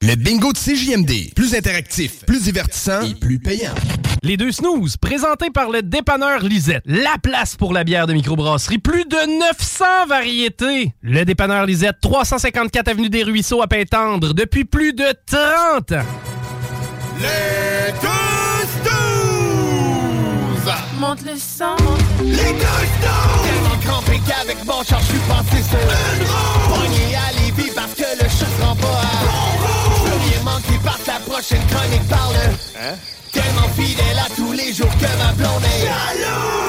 Le bingo de CJMD. Plus interactif, plus divertissant et plus payant. Les deux snooze, présentés par le dépanneur Lisette. La place pour la bière de microbrasserie. Plus de 900 variétés. Le dépanneur Lisette, 354 Avenue des Ruisseaux à Pintendre, depuis plus de 30 ans. Les deux snooze! Monte le sang. Les deux snooze! Tellement crampé qu'avec mon char, je suis passé sur une roue. Prochaine chronique parle. Hein? Tellement fidèle à tous les jours que ma blonde est jalouse.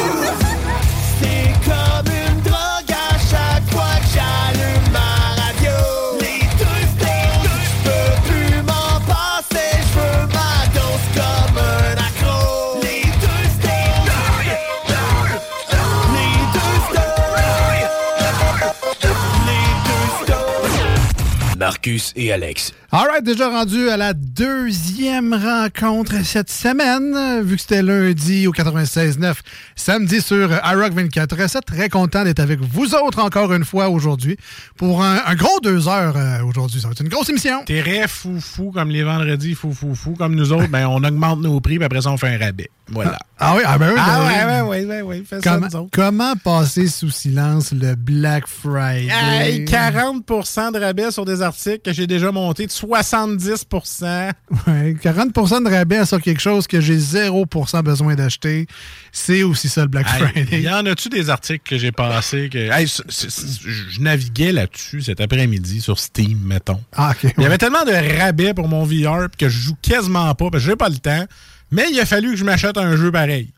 Marcus et Alex. Alright, déjà rendu à la deuxième rencontre cette semaine, vu que c'était lundi au 96.9, samedi sur iRock 24. C'est très content d'être avec vous autres encore une fois aujourd'hui pour un, un gros deux heures euh, aujourd'hui. Ça va être une grosse émission. T'es ré fou fou comme les vendredis fou fou fou comme nous autres, ben on augmente nos prix puis après ça on fait un rabais. Voilà. Ah oui, ah ben oui. Ah ben oui. ouais, ouais, fais ça Comment, passer sous silence le Black Friday? Hey, 40% de rabais sur des articles que j'ai déjà montés de 70% Ouais, 40% de rabais sur quelque chose que j'ai 0% besoin d'acheter. C'est aussi ça le Black Hey, Friday. y en a-tu des articles que j'ai passés que. Hey, je naviguais là-dessus cet après-midi sur Steam, mettons. Ah. Il y avait tellement de rabais pour mon VR que je joue quasiment pas parce que j'ai pas le temps. Mais il a fallu que je m'achète un jeu pareil.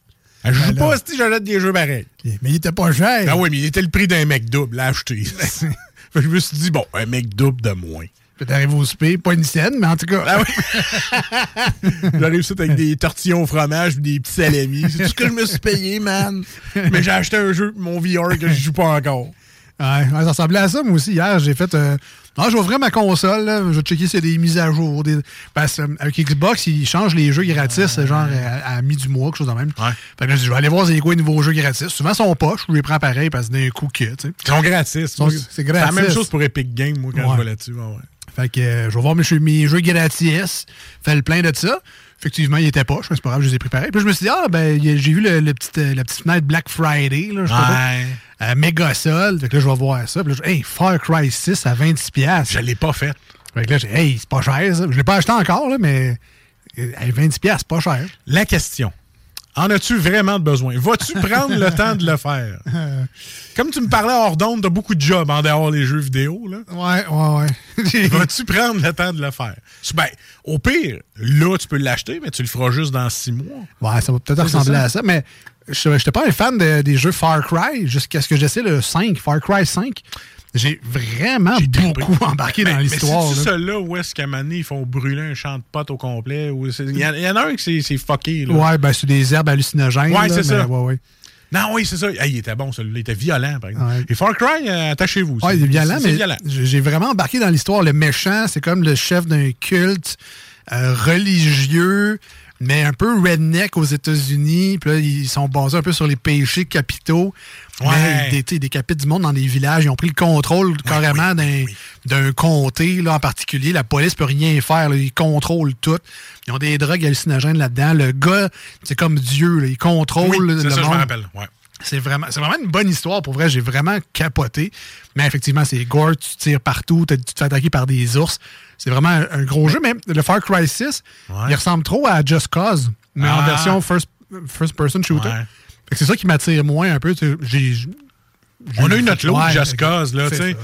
Je joue pas si j'achète des jeux pareils. Mais il était pas cher. Ah oui, mais il était le prix d'un mec double à acheter. Je me suis dit, bon, un mec double de moins. T'arrives au spé, pas une scène, mais en tout cas. Ah oui. J'arrive ça avec des tortillons au fromage et des petits salamis. C'est tout ce que je me suis payé, man. Mais j'ai acheté un jeu, mon VR, que je joue pas encore. Ouais, ça ressemblait à ça, moi aussi. Hier, j'ai fait. Euh... Non, je vais ouvrir ma console. Là. Je vais checker s'il y a des mises à jour. Des... Parce qu'avec Xbox, ils changent les jeux gratis, genre à, à mi du mois, quelque chose de même. Fait que là, je vais aller voir c'est quoi les nouveaux jeux gratis. Souvent, ils sont poches. Je les prends pareil parce que d'un coup que, tu sais. Ils sont gratis. C'est gratis. la même chose pour Epic Games, moi, quand Ouais. je vais là-dessus. ouais. Fait que euh, je vais voir mes, mes jeux gratis. Fait le plein de ça. Effectivement, il était poche, mais c'est pas grave, je les ai pris pareil. Puis je me suis dit, ah, ben, j'ai vu le, le petit, euh, la petite fenêtre Black Friday, là, je Ouais. Euh, méga solde. Fait que là, je vais voir ça. Puis là, je, hey, Far Cry 6 à 26$. piastres. Je l'ai pas fait. Fait que là, j'ai hey, c'est pas cher, ça. Je l'ai pas acheté encore, là, mais hey, 20$, piastres, c'est pas cher. La question. En as-tu vraiment besoin? Vas-tu prendre le temps de le faire? Comme tu me parlais hors d'onde, t'as beaucoup de jobs en dehors des jeux vidéo, là. Ouais, ouais, ouais. Vas-tu prendre le temps de le faire? Ben, au pire, là, tu peux l'acheter, mais tu le feras juste dans six mois. Ouais, ça va peut-être ressembler à ça, mais je n'étais pas un fan de- des jeux Far Cry jusqu'à ce que j'essaie le 5, Far Cry 5. J'ai vraiment beaucoup embarqué dans l'histoire. C'est là. celui-là où est-ce qu'à donné, ils font brûler un champ de potes au complet? Il y, en- a un qui c'est- fucké. Là. Ouais, ben c'est des herbes hallucinogènes. Ouais, c'est ça. Ouais, ouais. Non, oui, c'est ça. Hey, il était bon, celui-là. Il était violent, par exemple. Ouais. Et Far Cry, euh, attachez-vous. Ouais, il est violent, mais violent. j'ai j'ai vraiment embarqué dans l'histoire. Le méchant, c'est comme le chef d'un culte euh, religieux, mais un peu redneck aux États-Unis. Puis là, ils sont basés un peu sur les péchés capitaux. Ouais. Mais ils, dé- décapitent du monde dans des villages. Ils ont pris le contrôle carrément d'un comté là, en particulier. La police peut rien faire. là. Ils contrôlent tout. Ils ont des drogues hallucinogènes là-dedans. Le gars, c'est comme Dieu. là. Il contrôle Oui, le c'est ça, monde. Ouais. C'est vraiment, vraiment une bonne histoire. Pour vrai, j'ai vraiment capoté. Mais effectivement, c'est gore, tu tires partout, tu te fais attaquer par des ours. C'est vraiment un, gros jeu. Mais le Far Cry 6, il ressemble trop à Just Cause, mais en Ah. version first, first person shooter. C'est ça qui m'attire moins un peu. J'ai, On a eu notre lot de Just Cause, là, tu sais.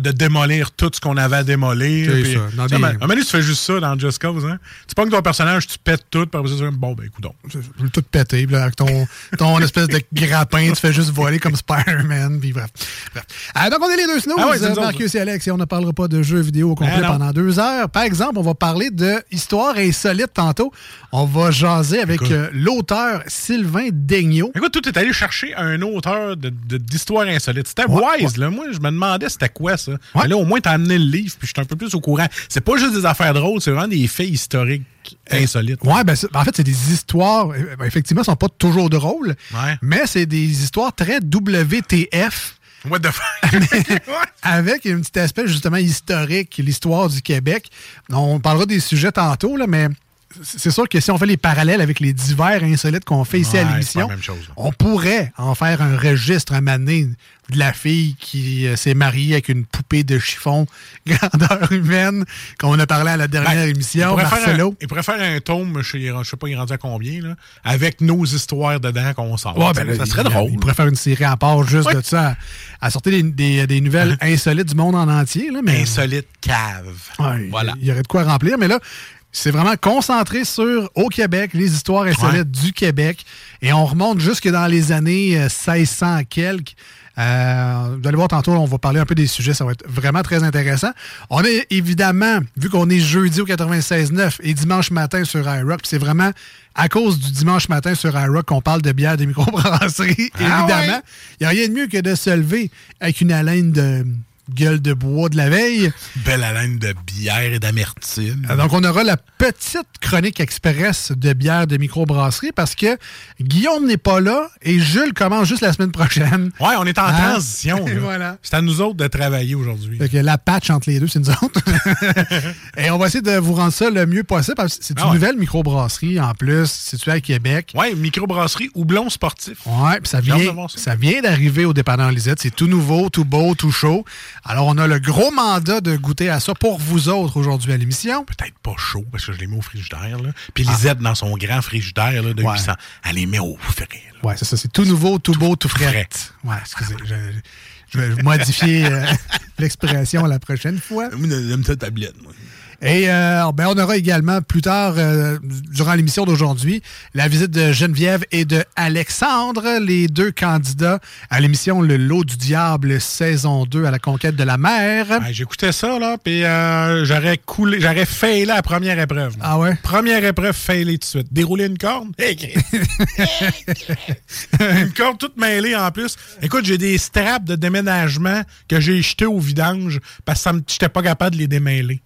De démolir tout ce qu'on avait à démolir. C'est puis- ça. Dans Tu sais, des- À un moment donné, tu fais juste ça dans Just Cause, hein. Tu pognes ton personnage, tu pètes tout, puis après ça, tu fais, bon, ben, écoute Je veux tout péter. Là, avec ton, ton espèce de grappin, tu fais juste voler comme Spider-Man. Puis bref. bref. Ah, donc, on est les deux snooze, Ah ouais, c'est euh, autres, Marcus et Alex, et on ne parlera pas de jeux vidéo au complet Ah non. pendant deux heures. Par exemple, on va parler de histoire insolite tantôt. On va jaser avec euh, l'auteur Sylvain Daigneault. Écoute, toi, t'es allé chercher un auteur de- de- d'histoire insolite. C'était Ouais, Wise, là. Moi, je me demandais c'était quoi, ça. Mais là, au moins, t'as amené le livre, puis je suis un peu plus au courant. C'est pas juste des affaires drôles, c'est vraiment des faits historiques insolites. Ouais, ben, en fait, c'est des histoires, euh, ben, effectivement, elles sont pas toujours drôles, Ouais. mais c'est des histoires très WTF. What the fuck? avec une petite aspect justement historique, l'histoire du Québec. On parlera des sujets tantôt, là, mais c'est sûr que si on fait les parallèles avec les divers insolites qu'on fait ici Ouais, à l'émission, on pourrait en faire un registre à maner de la fille qui euh, s'est mariée avec une poupée de chiffon grandeur humaine, qu'on a parlé à la dernière Ben, émission, il pourrait Marcelo. un- Il pourrait faire un tome, je sais, je sais pas, il est rendu à combien, là, avec nos histoires dedans qu'on sort. Ouais, ben ça serait il- drôle. Il pourrait faire une série à part juste Ouais. de ça, à, à sortir des, des- des nouvelles insolites du monde en entier. Là, mais, Insolite cave. Ouais, Voilà. Il y aurait de quoi remplir, mais là, c'est vraiment concentré sur au Québec, les histoires insolites du Québec. Et on remonte jusque dans les années euh, 1600 quelques. Euh, vous allez voir tantôt, on va parler un peu des sujets, ça va être vraiment très intéressant. On est évidemment, vu qu'on est jeudi au 96.9 et dimanche matin sur iRock, c'est vraiment à cause du dimanche matin sur iRock qu'on parle de bière de microbrasserie, Ah évidemment. Il n'y a rien de mieux que de se lever avec une haleine de gueule de bois de la veille. Belle haleine de bière et d'amertume. Euh, Donc, on aura la petite chronique express de bière de microbrasserie parce que Guillaume n'est pas là et Jules commence juste la semaine prochaine. Ouais, on est en Hein? transition. Voilà. C'est à nous autres de travailler aujourd'hui. Fait que la patch entre les deux, c'est nous autres. et on va essayer de vous rendre ça le mieux possible parce que c'est une Ah ouais. nouvelle microbrasserie en plus, située à Québec. Ouais, microbrasserie Houblon sportif. Ouais, puis ça vient, ça. ça vient d'arriver au dépanneur Lisette. C'est tout nouveau, tout beau, tout chaud. Alors, on a le gros mandat de goûter à ça pour vous autres aujourd'hui à l'émission. Peut-être pas chaud parce que je les mets au frigidaire. Là. Puis Lisette, dans son grand frigidaire là, de Ouais. 800, elle les met au frais. Ouais, c'est ça. C'est tout nouveau, tout beau, tout frais. frais. Ouais, excusez. Je, je vais modifier euh, l'expression la prochaine fois. J'aime cette tablette, moi. Et euh, ben, on aura également plus tard, euh, durant l'émission d'aujourd'hui, la visite de Geneviève et de Alexandre, les deux candidats à l'émission Le Lot du Diable, saison 2 à la conquête de la mer. Ouais, J'écoutais ça, là, puis euh, j'aurais coulé, j'aurais failé la première épreuve. Ah ouais? Première épreuve, failé tout de suite. Dérouler une Chris. une corde toute mêlée en plus. Écoute, j'ai des straps de déménagement que j'ai jetés au vidange parce que ça me- j'étais pas capable de les démêler.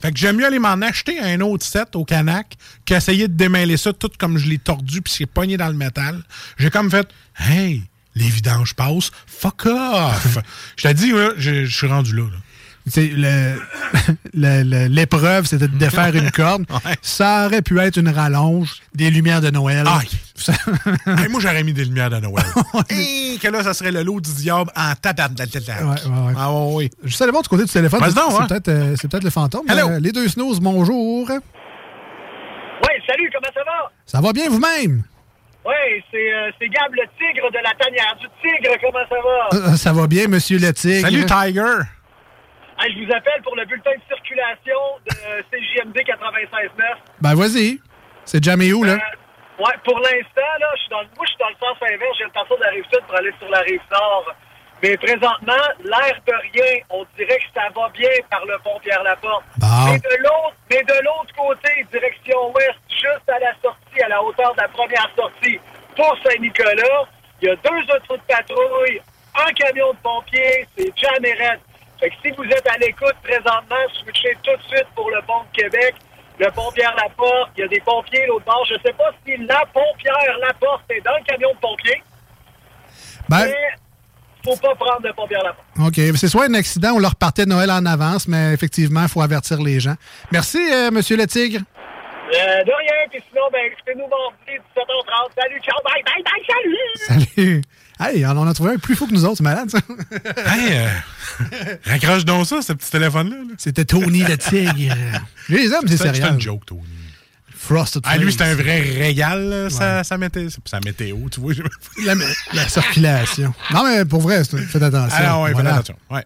Fait que j'aime mieux aller m'en acheter un autre set au Canac qu'essayer de démêler ça tout comme je l'ai tordu puis c'est pogné dans le métal. J'ai comme fait Hey, les vidanges passent, fuck off! je t'ai dit, je suis rendu là. là. C'est le- le- le- L'épreuve, c'était de défaire une corde. Ouais. Ça aurait pu être une rallonge, des lumières de Noël. Aïe. Ça- Hey, moi, j'aurais mis des lumières de Noël. Hey, que là, ça serait le lot du diable en tata. Ouais, ouais, ouais. Ah, ouais. Juste aller voir du côté du téléphone. C'est hein. peut-être euh, c'est peut-être le fantôme. Hello. Euh, les deux snooze, bonjour. Oui, salut, comment ça va? Ça va bien vous-même? Oui, c'est euh, c'est Gab le tigre de la tanière du tigre, comment ça va? Euh, ça va bien, monsieur le tigre. Salut, Tiger. Je vous appelle pour le bulletin de circulation de CJMD 96.9. Ben, vas-y. C'est jamais où, là? Euh, ouais, pour l'instant, là, je suis dans, le- moi, je suis dans le sens inverse. Je viens de partir de la rive sud pour aller sur la rive nord. Mais présentement, l'air de rien, on dirait que ça va bien par le pont Pierre-Laporte. Bon. Mais de l'autre, mais de l'autre côté, direction ouest, juste à la sortie, à la hauteur de la première sortie pour Saint-Nicolas, il y a deux autos de patrouille, un camion de pompiers, c'est et raide. Fait que si vous êtes à l'écoute présentement, switchez tout de suite pour le pont de Québec. Le pont Pierre-Laporte, il y a des pompiers l'autre bord. Je sais pas si la pont Pierre-Laporte est dans le camion de pompiers, Ben, mais faut pas prendre le pont Pierre-Laporte. OK. C'est soit un accident ou leur partait de Noël en avance, mais effectivement, il faut avertir les gens. Merci, euh, monsieur le tigre. Euh, de rien, puis sinon, ben, écoutez-nous mardi, 17h30. Salut, ciao, bye, bye, bye, salut! Salut. Hey, on en a trouvé un plus fou que nous autres, c'est malade, ça. hey, euh, raccroche donc ça, ce petit téléphone-là. là. C'était Tony le tigre. Les hommes, c'est C'est sérieux. une joke, Tony. Frosted Ah, lui, c'est un vrai régal, sa, sa météo. Sa météo, tu vois. La, la circulation. Non, mais pour vrai, c'est- faites attention. Ah, ouais, fais Voilà. attention. Ouais.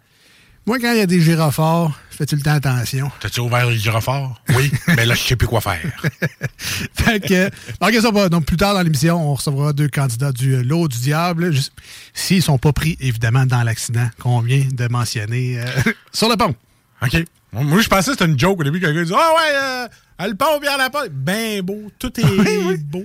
Moi, quand il y a des gyrophares, fais-tu le temps attention? T'as-tu ouvert le gyrophare? Oui, mais là, je sais plus quoi faire. fait que, ça va. Donc, plus tard dans l'émission, on recevra deux candidats du euh, lot du diable. S'ils sont pas pris, évidemment, dans l'accident qu'on vient de mentionner euh, sur le pont. OK. Moi, je pensais que c'était une joke au début. Quelqu'un dit Ah ouais, euh, le pont vient à la porte. Ben beau, tout est beau.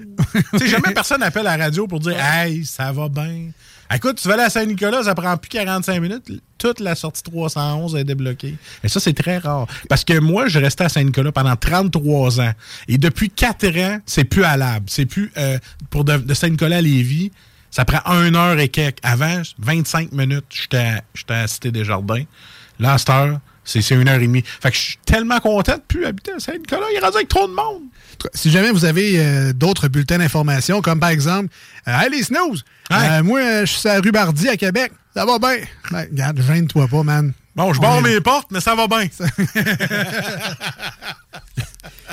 tu sais, jamais personne appelle à la radio pour dire Hey, ça va bien. Écoute, tu vas aller à Saint-Nicolas, ça prend plus 45 minutes. Toute la sortie 311 est débloquée. Et ça, c'est très rare. Parce que moi, je restais à Saint-Nicolas pendant 33 ans. Et depuis 4 ans, c'est plus allable. C'est plus. euh, pour de, Saint-Nicolas à Lévis, ça prend 1 heure et quelques. Avant, 25 minutes, j'étais à, Cité des Jardins. Là, heure, c'est c'est une heure et demie. Fait que je suis tellement content de plus habiter à Saint-Nicolas. Il est rendu avec trop de monde. Si jamais vous avez euh, d'autres bulletins d'information, comme par exemple, euh, Hey les snooze, euh, moi, euh, je suis à rue Bardi à Québec, ça va bien? Ben, regarde, gêne-toi pas, man. Bon, je barre mes portes, mais ça va bien.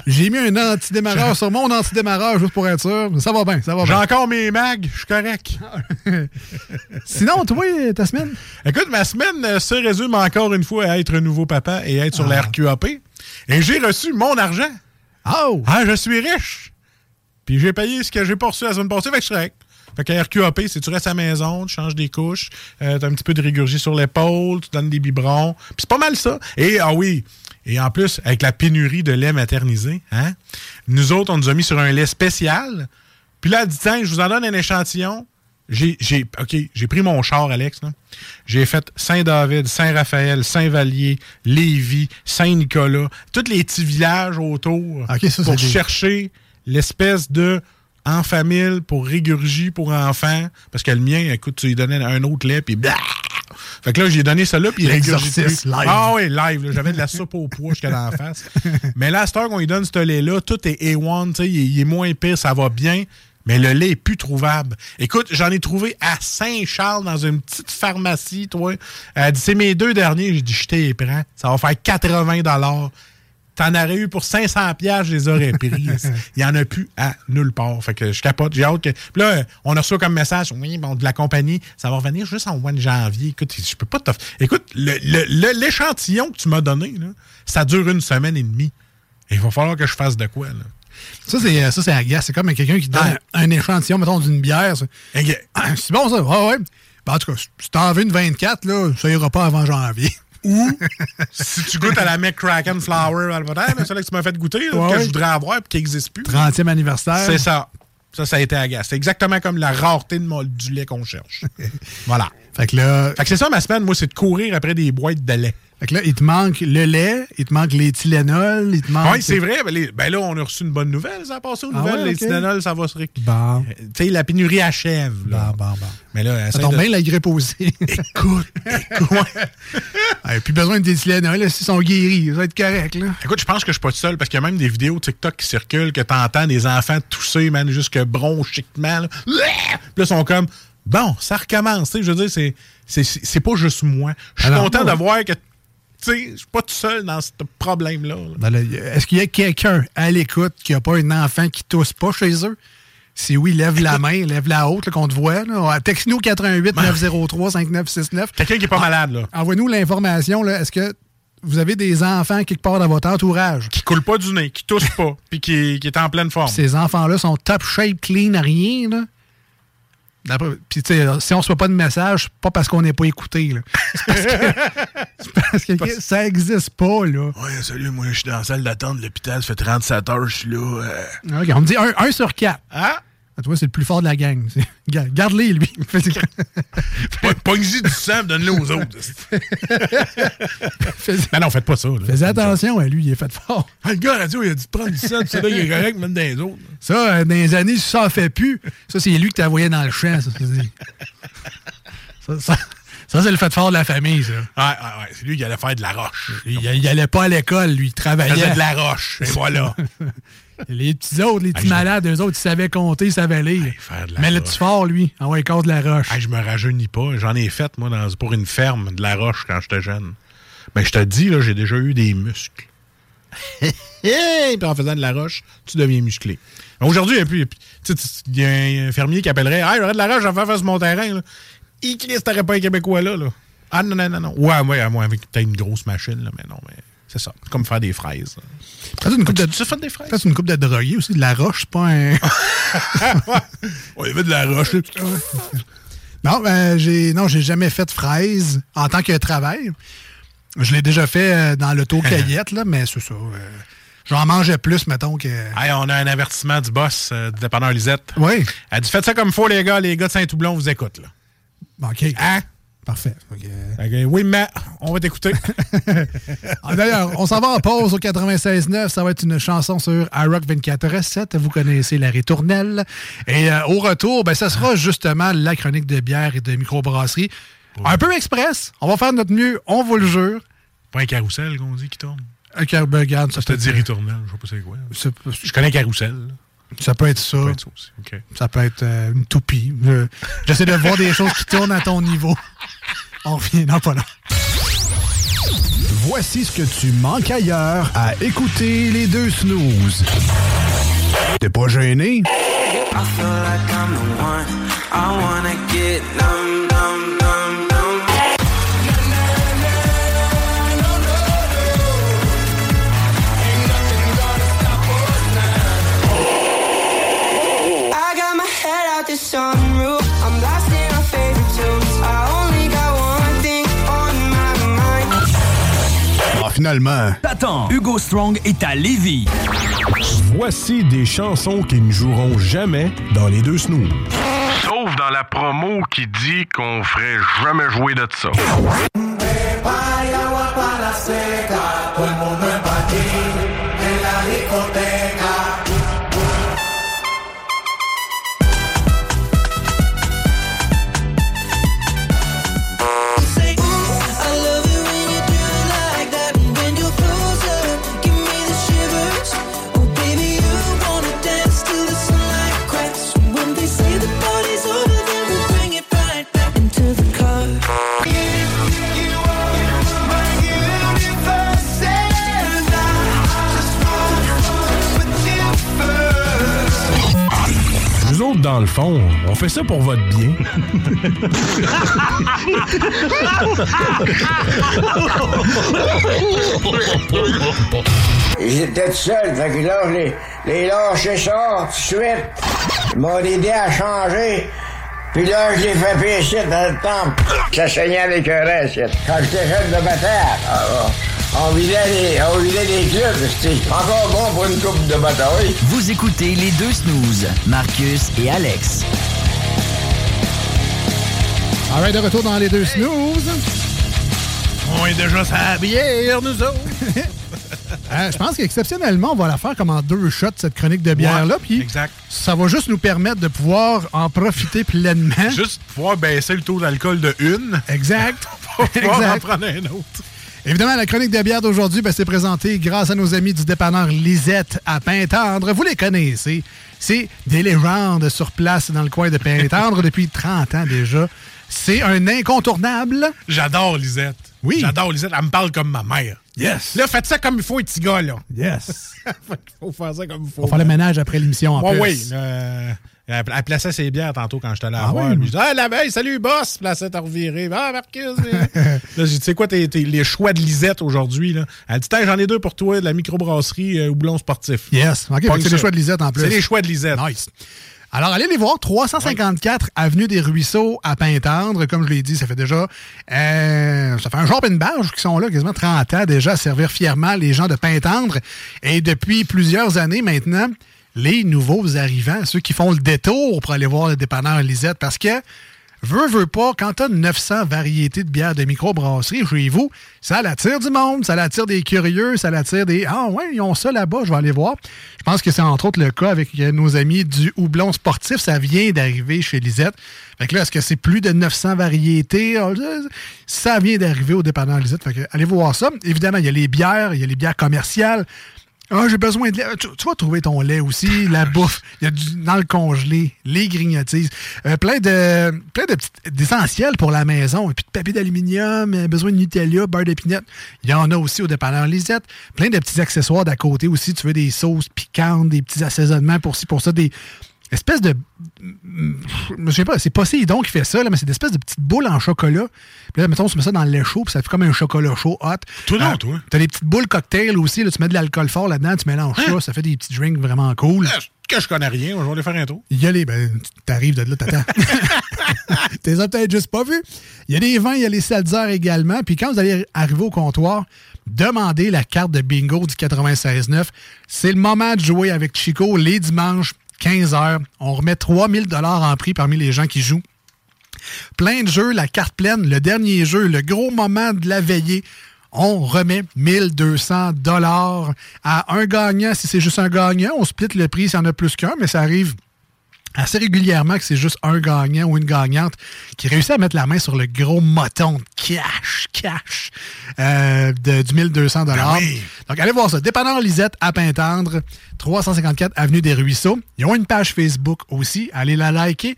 J'ai mis un antidémarreur sur mon antidémarreur juste pour être sûr. Ça va bien, ça va J'ai bien. encore mes mags, je suis correct. Sinon, toi, ta semaine? Écoute, ma semaine euh, se résume encore une fois à être nouveau papa et être sur la RQAP. Et j'ai reçu mon argent. Oh! Ah, je suis riche. Puis j'ai payé ce que j'ai pas reçu la semaine passée, fait que je correct. Fait que RQAP, c'est tu restes à la maison, tu changes des couches, euh, t'as un petit peu de régurgie sur l'épaule, tu donnes des biberons. Puis c'est pas mal ça. Et, ah oui, et en plus, avec la pénurie de lait maternisé, hein, nous autres, on nous a mis sur un lait spécial. Puis là, dit, tiens, je vous en donne un échantillon. J'ai, j'ai, OK, j'ai pris mon char, Alex. là. J'ai fait Saint-David, Saint-Raphaël, Saint-Vallier, Lévis, Saint-Nicolas, tous les petits villages autour ça, pour des- chercher l'espèce de en famille pour régurgie pour enfants. Parce que le mien, écoute, tu lui donnais un autre lait, puis bah! Fait que là, j'ai donné ça là, puis il régurgite live. Ah oui, live. là. J'avais de la soupe au pois jusqu'à la face. Mais là, à cette heure qu'on lui donne ce lait-là, tout est A1, tu sais, il, est- il est moins pire, ça va bien. Mais le lait est plus trouvable. Écoute, j'en ai trouvé à Saint-Charles dans une petite pharmacie, toi. Elle dit, c'est mes deux derniers. J'ai dit, je t'ai prends. Ça va faire 80 T'en aurais eu pour 500 pièges, je les aurais pris. Il y en a plus à nulle part. Fait que je capote, j'ai hâte que... Puis là, on a reçu comme message, oui, bon, de la compagnie, ça va revenir juste en mois de janvier. Écoute, je peux pas. Écoute, l'échantillon que tu m'as donné, là, ça dure une semaine et demie. Il va falloir que je fasse de quoi, là? Ça, c'est euh, ça, c'est agace. C'est comme quelqu'un qui donne Ouais. un, échantillon, mettons, d'une bière. C'est bon, ça? Ouais, ouais. Ben, en tout cas, si t'en veux une 24, là, ça ira pas avant janvier. Ou, si tu goûtes à la McCracken Flower, elle va dire, Hey, mais celle-là que tu m'as fait goûter, là, Ouais, que je voudrais avoir et qui n'existe plus. 30e anniversaire. C'est ça. Ça, ça a été agace. C'est exactement comme la rareté de du lait qu'on cherche. voilà. Fait que là, Fait que c'est ça ma semaine, moi, c'est de courir après des boîtes de lait. Fait que là, il te manque le lait, il te manque les Tylenol, il te manque... Oui, c'est vrai. Ben, les- ben là, on a reçu une bonne nouvelle. Ça a passé aux Ah nouvelles. ouais, les. Tylenol, ça va se ré... Bon, Tu sais, la pénurie achève. Là. bon, bon, bon. Mais là, Ça tombe de- bien, la grippe aussi. Écoute, écoute. Ouais, plus besoin de Tylenol, là, s'ils sont guéris, ça va être correct, là. Écoute, je pense que je suis pas tout seul parce qu'il y a même des vidéos TikTok qui circulent que t'entends des enfants tousser, man, jusque bronchiquement. Là. Puis là, ils sont comme, bon, ça recommence. Tu sais, je veux dire, c'est, c'est, pas juste moi. Je suis Alors, content ouais. de voir que, tu je suis pas tout seul dans ce problème-là. là. Ben Est-ce qu'il y a quelqu'un à l'écoute qui n'a pas un enfant qui tousse pas chez eux? Si oui, lève la main, lève la haute, qu'on te voit. Texte-nous 88 903 5969. Quelqu'un qui est pas malade, là. Envoie-nous l'information. Est-ce que vous avez des enfants quelque part dans votre entourage? Qui coule pas du nez, qui tousse pas, puis qui, qui est en pleine forme. Ces enfants-là sont top shape, clean, rien. Là. Puis, tu sais, si on ne reçoit pas de message, c'est pas parce qu'on n'est pas écouté. C'est parce que, parce que ça n'existe pas. Là. Ouais, salut, moi, je suis dans la salle d'attente de l'hôpital, ça fait 37 heures, je suis là. euh. OK, on me dit un, un sur quatre. Ah! Tu vois, c'est le plus fort de la gang. Garde-les, lui. Pogne-y du sang, donne-le aux autres. Fais- Mais non, faites pas ça. là. Fais attention, lui, il est fait fort. Ah, le gars radio, il a dit de prendre du sang, c'est là, il est correct, même dans les autres. Ça, euh, dans les années, ça en fait plus, ça, c'est lui que envoyé dans le champ. Ça, c'est- ça, ça, Ça, c'est le fait fort de la famille, ça. Ouais, ouais, ouais. C'est lui qui allait faire de la roche. Il, il allait pas à l'école, lui. Il Il travaillait. faisait de la roche. Et voilà. Les petits autres, les petits Hey, malades, eux autres, ils savaient compter, ils savaient lire. Mais le petit fort, lui, ah ouais, il de la roche. Hey, je me rajeunis pas. J'en ai fait, moi, dans- pour une ferme de la roche quand j'étais jeune. Mais je te dis, là, j'ai déjà eu des muscles. Puis en faisant de la roche, tu deviens musclé. Aujourd'hui, il y a un fermier qui appellerait Hey, j'aurais de la roche à faire faire sur mon terrain. Là. Il Christ, t'aurais pas un Québécois là, là. Ah non, non, non, non. Ouais, ouais, à moi, avec peut-être une grosse machine, là, mais non, mais c'est ça. Comme faire des fraises. une coupe de, Tu fait des fraises? une coupe de aussi. De la roche, c'est pas un. Il y avait de la roche. non, ben, j'ai, non, j'ai jamais fait de fraise en tant que travail. Je l'ai déjà fait euh, dans l'auto-cueillette, là, mais c'est ça. euh, j'en mangeais plus, mettons, que. Hey, on a un avertissement du boss euh, du dépanneur Lisette. Oui. Elle dit Faites ça comme faut, les gars. Les gars de Saint-Toublon vous écoutent. Là. OK. Hein? Parfait. Oui, mais on va t'écouter. Ah, D'ailleurs, on s'en va en pause au 96.9. Ça va être une chanson sur iRock 24.7. Vous connaissez la ritournelle. Et euh, au retour, ben, ça sera justement la chronique de bière et de microbrasserie. Un peu express. On va faire notre mieux, on vous le jure. Pas un carrousel qu'on dit qui tourne. Un car- ben, regarde, ça, Je te être, ritournelle, je sais pas c'est quoi. Je connais carrousel. Ça peut être ça. Ça peut être ça aussi. OK. Ça peut être euh, une toupie. Euh, J'essaie de voir des choses qui tournent à ton niveau. On revient dans pas là. Voici ce que tu manques ailleurs à écouter les deux snooze. T'es pas gêné? I feel like I'm the one. I wanna get finalement. T'attends, Hugo Strong est à Lévis. Voici des chansons qui ne joueront jamais dans les deux snooze. Sauf dans la promo qui dit qu'on ferait jamais jouer de ça. On fait ça pour votre bien. J'étais tout seul, fait que là, les, les lâché ça tout de suite. Ils m'ont aidé à changer. Puis là, je l'ai fait pécher dans le temple. Ça saignait un reste. Quand j'étais jeune de bataille, ah, ah, on vidait les, on vidait les clubs. Encore bon pour une coupe de bataille. Vous écoutez les deux snooze, Marcus et Alex. All right, de retour dans les deux snooze. On est déjà sa bière, nous autres. Euh, je pense qu'exceptionnellement, on va la faire comme en deux shots, cette chronique de bière-là. Ouais, Puis exact. ça va juste nous permettre de pouvoir en profiter pleinement. Juste pouvoir baisser le taux d'alcool de une. Exact. Pour pouvoir en prendre un autre. Évidemment, la chronique de bière d'aujourd'hui, ben, c'est présentée grâce à nos amis du dépanneur Lisette à Pintendre. Vous les connaissez. C'est des légendes sur place dans le coin de Pintendre depuis 30 ans déjà. C'est un incontournable. J'adore Lisette. Oui. J'adore Lisette. Elle me parle comme ma mère. Yes. Là, faites ça comme il faut, les petits gars, là. Yes. faut faire ça comme il faut. On va faire le ménage après l'émission en Ouais, plus. oui. euh, elle, plaçait ses bières tantôt quand j'étais la Ah voir. oui? Je dis, ah, la veille, salut, boss. Plaçait à revirer. Ah, Marcus. là, j'ai dit, tu sais quoi, tes- tes- les choix de Lisette aujourd'hui, là? Elle dit, Tiens, j'en ai deux pour toi, de la microbrasserie euh, Houblon Sportif. Yes. OK, c'est les choix de Lisette en plus. C'est les choix de Lisette. Nice. Alors, allez les voir, 354 Avenue des Ruisseaux à Pintendre. Comme je l'ai dit, ça fait déjà... euh, ça fait un jour et une barge qui sont là, quasiment 30 ans déjà, à servir fièrement les gens de Pintendre. Et depuis plusieurs années maintenant, les nouveaux arrivants, ceux qui font le détour pour aller voir le dépanneur Lisette, parce que Veux, veux pas, quand t'as 900 variétés de bières de microbrasserie chez vous, ça l'attire du monde, ça l'attire des curieux, ça l'attire des Ah ouais, ils ont ça là-bas, je vais aller voir. Je pense que c'est entre autres le cas avec euh, nos amis du houblon sportif. Ça vient d'arriver chez Lisette. Fait que là, est-ce que c'est plus de 900 variétés? Ah, Ça vient d'arriver au dépanneur Lisette. Fait que allez voir ça. Évidemment, il y a les bières, il y a les bières commerciales. Ah, j'ai besoin de lait. Tu, tu vas trouver ton lait aussi, la bouffe. Il y a du, dans le congelé, les grignotises. Euh, plein de plein de petites d'essentiels pour la maison. Et puis de papier d'aluminium, euh, besoin de Nutella, beurre d'épinette. Il y en a aussi au dépanneur Lisette. Plein de petits accessoires d'à côté aussi. Tu veux des sauces piquantes, des petits assaisonnements pour ci, pour ça, des espèces de. Je sais pas, c'est Poséidon qui fait ça, là, mais c'est des espèces de petites boules en chocolat. Puis là, mettons, tu mets ça dans le lait chaud, puis ça fait comme un chocolat chaud hot. Tout non, Euh, toi. T'as des petites boules cocktail aussi, là, tu mets de l'alcool fort là-dedans, tu mélanges ça, ça fait des petits drinks vraiment cool. Que je connais rien, je vais aller faire un tour. Il y a les. Ben, t'arrives de là, t'attends. T'es peut-être juste pas vu. Il y a des vins, il y a les seltzers également. Puis quand vous allez arriver au comptoir, demandez la carte de bingo du 96.9. C'est le moment de jouer avec Chico les dimanches, 15h. On remet 3000 en prix parmi les gens qui jouent. Plein de jeux, la carte pleine, le dernier jeu, le gros moment de la veillée. On remet 1200 dollars à un gagnant. Si c'est juste un gagnant, on split le prix s'il y en a plus qu'un, mais ça arrive assez régulièrement que c'est juste un gagnant ou une gagnante qui réussit à mettre la main sur le gros moton de cash, cash euh, de, du 1200 dollars. Donc, allez voir ça. Dépanneur Lisette à Pintendre, 354 Avenue des Ruisseaux. Ils ont une page Facebook aussi. Allez la liker.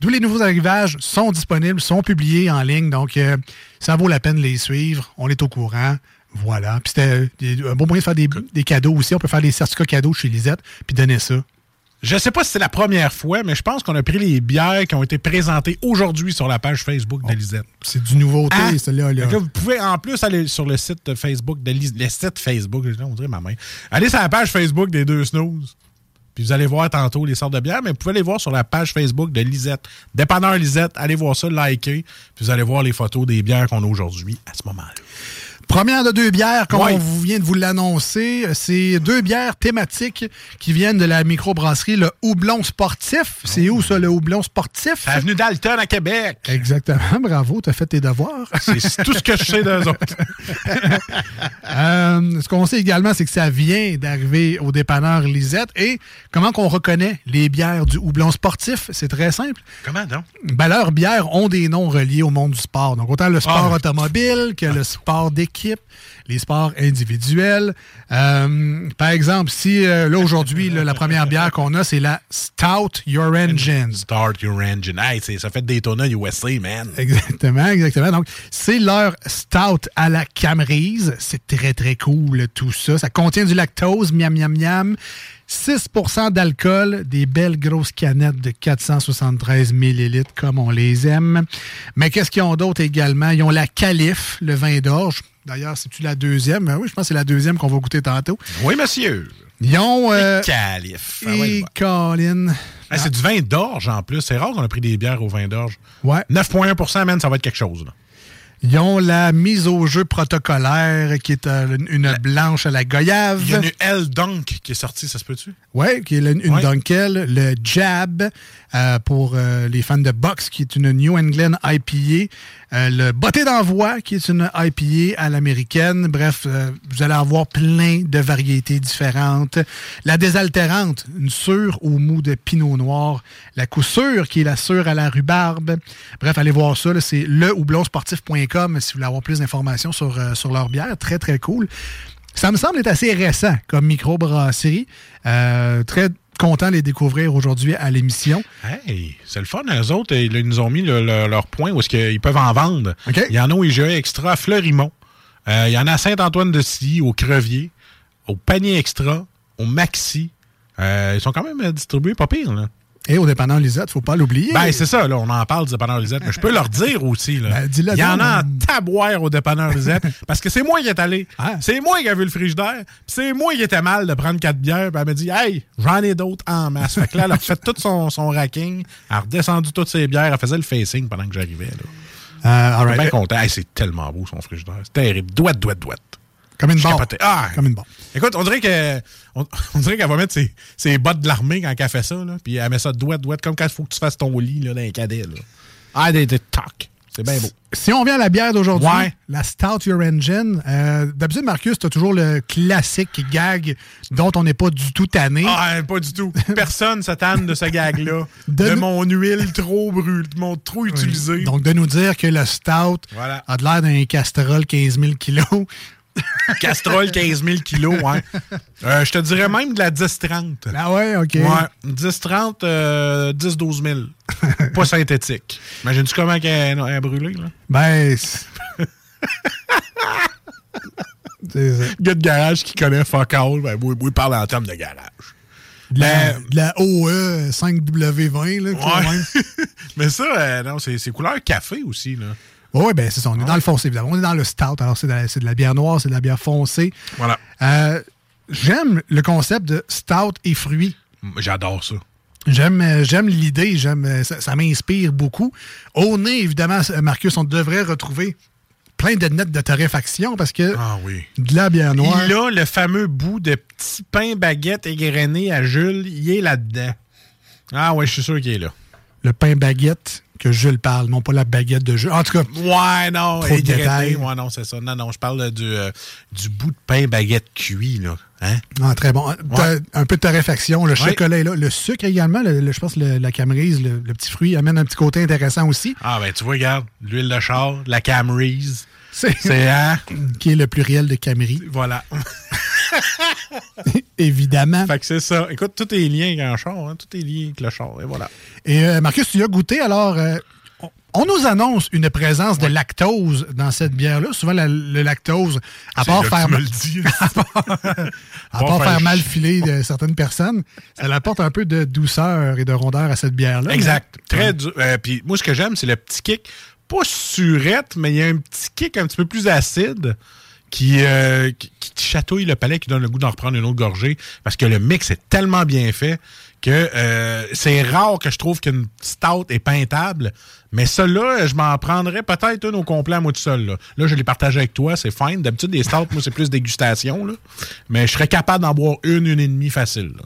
Tous les nouveaux arrivages sont disponibles, sont publiés en ligne. Donc, euh, ça vaut la peine de les suivre. On est au courant. Voilà. Puis c'était euh, un bon moyen de faire des, des cadeaux aussi. On peut faire des certificats cadeaux chez Lisette puis donner ça. Je sais pas si c'est la première fois, mais je pense qu'on a pris les bières qui ont été présentées aujourd'hui sur la page Facebook de Lisette. C'est du nouveauté, Hein? celle-là. là. Vous pouvez en plus aller sur le site Facebook de Lisette. Le site Facebook, on dirait ma main. Allez sur la page Facebook des deux snooze. Puis vous allez voir tantôt les sortes de bières, mais vous pouvez les voir sur la page Facebook de Lisette. Dépanneur Lisette, allez voir ça, likez. Puis vous allez voir les photos des bières qu'on a aujourd'hui à ce moment-là. Première de deux bières, comme on vous vient de vous l'annoncer, c'est deux bières thématiques qui viennent de la microbrasserie Le Houblon Sportif. C'est où ça, le Houblon Sportif? Avenue Dalton à Québec. Exactement, bravo, t'as fait tes devoirs. C'est tout ce que je sais d'eux autres. Euh, ce qu'on sait également, c'est que ça vient d'arriver au dépanneur Lisette. Et comment qu'on reconnaît les bières du houblon sportif? C'est très simple. Comment donc? Ben, leurs bières ont des noms reliés au monde du sport. Donc, autant le sport Ah. automobile que le sport d'équipe, les sports individuels. Euh, par exemple, si euh, là, aujourd'hui, la première bière qu'on a, c'est la Stout Your Engine. Start your engine. Hey, ça fait Daytona USA, man. Exactement, exactement. Donc, c'est leur stout à la camerise. C'est très, très cool, tout ça. Ça contient du lactose, miam, miam, miam. 6% d'alcool, des belles grosses canettes de 473 millilitres, comme on les aime. Mais qu'est-ce qu'ils ont d'autre également? Ils ont la calife, le vin d'orge. D'ailleurs, c'est-tu la deuxième? Ben oui, je pense que c'est la deuxième qu'on va goûter tantôt. Oui, monsieur. Ils ont... Euh, Calife. Ah ouais, et bon. Colin. C'est du vin d'orge en plus. C'est rare qu'on a pris des bières au vin d'orge. Ouais. 9,1% man, ça va être quelque chose. Là. Ils ont la mise au jeu protocolaire, qui est euh, une blanche à la goyave. Il y a une L Dunk qui est sortie, ça se peut-tu? Oui, qui est une Ouais. Dunkel, le Jab euh, pour euh, les fans de boxe, qui est une New England IPA, euh, le Botté d'envoi, qui est une IPA à l'américaine. Bref, euh, vous allez avoir plein de variétés différentes. La désaltérante, une sûre au mou de pinot noir. La coussure, qui est la sûre à la rhubarbe. Bref, allez voir ça. C'est lehoublonsportif.com si vous voulez avoir plus d'informations sur, euh, sur leur bière. Très, très cool. Ça me semble être assez récent comme microbrasserie. Euh, très content de les découvrir aujourd'hui à l'émission. Hey, c'est le fun. Eux autres, ils ils nous ont mis le- le- leur point où est-ce qu'ils peuvent en vendre. Il y en a au IGA Extra à Fleurimont. Euh, il y en a à Saint-Antoine-de-Silly, au Crevier, au Panier Extra, au Maxi. Euh, ils sont quand même euh, distribués pas pire, là. Et au dépendant Lisette, faut pas l'oublier. Ben, c'est ça, là, on en parle du dépanneur Lisette, mais je peux leur dire aussi, là. Ben, dis-le il y en a en taboire au dépanneur Lisette, parce que c'est moi qui est allé. C'est moi qui a vu le frigidaire, puis c'est moi qui était mal de prendre quatre bières, puis elle m'a dit, hey, j'en ai d'autres en masse. Fait que là, elle a fait tout son, son racking, elle a redescendu toutes ses bières, elle faisait le facing pendant que j'arrivais, là. Right. suis bien content. Hey, c'est tellement beau, son frigidaire. C'est terrible. Douette, douette, douette. Comme une capotais. Ah! Comme une barre. Écoute, on dirait que on, on dirait qu'elle va mettre ses, ses bottes de l'armée quand elle fait ça, là. Puis elle met ça douette, douette, comme quand il faut que tu fasses ton lit là, dans un cadet. Là. Ah, des, des tocs. C'est bien beau. Si on vient à la bière d'aujourd'hui, Ouais. la Stout Your Engine, euh, d'habitude, Marcus, tu as toujours le classique gag dont on n'est pas du tout tanné. Ah, pas du tout. Personne se tanne de ce gag-là. De de nous- mon huile trop brûlée, mon trop Oui. utilisée. Donc, de nous dire que le Stout Voilà. a de l'air d'un castrol 15 000 kilos. Castrol 15 000 kilos, ouais. Euh, je te dirais même de la 10-30. Ah ouais, OK. Ouais, 10-30, euh, 10-12 000. Pas synthétique. Imagine-tu comment elle est brûlée, là? Ben, c'est- ça. Gars de garage qui connaît fuck all, ben, oui, oui, parle en termes de garage. De la, Ben- de la OE 5W20, là, quand Ouais. même. Mais ça, euh, non, c'est c'est couleur café aussi, là. Oui, ben c'est ça. On est dans le foncé, évidemment. On est dans le stout. Alors, c'est de, de la bière noire, c'est de la bière foncée. Voilà. Euh, J'aime le concept de stout et fruits. J'adore ça. J'aime euh, j'aime l'idée, j'aime euh, ça, ça m'inspire beaucoup. Au nez, évidemment, Marcus, on devrait retrouver plein de nettes de torréfaction parce que Ah oui. de la bière noire. Il a le fameux bout de petit pain baguette égrené à Jules, il est là-dedans. Ah ouais, je suis sûr qu'il est là. Le pain baguette que Jules parle, non pas la baguette de Jules. En tout cas, Ouais, non, Trop de détails. Ouais, non, c'est ça. Non, non, je parle du, euh, du bout de pain baguette cuit, là. Hein? ah, très bon. Un peu de torréfaction, le Ouais. chocolat est là, le sucre également, le- le- je pense que le- la camerise, le, petit fruit amène un petit côté intéressant aussi. Ah, ben, tu vois, regarde, l'huile de char, la Camrys. C'est hein? qui est le pluriel de Camery, Voilà. évidemment. fait que c'est ça. Écoute, tout est lié avec un char, hein? Tout est lié avec le char, et voilà. Et euh, Marcus, tu y as goûté, alors euh, on- nous annonce une présence de lactose dans cette bière-là. Souvent, la- le lactose, à part faire, dis. à part, à part faire faire mal filer de certaines personnes, ça apporte un peu de douceur et de rondeur à cette bière-là. Exact. Très dur. Euh, Puis moi, ce que j'aime, c'est le petit kick. Pas surette, mais il y a un petit kick un petit peu plus acide qui, euh, qui, chatouille le palais, qui donne le goût d'en reprendre une autre gorgée. Parce que le mix est tellement bien fait que euh, c'est rare que je trouve qu'une stout est peintable. Mais celle-là, je m'en prendrais peut-être une au complet à moi tout seul. Là, là je l'ai partagé avec toi, c'est fine. D'habitude, des stouts, moi, c'est plus dégustation. Là. Mais je serais capable d'en boire une, une et demie facile. Là.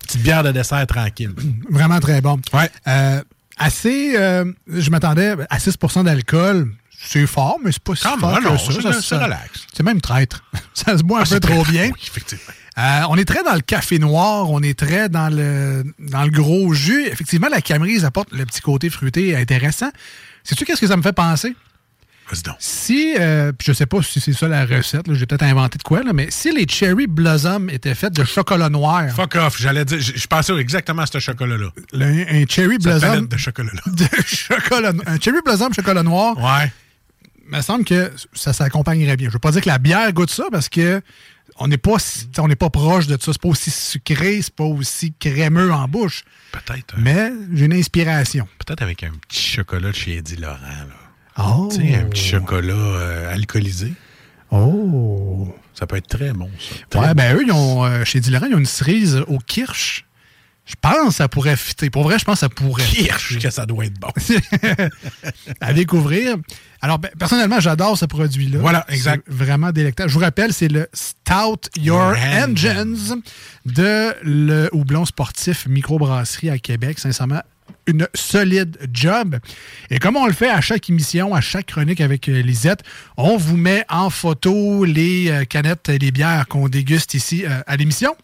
Petite bière de dessert tranquille. Vraiment très bon. Ouais. Euh, assez, euh, je m'attendais à 6% d'alcool. C'est fort, mais c'est pas si Quand fort que ça. c'est- Ça, c'est ça- relax. C'est même traître. ça se boit un Ah, peu trop bien. Oui, effectivement. Euh, on est très dans le café noir, on est très dans le, dans le gros jus. Effectivement, la camerise apporte le petit côté fruité intéressant. Sais-tu qu'est-ce que ça me fait penser? Vas-y donc. Si, euh, je sais pas si c'est ça la recette, là, j'ai peut-être inventé de quoi, là, mais si les Cherry Blossom étaient faits de chocolat noir, Fuck off, j'allais dire, je pensais exactement à ce chocolat-là. un Cherry Blossom de chocolat-là. de chocolat, un Cherry Blossom chocolat noir, Ouais. Il me semble que ça s'accompagnerait bien. Je veux pas dire que la bière goûte ça parce que on n'est pas, on n'est pas proche de ça. C'est pas aussi sucré, c'est pas aussi crémeux en bouche. Peut-être. euh, Mais j'ai une inspiration. Peut-être avec un petit chocolat de chez Eddie Laurent. Là. Oh. Tu sais, un petit chocolat euh, alcoolisé. Oh. Ça peut être très bon, ça. Très Ouais, bon. ben eux, ils ont, euh, chez Dilaurent, ils ont une cerise au kirsch. Je pense que ça pourrait fitter. Pour vrai, je pense que ça pourrait. Kirsch, que ça doit être bon. à découvrir. Alors, ben, personnellement, j'adore ce produit-là. Voilà, exact. Vraiment délectable. Je vous rappelle, c'est le Stout Your Your Engines de le houblon sportif microbrasserie à Québec. Sincèrement, une solide job. Et comme on le fait à chaque émission, à chaque chronique avec euh, Lisette, on vous met en photo les euh, canettes et les bières qu'on déguste ici euh, à l'émission.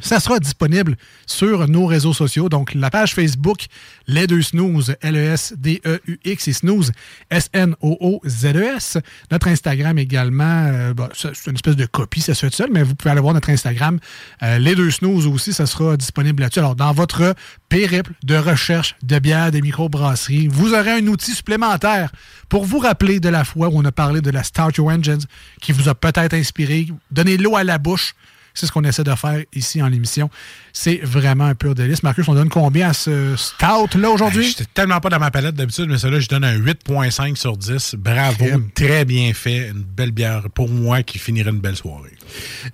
Ça sera disponible sur nos réseaux sociaux. Donc, la page Facebook, Les Deux Snooze, L-E-S-D-E-U-X et Snooze, S-N-O-O-Z-E-S. E Notre Instagram également, euh, c'est une espèce de copie, ça se fait seul, mais vous pouvez aller voir notre Instagram. Euh, Les Deux Snooze aussi, ça sera disponible là-dessus. Alors, dans votre périple de recherche de bières, de microbrasseries, vous aurez un outil supplémentaire pour vous rappeler de la fois où on a parlé de la Start Your Engines qui vous a peut-être inspiré. Donnez l'eau à la bouche. C'est ce qu'on essaie de faire ici en l'émission. C'est vraiment un pur délice. Marcus, on donne combien à ce stout-là aujourd'hui? J'étais tellement pas dans ma palette d'habitude, mais celle-là, je donne un 8.5 sur 10. Bravo, Crème. très bien fait. Une belle bière pour moi qui finirait une belle soirée.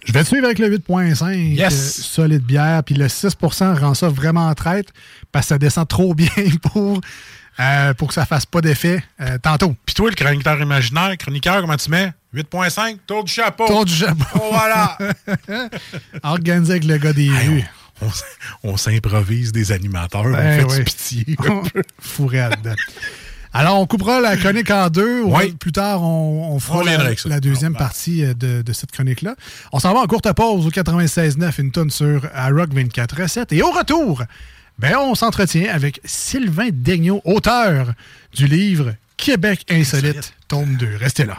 Je vais te suivre avec le 8.5. Yes. euh, solide bière. Puis le 6% rend ça vraiment traite parce que ça descend trop bien pour, euh, pour que ça fasse pas d'effet euh, tantôt. Puis toi, le chroniqueur imaginaire, chroniqueur, comment tu mets? 8.5, tour du chapeau. Tour du chapeau. Oh, voilà. Organisé avec le gars des rues. on on on s'improvise des animateurs. Ben on fait oui. du pitié. Fourette. Alors, on coupera la chronique en deux. Ouais, Plus tard, on, on fera On la, deuxième partie euh, de, de cette chronique-là. On s'en va en courte pause au 96.9, une tonne sur à Rock 24.7. Et au retour, ben, on s'entretient avec Sylvain Daigneault, auteur du livre Québec insolite, tome 2. Restez là.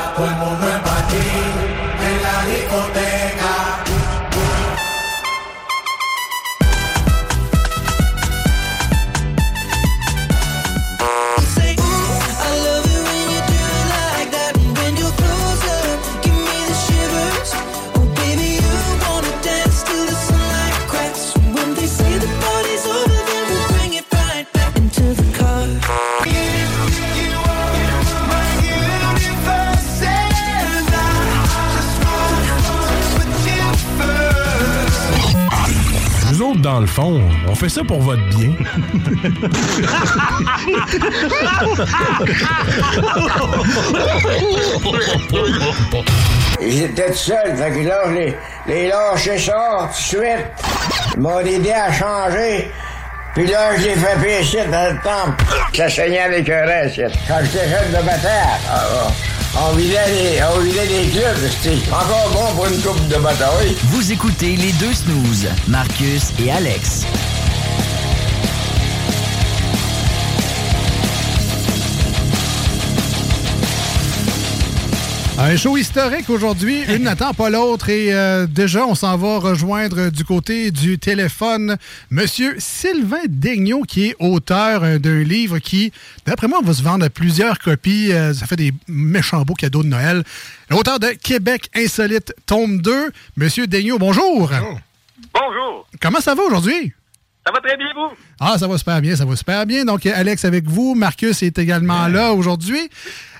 Dans le fond, on fait ça pour votre bien. J'étais seul, fait que là, je les, les lâché ça tout de suite. Ils m'ont aidé à changer. Puis là, je l'ai fait pécher dans le temple. Ça saignait avec un reste. Quand j'étais jeune de bataille, ah, on vidait les, on vidait les clubs. C'était encore bon pour une coupe de bataille. Vous écoutez les deux snooze, Marcus et Alex. Un show historique aujourd'hui, une n'attend pas l'autre et euh, déjà on s'en va rejoindre du côté du téléphone Monsieur Sylvain Daigneault qui est auteur euh, d'un livre qui, d'après moi, va se vendre à plusieurs copies. Euh, ça fait des méchants beaux cadeaux de Noël. L'auteur de Québec Insolite, tome 2. Monsieur Daigneault, bonjour. Bonjour. Comment ça va aujourd'hui? Ça va très bien, vous? Ah, ça va super bien, ça va super bien. Donc, Alex avec vous, Marcus est également là aujourd'hui.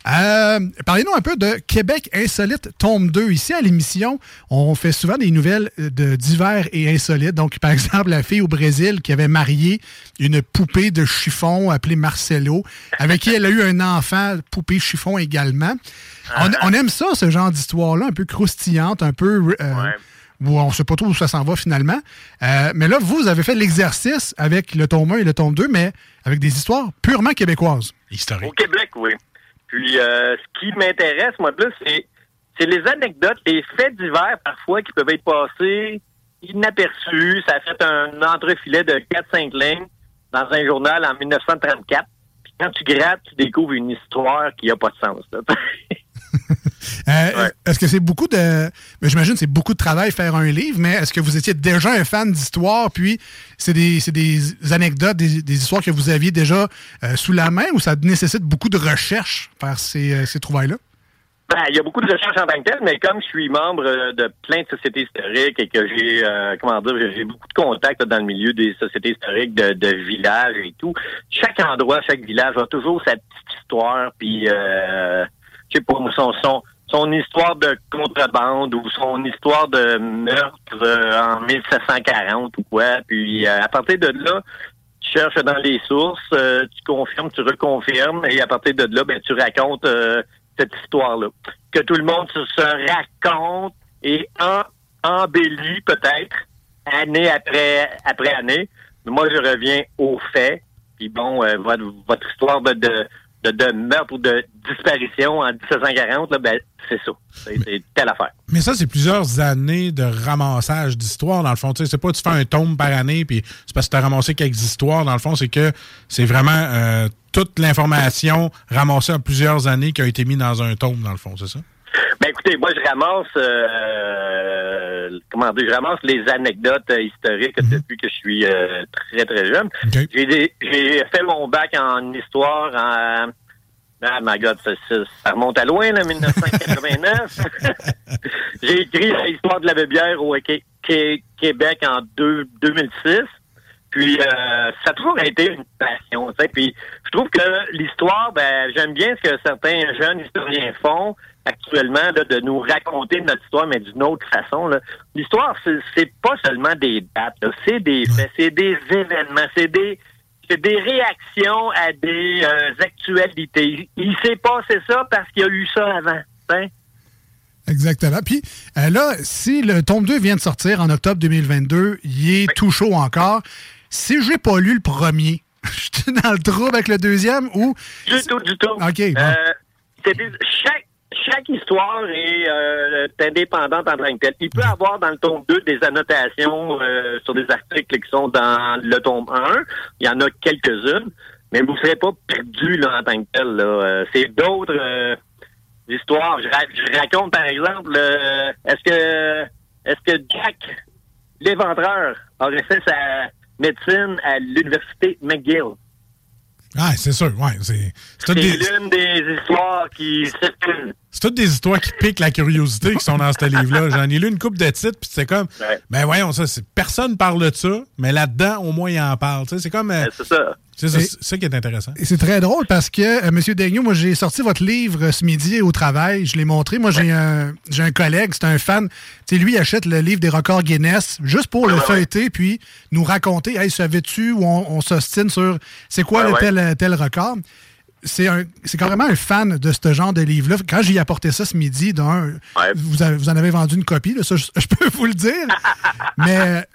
Euh, Parlez-nous un peu de Québec Insolite tome 2. Ici, à l'émission, on fait souvent des nouvelles de divers et insolites. Donc, par exemple, la fille au Brésil qui avait marié une poupée de chiffon appelée Marcelo, avec qui elle a eu un enfant, poupée chiffon également. On, on aime ça, ce genre d'histoire-là, un peu croustillante, un peu... euh, où on ne sait pas trop où ça s'en va finalement. Euh, mais là, vous avez fait l'exercice avec le tome 1 et le tome 2, mais avec des histoires purement québécoises. Au Québec, oui. Puis, euh, ce qui m'intéresse, moi, plus, c'est, c'est les anecdotes, les faits divers, parfois, qui peuvent être passés inaperçus. Ça a fait un entrefilet de 4-5 lignes dans un journal en 1934. Puis, quand tu grattes, tu découvres une histoire qui n'a pas de sens. là. Euh, Est-ce que c'est beaucoup de. mais J'imagine c'est beaucoup de travail faire un livre, mais est-ce que vous étiez déjà un fan d'histoire, puis c'est des, des anecdotes, des, des histoires que vous aviez déjà euh, sous la main, ou ça nécessite beaucoup de recherche faire ces, euh, ces trouvailles-là? Ben, il y a beaucoup de recherches en tant que telles, mais comme je suis membre de plein de sociétés historiques et que j'ai, euh, comment dire, j'ai beaucoup de contacts dans le milieu des sociétés historiques de, de villages et tout, chaque endroit, chaque village a toujours sa petite histoire, puis, euh, je sais pas, son, son, son histoire de contrebande ou son histoire de meurtre euh, en 1740 ou quoi. Puis, euh, à partir de là, tu cherches dans les sources, euh, tu confirmes, tu reconfirmes, et à partir de là, ben, tu racontes euh, cette histoire-là. Que tout le monde se, raconte et en, embellit peut-être année après après année. Moi, je reviens aux faits. Puis bon, euh, votre, votre histoire de, de, de, de meurtre ou de disparition en 1740, là, ben, c'est ça. C'est telle affaire. Mais ça, c'est plusieurs années de ramassage d'histoires, dans le fond. Tu sais, c'est pas tu fais un tome par année, puis c'est parce que tu as ramassé quelques histoires. Dans le fond, c'est que c'est vraiment euh, toute l'information ramassée en plusieurs années qui a été mise dans un tome, dans le fond, c'est ça? Ben écoutez, moi je ramasse euh, comment dire, je ramasse les anecdotes euh, historiques depuis que je suis euh, très très jeune. J'ai fait mon bac en histoire en ah my god, ça, remonte à loin, là, 1989. J'ai écrit l'histoire de la Bébière au Qué- Qué- Québec en deux- 2006. Puis euh, ça a toujours été une passion. tu sais. Puis je trouve que l'histoire, ben j'aime bien ce que certains jeunes historiens font actuellement, là, de nous raconter notre histoire, mais d'une autre façon. L'histoire, c'est- pas seulement des dates, c'est des faits, c'est des événements, c'est des c'est des réactions à des euh, actualités. Il s'est passé ça parce qu'il y a eu ça avant. hein? Exactement. Puis euh, là, si le tome 2 vient de sortir en octobre 2022, il est tout chaud encore. Si j'ai pas lu le premier, je suis dans le trouble avec le deuxième ou. Du tout, du tout. OK. bon. Euh, chaque, chaque histoire est euh, indépendante en tant que telle. Il peut avoir dans le tome 2 des annotations euh, sur des articles qui sont dans le tome 1. Il y en a quelques-unes, mais vous ne serez pas perdu là, en tant que tel. Euh, c'est d'autres euh, histoires. Je raconte, par exemple, euh, est-ce que est-ce que Jack l'éventreur aurait fait sa médecine à l'université McGill? Ah, c'est sûr, ouais. C'est toutes, des, l'une des histoires qui circulent. c'est toutes des histoires qui piquent la curiosité qui sont dans ce livre-là. J'en ai lu une coupe de titres, puis c'est comme, ben voyons, ça, personne parle de ça, mais là-dedans, au moins, il en parle. C'est comme. euh, C'est ça. C'est ça, qui est intéressant. Et c'est très drôle parce que, euh, Monsieur Daigneault, moi, j'ai sorti votre livre euh, ce midi au travail. Je l'ai montré. Moi, j'ai un, collègue, c'est un fan. Tu sais, lui, il achète le livre des records Guinness juste pour le feuilleter puis nous raconter, hey, savais-tu où on, on s'ostine sur c'est quoi Ouais, le tel, tel record? C'est un- c'est carrément un fan de ce genre de livre-là. Quand j'ai apporté ça ce midi, d'un, vous, avez- vous en avez vendu une copie, là, ça, je, je peux vous le dire. Mais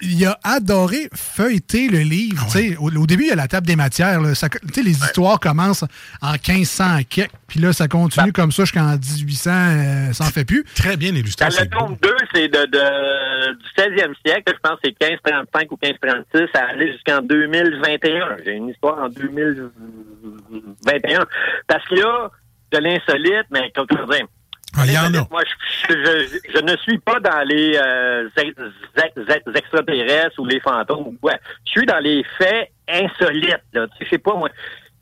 il a adoré feuilleter le livre. Ah tu sais, Au, au début, il y a la table des matières. là. Ça- les histoires commencent en 1500 quelques, puis là, ça continue comme ça jusqu'en 1800, euh, ça en fait plus. Très bien illustré. Le tome 2, c'est de, de- du 16e siècle, je pense que c'est 1535 ou 1536, ça allait jusqu'en 2021. J'ai une histoire en 2021. Parce qu'il y a de l'insolite, mais comme Ah, y en a. moi, je, je- je ne suis pas dans les euh, ex- ex- ex- extraterrestres ou les fantômes ou quoi. Je suis dans les faits insolites. Là. Tu sais, je pas, moi.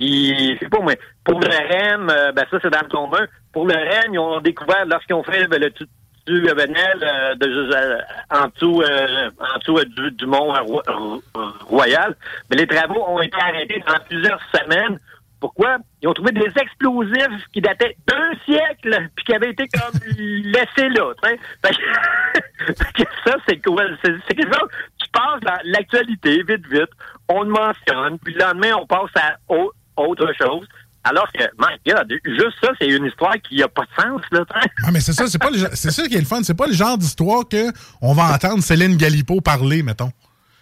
Il, je sais pas, moi. Pour le REM, euh, ben ça, c'est dans le 1. Pour le REM, ils ont découvert, lorsqu'ils ont fait ben, le tu du Venel euh, de, euh, en dessous, euh, en dessous euh, du, du mont euh, Ro- Ro- Royal, mais les travaux ont été arrêtés pendant plusieurs semaines pourquoi? Ils ont trouvé des explosifs qui dataient d'un siècle, puis qui avaient été comme laissés là. que- ça, c'est quoi? C'est quelque chose. Tu passes l'actualité, vite, vite. On le mentionne, puis le lendemain, on passe à au- autre chose. Alors que, my God, juste ça, c'est une histoire qui n'a pas de sens, là. Ah, mais c'est ça, c'est pas c'est ça qui est le fun. C'est pas le genre d'histoire que on va entendre Céline Galipo parler, mettons.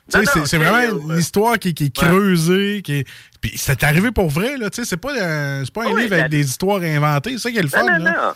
C'est- vraiment une histoire qui, qui est creusée, qui est. Puis c'est arrivé pour vrai, là. Tu sais, c'est pas, euh, pas un Oui, livre avec des histoires inventées. C'est ça qui est le fun, Non, non, là. non.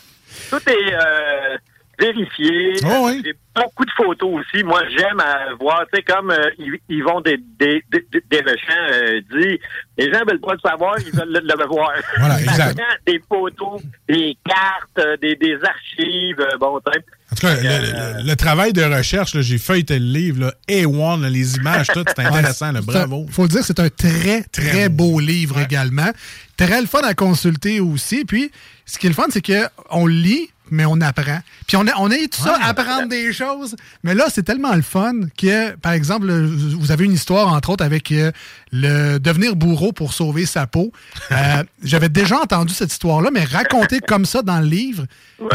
Tout est euh, vérifié. Oh J'ai beaucoup de photos aussi. Moi, j'aime à voir, tu sais, comme euh, Yv- Yvon des, des, des, des Deschamps euh, dit, les gens veulent pas le savoir, ils veulent le, le voir. Voilà, exact. Des photos, des cartes, euh, des, des archives, euh, bon, tu sais. En tout cas, le, le- le travail de recherche, j'ai feuilleté le livre, là, A1, là, les images, tout, c'est intéressant, là, bravo. Il faut le dire, c'est un très, très, beau livre également. Très le fun à consulter aussi. Puis, ce qui est le fun, c'est qu'on lit, mais on apprend. Puis, on a, on a tout ça, apprendre des choses. Mais là, c'est tellement le fun que, par exemple, le- vous avez une histoire, entre autres, avec euh, le devenir bourreau pour sauver sa peau. Euh, J'avais déjà entendu cette histoire-là, mais racontée comme ça dans le livre,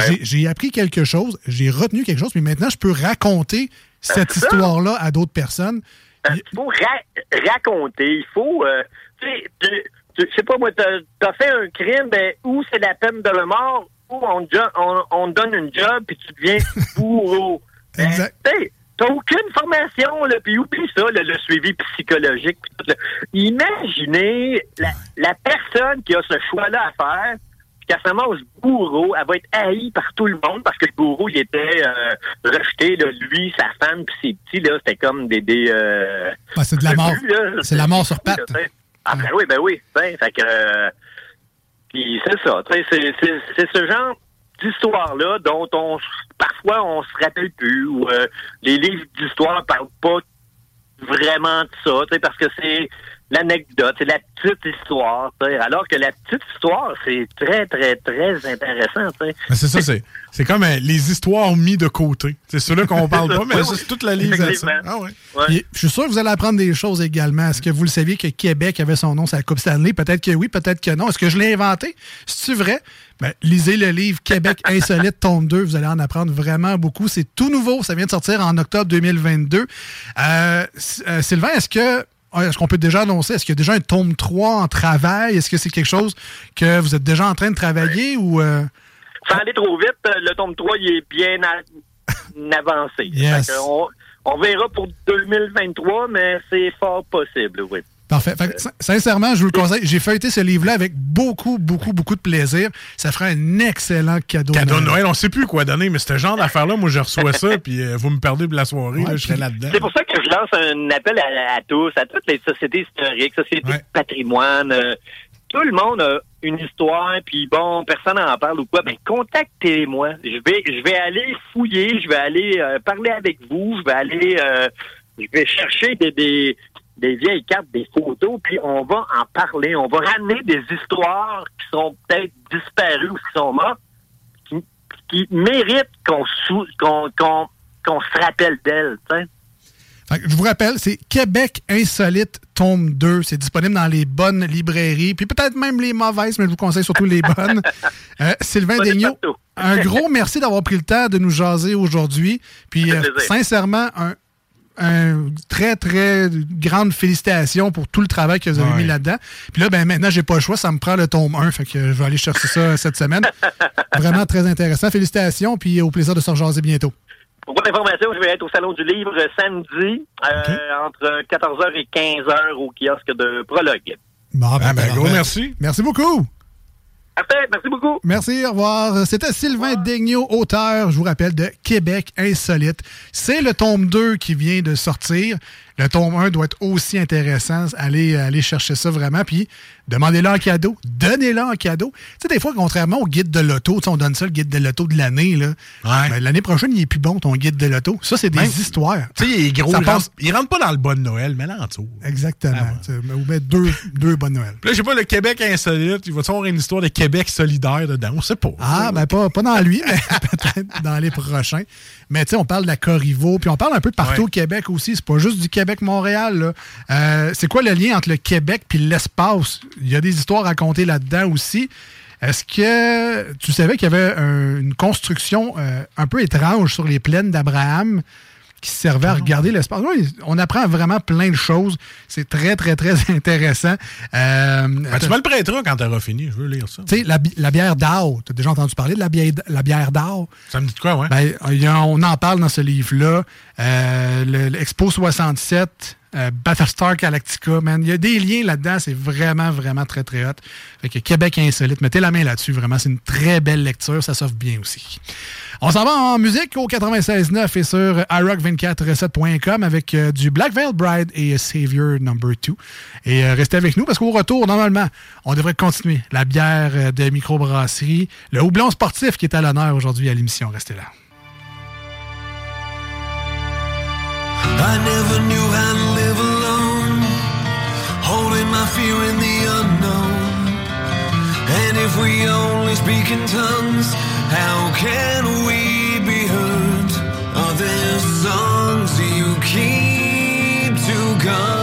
j'ai- j'ai appris quelque chose, j'ai retenu quelque chose, mais maintenant, je peux raconter cette histoire-là à d'autres personnes. Euh, Il faut ra- raconter, il faut... euh, tu sais, pas, moi, t'as as fait un crime, ben, ou c'est la peine de la mort, on, on, donne une job, puis tu deviens bourreau. Ben, Exact. tu sais, T'as aucune formation, là, puis oublie ça, le, le suivi psychologique. puis tout, là. Imaginez la, la personne qui a ce choix-là à faire, puis qu'à ce moment bourreau, elle va être haïe par tout le monde parce que le bourreau, il était euh, rejeté, là, lui, sa femme, puis ses petits, là, c'était comme des... des euh, Ben, c'est de la mort. C'est la mort sur pattes. Ah ben oui, ben oui. sais, Fait que... euh, puis c'est ça. C'est ce genre... d'histoires-là dont on parfois on se rappelle plus ou euh, les livres d'histoire parlent pas vraiment de ça, parce que c'est l'anecdote, c'est la petite histoire, alors que la petite histoire, c'est très, très, très intéressant, c'est ça, c'est, c'est comme euh, les histoires mis de côté. C'est ceux-là qu'on parle pas, mais Oui, c'est toute la liste à ça. Ah ouais. Je suis sûr que vous allez apprendre des choses également. Est-ce que vous le saviez que Québec avait son nom sur la Coupe Stanley? Peut-être que oui, peut-être que non. Est-ce que je l'ai inventé? C'est-tu vrai? Ben, lisez le livre Québec insolite, tome 2. Vous allez en apprendre vraiment beaucoup. C'est tout nouveau. Ça vient de sortir en octobre 2022. Euh, euh, Sylvain, est-ce que est-ce qu'on peut déjà annoncer? Est-ce qu'il y a déjà un tome 3 en travail? Est-ce que c'est quelque chose que vous êtes déjà en train de travailler ou... euh, Sans aller trop vite, euh, le tome 3, il est bien avancé. Yes. On verra pour 2023, mais c'est fort possible, oui. Parfait. Fait que, sin- sincèrement, je vous le conseille. J'ai feuilleté ce livre-là avec beaucoup, beaucoup, beaucoup de plaisir. Ça ferait un excellent cadeau. Cadeau de Noël. Noël, on sait plus quoi donner, mais ce genre d'affaires-là, moi, je reçois ça, puis euh, vous me perdez pour la soirée, là, je serais là-dedans. C'est pour ça que je lance un appel à, à tous, à toutes les sociétés historiques, sociétés de patrimoine. euh, tout le monde a une histoire, puis bon, personne n'en parle ou quoi. Ben, contactez-moi. Je vais, je vais aller fouiller, je vais aller euh, parler avec vous, je vais aller, euh, je vais chercher des, des, des vieilles cartes, des photos, puis on va en parler. On va ramener des histoires qui sont peut-être disparues ou qui sont mortes, qui, qui méritent qu'on se rappelle d'elles, je vous rappelle, c'est Québec Insolite tome 2. C'est disponible dans les bonnes librairies, puis peut-être même les mauvaises, mais je vous conseille surtout les bonnes. Euh, Sylvain partout. un gros merci d'avoir pris le temps de nous jaser aujourd'hui. Puis euh, sincèrement, un, un très, très grande félicitations pour tout le travail que vous avez Ouais. mis là-dedans. Puis là, ben, maintenant, j'ai pas le choix, ça me prend le tome 1, fait que je vais aller chercher ça cette semaine. Vraiment très intéressant. Félicitations, puis au plaisir de se rejaser bientôt. Pour votre information, je vais être au Salon du Livre samedi euh, entre 14h et 15h au kiosque de Prologue. Bon, Ah, ben, gros parfait. merci. Merci beaucoup. Merci beaucoup. Merci, au revoir. C'était Sylvain Daigneault, auteur, je vous rappelle, de Québec Insolite. C'est le tome 2 qui vient de sortir. Le tome 1 doit être aussi intéressant. Allez, allez chercher ça vraiment. Puis, demandez-le en cadeau. Donnez-le en cadeau. Tu sais, des fois, contrairement au guide de l'auto, on donne ça le guide de l'auto de l'année. là. Ben, L'année prochaine, il est plus bon, ton guide de l'auto. Ça, c'est des Même- histoires. Tu sais, il est gros, il, passe- rentre, il rentre pas dans le bon Noël, mais là en dessous. Exactement. Ah Tu sais, Ou mettre deux, deux bonnes Noëls. Puis là, je sais pas, le Québec insolite, il va avoir une histoire de Québec solidaire dedans? On sait pas. Ah, ben pas, pas dans lui, mais peut-être dans les prochains. Mais tu sais, on parle de la Corriveau, puis on parle un peu partout Ouais. au Québec aussi. C'est pas juste du Québec-Montréal. là. Euh, c'est quoi le lien entre le Québec puis l'espace? Il y a des histoires racontées là-dedans aussi. Est-ce que tu savais qu'il y avait un- une construction euh, un peu étrange sur les plaines d'Abraham? Qui servait à regarder l'espace? Oui, on apprend vraiment plein de choses. C'est très, très, très intéressant. Euh, Ben, tu me le prêteras quand t'auras fini, je veux lire ça. tu sais, la, bi- la bière d'Ao, tu as déjà entendu parler de la bière, la bière d'Ao? Ça me dit de quoi, ouais? Ben, on en parle dans ce livre-là. Euh, le- L'Expo 67, euh, Battlestar Galactica, man. Il y a des liens là-dedans. C'est vraiment, vraiment très, très hot. Fait que Québec insolite, mettez la main là-dessus. Vraiment, c'est une très belle lecture. Ça s'offre bien aussi. On s'en va en musique au 96.9 et sur iRock247.com avec euh, du Black Veil Bride et Savior Number 2. Et euh, restez avec nous parce qu'au retour, normalement, on devrait continuer la bière de microbrasserie, le houblon sportif qui est à l'honneur aujourd'hui à l'émission. Restez là. Fear in the unknown. And if we only speak in tongues, how can we be heard? Are there songs you keep to guard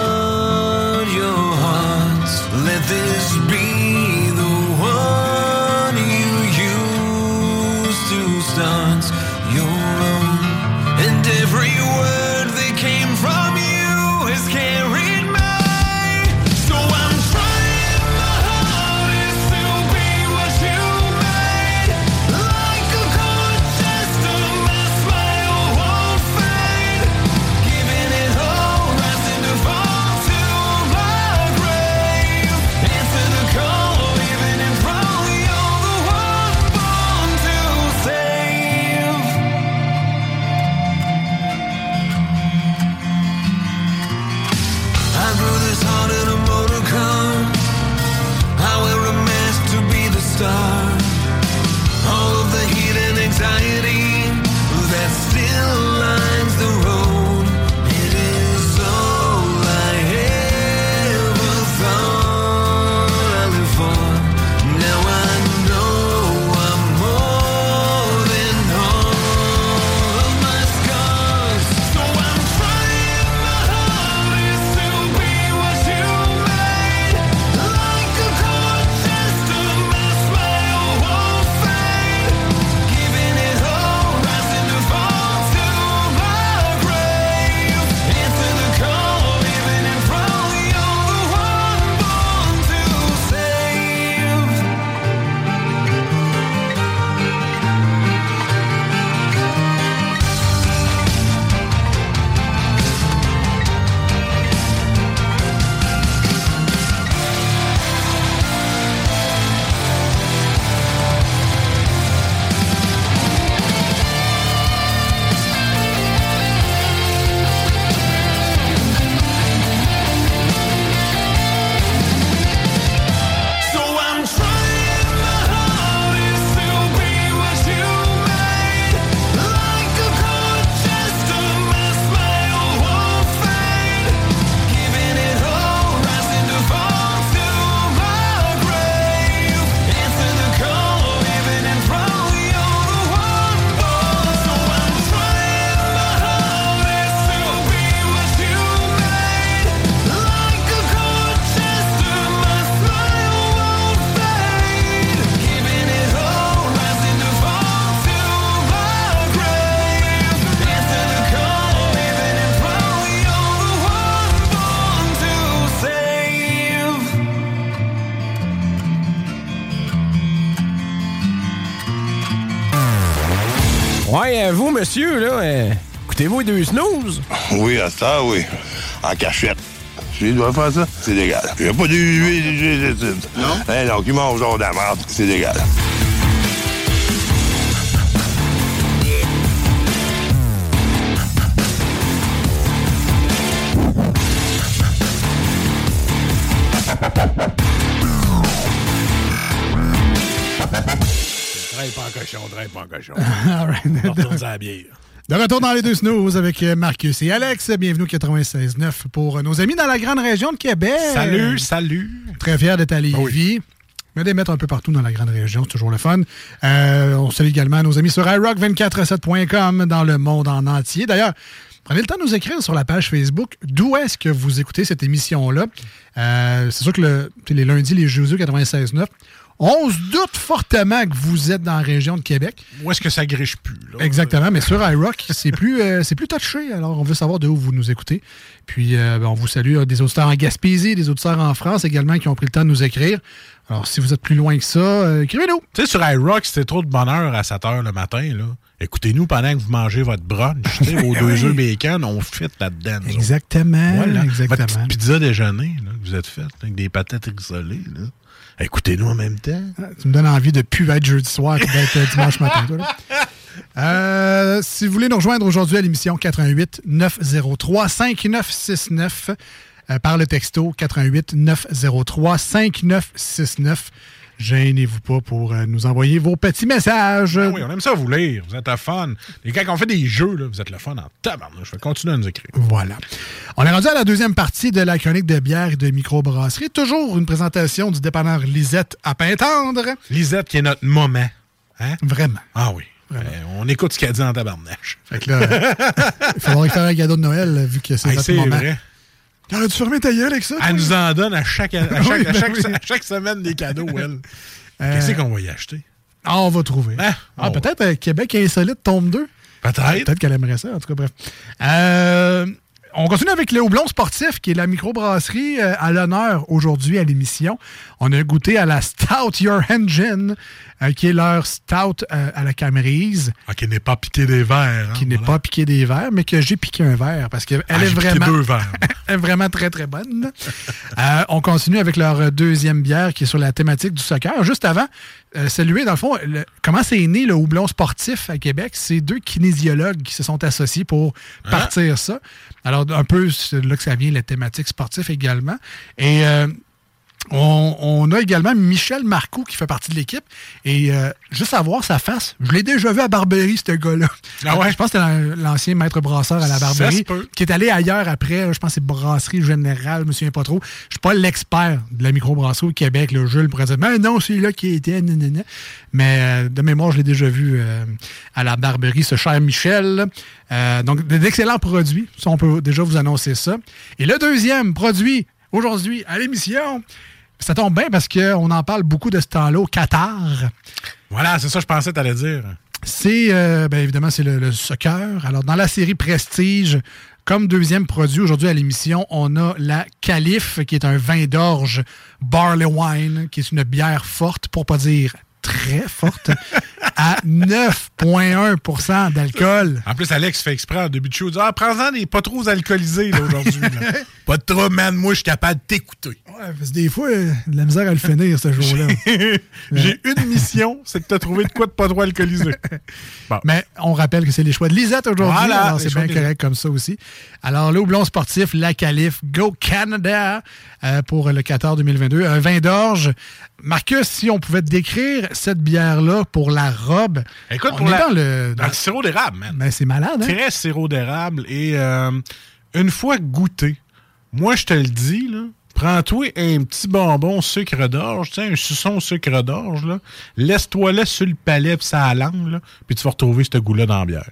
écoutez-vous les deux snooze? Oui, à ça, oui. En cachette. Tu dois faire ça? C'est légal. Il n'y a pas de huile, Non? Eh non, qui mange genre de la merde, c'est légal. Drape en cochon, drape en cochon. All right. On retourne à la bière. De retour dans les deux snooze avec Marcus et Alex. Bienvenue au 96.9 pour nos amis dans la grande région de Québec. Salut, salut. Très fier d'être à Lévis. Mais des mettre un peu partout dans la grande région, c'est toujours le fun. Euh, on salue également nos amis sur iRock247.com dans le monde en entier. D'ailleurs, prenez le temps de nous écrire sur la page Facebook d'où est-ce que vous écoutez cette émission-là? Euh, c'est sûr que le, les lundis, les jeudis 96.9, on se doute fortement que vous êtes dans la région de Québec. Où est-ce que ça griche plus? là? Exactement, mais sur iRock, c'est plus, euh, c'est plus touché. Alors, on veut savoir de où vous nous écoutez. Puis, euh, ben, on vous salue euh, des auditeurs en Gaspésie, des auditeurs en France également qui ont pris le temps de nous écrire. Alors, si vous êtes plus loin que ça, écrivez-nous. Tu sais, sur iRock, c'était trop de bonheur à 7 h le matin, là. Écoutez-nous pendant que vous mangez votre brunch, tu sais, vos deux œufs bacon, on fit là-dedans. Exactement. Voilà. exactement. Votre pizza déjeuner, là, que vous êtes faite, avec des patates rissolées, là. Écoutez-nous en même temps. Tu me donnes envie de plus être jeudi soir que d'être euh, dimanche matin. toi. Euh, si vous voulez nous rejoindre aujourd'hui à l'émission 88 903 5969 euh, par le texto 88 903 5969. Gênez-vous pas pour euh, nous envoyer vos petits messages. Ah oui, on aime ça vous lire. Vous êtes le fun. Et quand on fait des jeux, là, vous êtes le fun en tabarnouche. Je vais continuer à nous écrire. Voilà. On est rendu à la deuxième partie de la chronique de bière et de microbrasserie. Toujours une présentation du dépanneur Lisette à Pintendre. Lisette qui est notre moment. Hein? Vraiment. Ah oui. Euh, on écoute ce qu'elle dit en tabarnache. Fait que là, il faudrait faire un cadeau de Noël vu que c'est notre c'est moment. vrai. T'aurais dû fermer ta gueule avec ça? Elle nous en donne à chaque, à chaque, Oui, à ben chaque, oui. à chaque semaine des cadeaux, elle. Euh, Qu'est-ce qu'on va y acheter? Ah, on va trouver. Hein? Ah, peut-être euh, Québec Insolite tombe 2. Peut-être. Peut-être qu'elle aimerait ça, en tout cas, bref. Euh, on continue avec le houblon sportif, qui est la microbrasserie euh, à l'honneur aujourd'hui à l'émission. On a goûté à la Stout Your Engine, euh, qui est leur stout euh, à la camerise. Ah, qui n'est pas piqué des verres. hein, qui n'est pas piqué des verres, mais que j'ai piqué un verre parce qu'elle Ah, est j'ai piqué vraiment, deux verres. elle est vraiment très très bonne. On continue avec leur deuxième bière qui est sur la thématique du soccer. Juste avant, euh, saluer dans le fond le- comment c'est né le houblon sportif à Québec? C'est deux kinésiologues qui se sont associés pour Hein? partir ça. Alors un peu c'est là que ça vient la thématique sportive également. Et euh, on, on a également Michel Marcoux qui fait partie de l'équipe. Et euh, juste à voir sa face, je l'ai déjà vu à Barberie, ce gars-là. Ah ouais? Je pense que c'était l'an- l'ancien maître brasseur à la Barberie, qui est allé ailleurs après. je pense que c'est Brasserie Générale, je me souviens pas trop. Je suis pas l'expert de la microbrasserie au Québec. Là, Jules pourrait dire, mais non, c'est là qui était. nanana. Mais euh, de mémoire, je l'ai déjà vu euh, à la Barberie, ce cher Michel. Euh, donc, d'excellents produits. Ça, on peut déjà vous annoncer ça. Et le deuxième produit aujourd'hui à l'émission, ça tombe bien parce qu'on en parle beaucoup de ce temps-là au Qatar. Voilà, c'est ça que je pensais que t'allais dire. C'est, euh, bien évidemment, c'est le, le soccer. Alors, dans la série Prestige, comme deuxième produit aujourd'hui à l'émission, on a la Calife, qui est un vin d'orge barley wine, qui est une bière forte, pour pas dire très forte, à 9,1% d'alcool. En plus, Alex fait exprès en début de show. il dit, Ah, prends-en des pas trop alcoolisés aujourd'hui. pas de trop, man. Moi, je suis capable de t'écouter. Parce que des fois, de la misère à le finir, ce jour-là. J'ai une mission, c'est que t'as trouvé de quoi de pas trop alcoolisé. Mais on rappelle que c'est les choix de Lisette aujourd'hui. Voilà, c'est bien correct comme ça aussi. Alors, le houblon sportif, la Calife, Go Canada euh, pour le 14 2022. Un vin d'orge. Marcus, si on pouvait te décrire cette bière-là pour la robe. Écoute, on pour est la- dans le. Dans le sirop d'érable, man. Ben, c'est malade, hein? Très sirop d'érable. Et euh, une fois goûté, moi, je te le dis, là, prends-toi un petit bonbon sucre d'orge, un suçon sucre d'orge, là. Laisse-toi là sur le palais pis ça langue, là, puis tu vas retrouver ce goût-là dans la bière.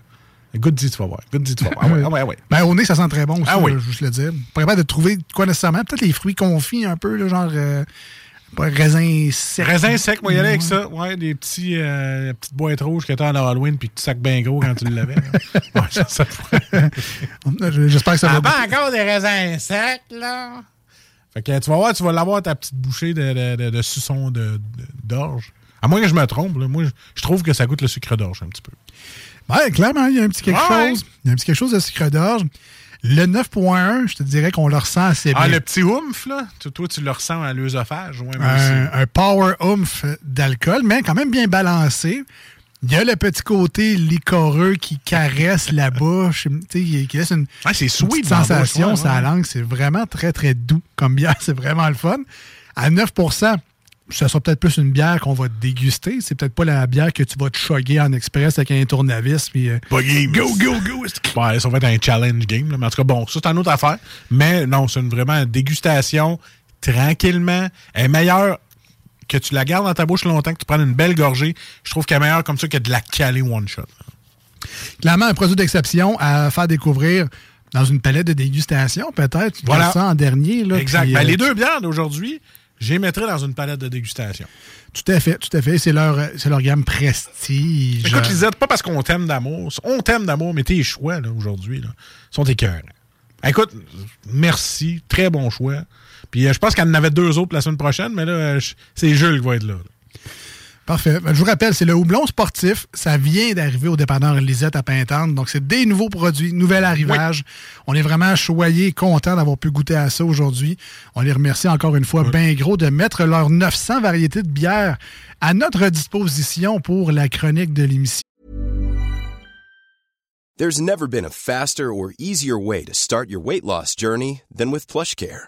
Goûte-y, tu vas voir. Goûte-y, tu vas voir. Ah ouais, ah ouais, ah ouais. Ben, au nez, ça sent très bon aussi, Ah oui. là, juste le dire. Pas capable de trouver quoi nécessairement. Peut-être les fruits confits un peu, là, genre. euh, pas raisin sec. Raisin sec, moi, y aller avec ça. Ouais, des petits, euh, petites boîtes rouges que t'as en Halloween puis que tu sacs bien gros quand tu l'avais. ouais, ça. J'espère que ça va. Ah, ben, encore des raisins secs, là. Fait que tu vas voir, tu vas l'avoir ta petite bouchée de, de, de, de suçon d'orge. À moins que je me trompe, là, moi, je- je trouve que ça goûte le sucre d'orge un petit peu. Ouais, clairement, il y a un petit quelque Ouais. chose. Il y a un petit quelque chose de sucre d'orge. Le 9.1, je te dirais qu'on le ressent assez bien. Ah, le petit oomph, là, toi, tu le ressens à l'œsophage. Ouais, un, un power oomph d'alcool, mais quand même bien balancé. Il y a le petit côté licoreux qui caresse la bouche, qui laisse une, une sweet petite bouche, sensation sur la langue. C'est vraiment très, très doux comme bière. C'est vraiment le fun. À 9% ça sera peut-être plus une bière qu'on va déguster. C'est peut-être pas la bière que tu vas te choguer en express avec un tournevis. Puis, euh, Pas game. Go, go, go! Ouais, ça va être un challenge game. là. Mais en tout cas, bon, ça, c'est une autre affaire. Mais non, c'est une vraiment dégustation tranquillement. Elle est meilleure que tu la gardes dans ta bouche longtemps, que tu prennes une belle gorgée. Je trouve qu'elle est meilleure comme ça que de la caler one shot. Clairement, un produit d'exception à faire découvrir dans une palette de dégustation, peut-être. Voilà. ça en dernier. Là, exact. puis, Ben, euh, les deux bières d'aujourd'hui, je les mettrais dans une palette de dégustation. Tout à fait, tout à fait. C'est leur, leur gamme prestige. Écoute, Lisette, pas parce qu'on t'aime d'amour. On t'aime d'amour, mais tes choix, aujourd'hui, sont écœurants. Écoute, merci. Très bon choix. Puis euh, je pense qu'il y en avait deux autres la semaine prochaine, mais là, euh, c'est Jules qui va être là. là. Parfait. Ben, Je vous rappelle, c'est le houblon sportif. Ça vient d'arriver au dépanneur Lisette à Pintante. Donc, c'est des nouveaux produits, nouvel arrivage. On est vraiment choyés, contents d'avoir pu goûter à ça aujourd'hui. On les remercie encore une fois bien gros de mettre leurs 900 variétés de bières à notre disposition pour la chronique de l'émission. There's never been a faster or easier way to start your weight loss journey than with PlushCare.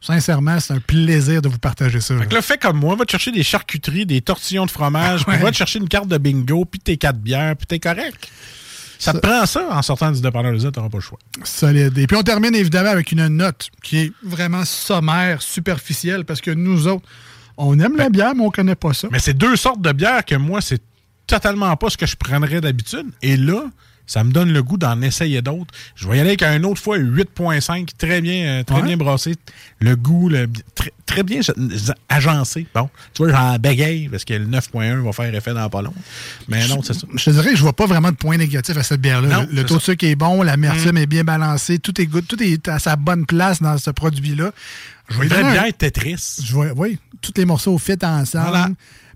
Sincèrement, c'est un plaisir de vous partager ça. Fait que là, fais comme moi, va te chercher des charcuteries, des tortillons de fromage, puis va te chercher une carte de bingo, puis tes quatre bières, puis t'es correct. Ça, te prend ça en sortant du dépanneur Lisette, t'auras pas le choix. Solide. Et puis on termine évidemment avec une note qui est vraiment sommaire, superficielle, parce que nous autres, on aime la bière, mais on connaît pas ça. Mais c'est deux sortes de bières que moi, c'est totalement pas ce que je prendrais d'habitude. Et là, ça me donne le goût d'en essayer d'autres. Je vais y aller avec un autre fois 8.5, très bien, euh, très Ouais. bien brassé. Le goût, le- très, très bien agencé. Bon, tu vois, j'en bégaye parce que le 9.1 va faire effet dans pas long. Mais non, c'est ça. Je te dirais que je vois pas vraiment de point négatif à cette bière-là. Le, le taux de ça. sucre est bon, l'amertume Mm. est bien balancée, tout est good, tout est à sa bonne place dans ce produit-là. Je donner un- bière Tetris. Je vois, oui, tous les morceaux fit ensemble. Voilà.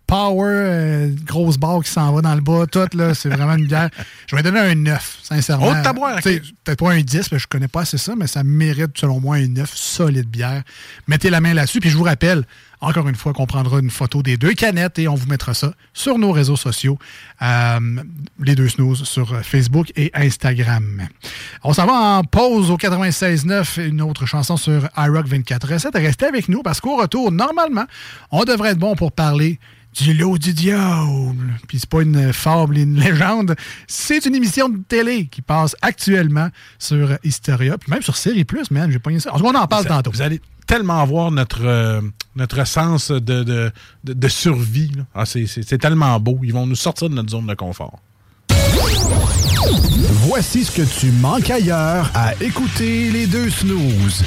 Power, euh, grosse barre qui s'en va dans le bas, tout, là, c'est vraiment une bière. Je vais donner un 9, sincèrement. Oh, sais, Peut-être pas un 10, parce que je connais pas assez ça, mais ça mérite, selon moi, un 9, solide bière. Mettez la main là-dessus, puis je vous rappelle, encore une fois, qu'on prendra une photo des deux canettes et on vous mettra ça sur nos réseaux sociaux, euh, les deux snooze, sur Facebook et Instagram. On s'en va en pause au 96.9, une autre chanson sur iRock 24 recettes. Restez avec nous parce qu'au retour, normalement, on devrait être bon pour parler du lot du diable. Puis c'est pas une fable, une légende. C'est une émission de télé qui passe actuellement sur Historia, puis même sur Série Plus, man. J'ai pas ça. En tout cas, on en parle Vous- tantôt. Vous allez tellement voir notre, euh, notre sens de, de, de- de survie. Ah, c'est tellement beau. Ils vont nous sortir de notre zone de confort. Voici ce que tu manques ailleurs à écouter les deux snooze.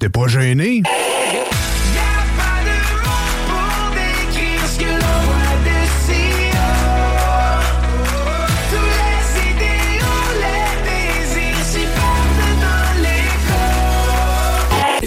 T'es pas gêné?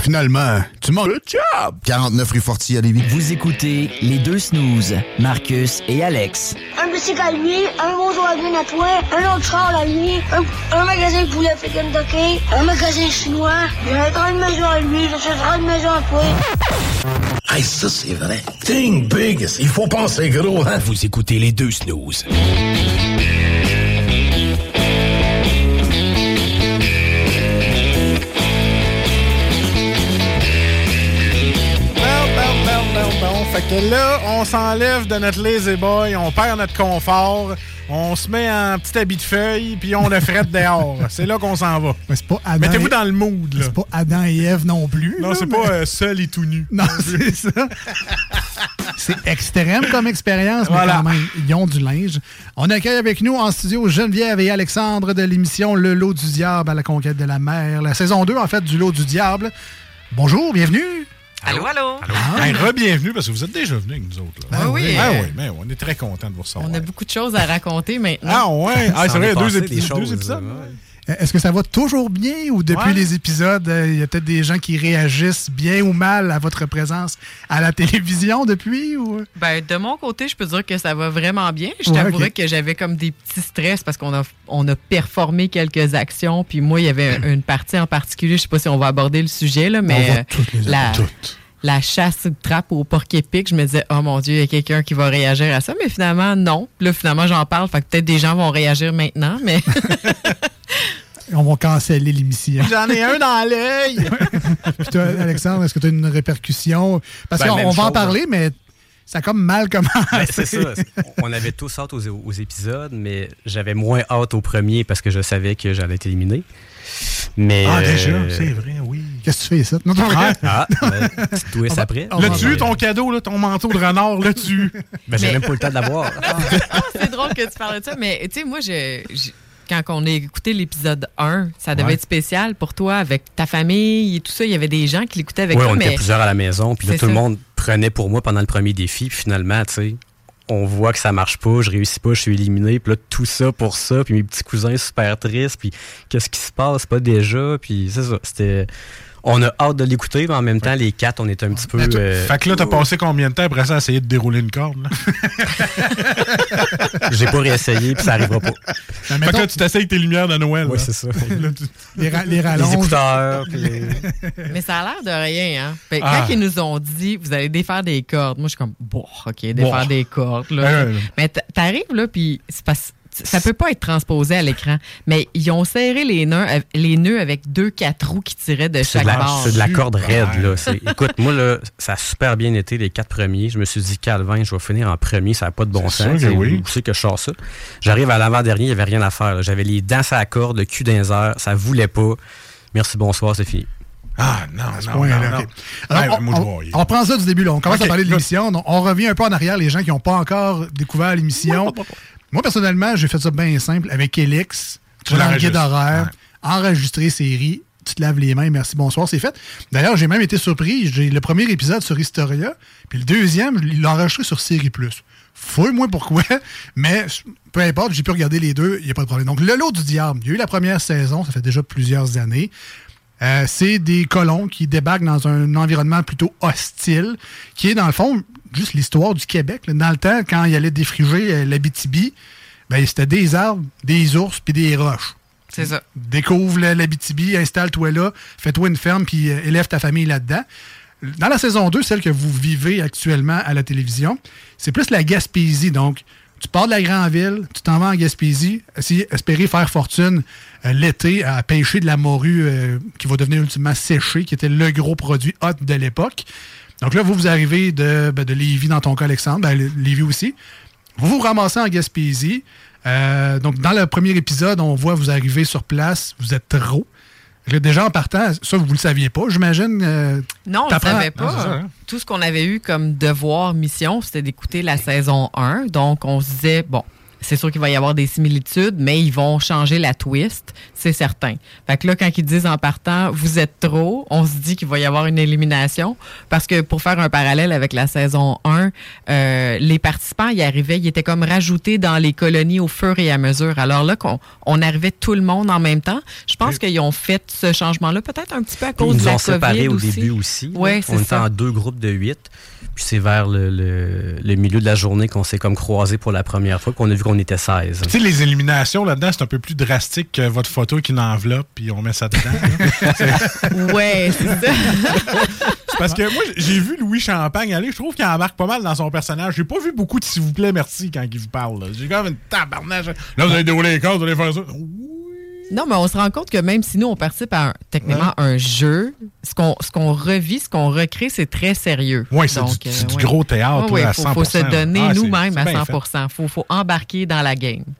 finalement, tu manges le job. 49 rue Forti à Lévis. Vous écoutez les deux snooze, Marcus et Alex. Un bicycle à lui, un bonjour à bien à toi, un autre char à lui, un, un magasin de poulet fait Kentucky, un magasin chinois, a une grande maison à lui, j'achèterai une maison à toi. Hey, ça, c'est vrai. Think big. Il faut penser gros, hein? Vous écoutez les deux snooze. Que là, on s'enlève de notre lazy boy, on perd notre confort, on se met en petit habit de feuille, puis on le frette dehors. C'est là qu'on s'en va. c'est pas Adam Mettez-vous et- dans le mood, là. C'est pas Adam et Ève non plus. Non, c'est mais- pas euh, seul et tout nu. Non, c'est ça. C'est extrême comme expérience, mais Voilà. quand même, ils ont du linge. On accueille avec nous en studio Geneviève et Alexandre de l'émission Le Lot du Diable à la conquête de la mer, la saison 2 en fait du Lot du Diable. Bonjour, bienvenue. Allô, allô? Hey, re-bienvenue, parce que vous êtes déjà venus avec nous autres. Là. Ah oui. Ah oui, mais on est très contents de vous recevoir. On a beaucoup de choses à raconter maintenant. Ah ouais? Ah, c'est vrai, il y a deux, épisodes. Est-ce que ça va toujours bien ou depuis Ouais. les épisodes, euh, il y a peut-être des gens qui réagissent bien ou mal à votre présence à la télévision depuis? Ou... Ben, de mon côté, je peux dire que ça va vraiment bien. Je Ouais, t'avouerais que j'avais comme des petits stress parce qu'on a, on a performé quelques actions. Puis moi, il y avait un- une partie en particulier, je sais pas si on va aborder le sujet, là, mais On va euh, toutes les la. La chasse de trappe au porc épic, je me disais, oh mon Dieu, il y a quelqu'un qui va réagir à ça. Mais finalement, non. Puis Là, finalement, j'en parle. Fait que peut-être des gens vont réagir maintenant, mais On va canceller l'émission. J'en ai un dans l'œil! Puis toi, Alexandre, est-ce que tu as une répercussion? Parce Ben, qu'on va en parler, mais ça a comme mal commencé. Ben, c'est ça. On avait tous hâte aux, aux épisodes, mais j'avais moins hâte au premier parce que je savais que j'allais être éliminé. Mais, Ah, euh, déjà, c'est vrai, oui. Qu'est-ce que tu fais ça? Non, non, Ah, Ah, ben, petite twist après. L'as-tu eu ton cadeau, là, ton manteau de renard, l'as-tu? Ben, j'ai Mais- même pas eu le temps de l'avoir. Ah, c'est drôle que tu parles de ça, mais tu sais, moi, je, je- quand on a écouté l'épisode 1, ça devait Ouais. être spécial pour toi, avec ta famille et tout ça. Il y avait des gens qui l'écoutaient avec Oui, toi, on mais était plusieurs à la maison, puis là, tout le monde prenait pour moi pendant le premier défi, puis finalement, tu sais, on voit que ça marche pas, je réussis pas, je suis éliminé, puis là, tout ça pour ça, puis mes petits cousins super tristes, puis qu'est-ce qui se passe pas déjà, puis c'est ça, c'était... On a hâte de l'écouter, mais en même temps, les quatre, on était un petit peu... euh, Fait que là, t'as passé combien de temps après ça à essayer de dérouler une corde, là? J'ai pas réessayé, puis ça arrivera pas. fait que là, tu t'essayes tes lumières de Noël. Oui, c'est ça. Là, tu- Les, ra- les rallonges. Les écouteurs, puis... Mais ça a l'air de rien, hein? Fait que Ah. Quand ils nous ont dit, vous allez défaire des cordes, moi, je suis comme, bon, OK, défaire Bon. des cordes, là. Ouais. Mais t'arrives, là, puis c'est parce ça peut pas être transposé à l'écran, mais ils ont serré les nœuds, les nœuds avec deux quatre roues qui tiraient de chaque bord. c'est de la corde raide, là. Écoute, moi, là, ça a super bien été les quatre premiers. Je me suis dit, Calvin, je vais finir en premier, ça n'a pas de bon sens. C'est- oui. Où c'est que je sors ça? J'arrive à l'avant-dernier, il n'y avait rien à faire. J'avais les dents à la corde, le cul airs, ça voulait pas. Merci, bonsoir, c'est fini. Ah, non, non, Ouais, non, là. Alors, on, on- on reprend ça du début. Là. On commence à parler de l'émission. Donc, On revient un peu en arrière, les gens qui n'ont pas encore découvert l'émission. Moi, personnellement, j'ai fait ça bien simple avec Elix. Tu vas dans le guide enregistrer série, tu te laves les mains, merci, bonsoir, c'est fait. D'ailleurs, j'ai même été surpris. J'ai le premier épisode sur Historia, puis le deuxième, il l'a enregistré sur Série Plus. Fouille-moi pourquoi, mais peu importe, j'ai pu regarder les deux, il n'y a pas de problème. Donc, Le Lot du Diable, il y a eu la première saison, ça fait déjà plusieurs années. Euh, c'est des colons qui débarquent dans un environnement plutôt hostile, qui est dans le fond juste l'histoire du Québec. là. Dans le temps, quand il allait défriger euh, l'Abitibi, ben, c'était des arbres, des ours puis des roches. C'est ça. Découvre la- l'Abitibi, installe-toi là, fais-toi une ferme puis euh, élève ta famille là-dedans. Dans la saison 2, celle que vous vivez actuellement à la télévision, c'est plus la Gaspésie. Donc, tu pars de la grande ville, tu t'en vas en Gaspésie, essayer, espérer faire fortune euh, l'été à pêcher de la morue euh, qui va devenir ultimement séchée, qui était le gros produit hot de l'époque. Donc là, vous, vous arrivez de, ben, de dans ton cas, Alexandre, ben, aussi. Vous vous ramassez en Gaspésie. Euh, donc, dans le premier épisode, on voit vous arriver sur place, vous êtes trop. Là, Déjà en partant, ça, vous ne le saviez pas, j'imagine. euh, Non, on ne t'apprends- savait pas. Ah, hein? Tout ce qu'on avait eu comme devoir, mission, c'était d'écouter la saison 1. Donc, on se disait, bon, c'est sûr qu'il va y avoir des similitudes, mais ils vont changer la twist, c'est certain. Fait que là, quand ils disent en partant, vous êtes trop, on se dit qu'il va y avoir une élimination. Parce que pour faire un parallèle avec la saison 1, euh, les participants y arrivaient, ils étaient comme rajoutés dans les colonies au fur et à mesure. Alors là, qu'on on arrivait tout le monde en même temps, je pense qu'ils ont fait ce changement-là, peut-être un petit peu à Ils cause de nous la ont séparés COVID au aussi. début aussi. Ouais, on c'est était ça. en deux groupes de huit. Puis c'est vers le, le- le milieu de la journée qu'on s'est comme croisés pour la première fois, qu'on a vu qu'on était 16. Tu sais, les éliminations là-dedans, c'est un peu plus drastique que votre photo qui est une enveloppe, puis on met ça dedans. Ouais, c'est ça. Parce que moi, j'ai vu Louis Champagne aller. Je trouve qu'il embarque pas mal dans son personnage. J'ai pas vu beaucoup de s'il vous plaît, merci quand il vous parle. J'ai quand même une tabarnage. Là, vous allez dérouler les cartes, vous allez faire ça. Non, mais on se rend compte que même si nous, on participe à un- techniquement un jeu, ce qu'on qu'on revit, ce qu'on recrée, c'est très sérieux. Ouais, c'est du- c'est du gros théâtre, Ouais, là, ouais, à faut, faut se 100%. donner Ah, nous-mêmes à bien 100 faut, faut embarquer dans la game.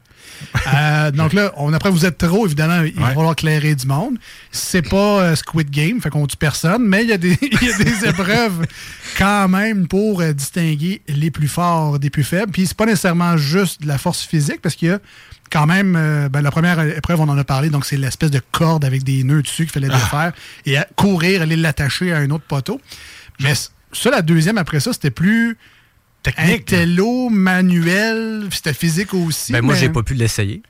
Euh, donc là, on, après, vous êtes trop, évidemment, il va falloir clairer du monde. C'est pas euh, Squid Game, fait qu'on tue personne, mais il y, a des- il y a des épreuves quand même pour euh, distinguer les plus forts des plus faibles. Puis c'est pas nécessairement juste de la force physique, parce qu'il y a quand même, euh, ben, la première épreuve, on en a parlé, donc c'est l'espèce de corde avec des nœuds dessus qu'il fallait défaire et à courir, aller l'attacher à un autre poteau. Mais ça, la deuxième, après ça, c'était plus intello, manuel, c'était physique aussi. Ben, moi, mais- j'ai pas pu l'essayer.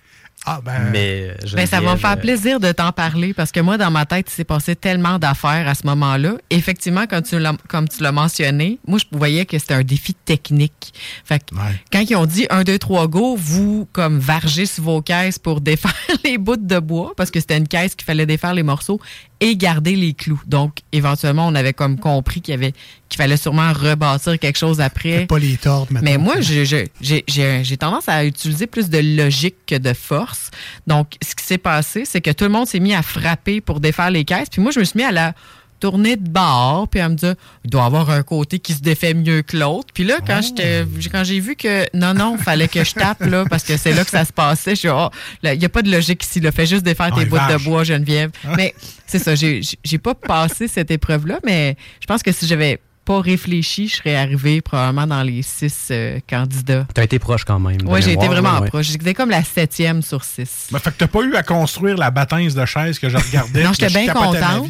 Ah, ben. Mais Ben, ça va me faire plaisir de t'en parler parce que moi, dans ma tête, il s'est passé tellement d'affaires à ce moment-là. Effectivement, quand tu l'as- comme tu l'as mentionné, moi, je voyais que c'était un défi technique. Fait que quand ils ont dit 1, 2, 3, go, vous, comme, vargez sur vos caisses pour défaire les bouts de bois parce que c'était une caisse qu'il fallait défaire les morceaux et garder les clous. Donc, éventuellement, on avait comme compris qu'il y avait qu'il fallait sûrement rebâtir quelque chose après. Pas les tordre, Mais moi, j'ai tendance à utiliser plus de logique que de force. Donc, ce qui s'est passé, c'est que tout le monde s'est mis à frapper pour défaire les caisses. Puis moi, je me suis mis à la tourner de bord, puis à me dire, il doit y avoir un côté qui se défait mieux que l'autre. Puis là, quand j'étais- quand j'ai vu que non, non, fallait que je tape, là, parce que c'est là que ça se passait, je oh, il n'y a pas de logique ici, là, fais juste défaire Ah, tes il bouts de bois, Geneviève. Mais c'est ça, j'ai j'ai pas passé cette épreuve-là, mais je pense que si j'avais pas réfléchi, je serais arrivé probablement dans les six euh, candidats. T'as été proche quand même. Oui, j'ai été vraiment ouais. proche. J'étais comme la septième sur six. Ben, fait que t'as pas eu à construire la bâtisse de chaise que je regardais. Non, j'étais bien contente.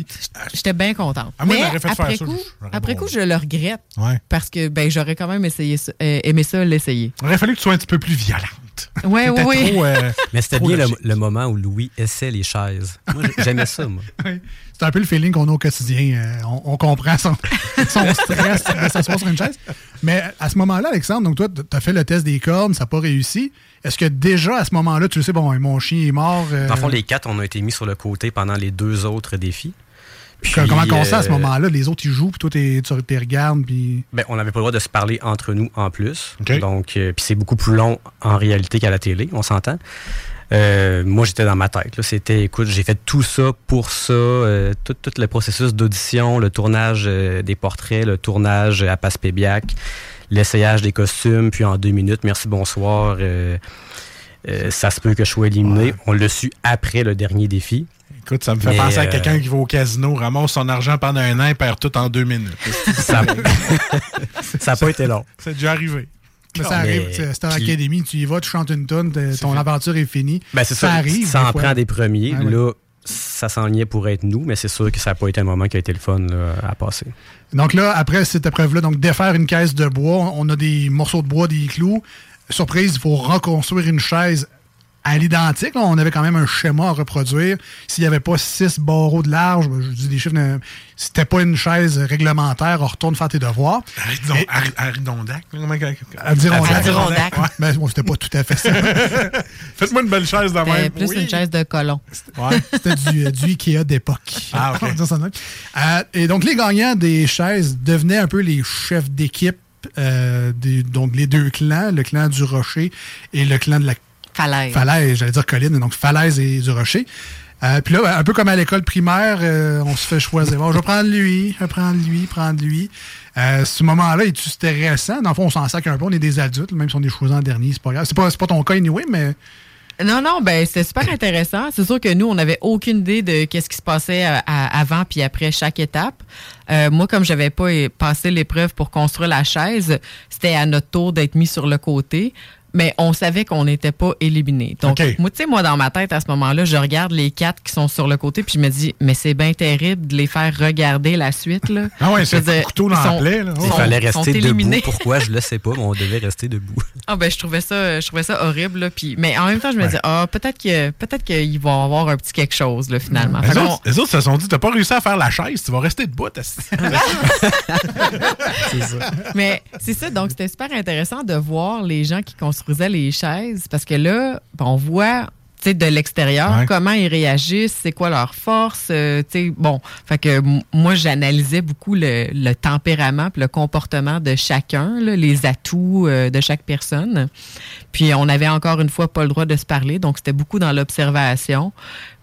J'étais bien contente. Ah, moi, Mais j'aurais fait faire après, ça, coup, j'aurais après coup, je le regrette. Ouais. Parce que ben, j'aurais quand même essayé ça, euh, aimé ça l'essayer. Il aurait fallu que tu sois un petit peu plus violente. Ouais, oui, oui. euh, Mais c'était bien le, moment où Louis essaie les chaises. Moi, j'aimais ça, moi. C'est un peu le feeling qu'on a au quotidien. Euh, on, on comprend son, son stress de s'asseoir sur une chaise. Mais à ce moment-là, Alexandre, donc toi, tu as fait le test des cornes, ça n'a pas réussi. Est-ce que déjà à ce moment-là, tu le sais, bon, mon chien est mort. euh, Dans le fond, les quatre, on a été mis sur le côté pendant les deux autres défis. Puis, comment on sait à ce euh, moment-là? Les autres, ils jouent, puis toi, tu les regardes, puis. Ben, on n'avait pas le droit de se parler entre nous en plus. Donc, euh, puis c'est beaucoup plus long en réalité qu'à la télé, on s'entend. Euh, moi, j'étais dans ma tête. C'était, écoute, j'ai fait tout ça pour ça, euh, tout, tout le processus d'audition, le tournage euh, des portraits, le tournage à Passepébiac, l'essayage des costumes, puis en deux minutes, merci, bonsoir. ça se peut que je sois éliminé. On l'a su après le dernier défi. Écoute, ça me fait Mais, penser à quelqu'un qui va au casino, ramasse son argent pendant un an et perd tout en deux minutes. Ça n'a pas été long. C'est déjà arrivé. Mais ça arrive, Star puis- Academy, tu y vas, tu chantes une tonne, ton aventure est finie. Ben, c'est ça. arrive. Ça en prend des premiers. Ah, ouais. Là, ça s'enlignait pour être nous, mais c'est sûr que ça n'a pas été un moment qui a été le fun là, à passer. Donc là, après cette épreuve-là, donc défaire une caisse de bois, on a des morceaux de bois, des clous. Surprise, il faut reconstruire une chaise à l'identique. On avait quand même un schéma à reproduire. S'il n'y avait pas six barreaux de large, ben, je dis des chiffres, si c'était pas une chaise réglementaire, on retourne faire tes devoirs. Aridon- Ari- Aridondac. Ouais, ben, bon, c'était pas tout à fait ça. Faites-moi une belle chaise de C'était même. plus Oui. une chaise de colon. Ouais, c'était du, euh, du Ikea d'époque. Ah, ok. On va dire ça de même. Euh, et donc, les gagnants des chaises devenaient un peu les chefs d'équipe. euh, des- donc, les deux clans, le clan du Rocher et le clan de la Falaise. Falaise, j'allais dire colline, donc Falaise et du Rocher. Euh, Puis là, ben, un peu comme à l'école primaire, euh, on se fait choisir. Bon, je vais prendre lui, je vais prendre lui, prendre lui. Euh, ce moment-là, est-tu stressant? Dans le fond, on s'en sac un peu, on est des adultes, même si on est choisi en dernier, c'est pas grave. C'est pas, pas ton cas anyway, mais Non, non, ben c'était super intéressant. C'est sûr que nous, on n'avait aucune idée de qu'est-ce qui se passait à- à- avant puis après chaque étape. Euh, moi, comme j'avais pas passé l'épreuve pour construire la chaise, c'était à notre tour d'être mis sur le côté. Mais on savait qu'on n'était pas éliminé. Donc, moi, tu sais, moi, dans ma tête, à ce moment-là, je regarde les quatre qui sont sur le côté, puis je me dis, mais c'est bien terrible de les faire regarder la suite, là. Ah ouais, Je c'est un couteau dans ils la sont- plaie, là. Il fallait rester debout. Pourquoi, je le sais pas, mais on devait rester debout. Ah ben je trouvais ça je trouvais ça horrible là, puis mais en même temps je me disais ah peut-être que peut-être qu'ils vont avoir un petit quelque chose là finalement. Les autres, les autres se sont dit, t'as pas réussi à faire la chaise, tu vas rester debout. esti. Mais c'est ça, donc c'était super intéressant de voir les gens qui les chaises parce que là, ben, on voit de l'extérieur, Ouais. comment ils réagissent, c'est quoi leur force, euh, bon, fait que moi j'analysais beaucoup le, le tempérament puis le comportement de chacun, là, les atouts euh, de chaque personne. Puis on avait encore une fois pas le droit de se parler, donc c'était beaucoup dans l'observation.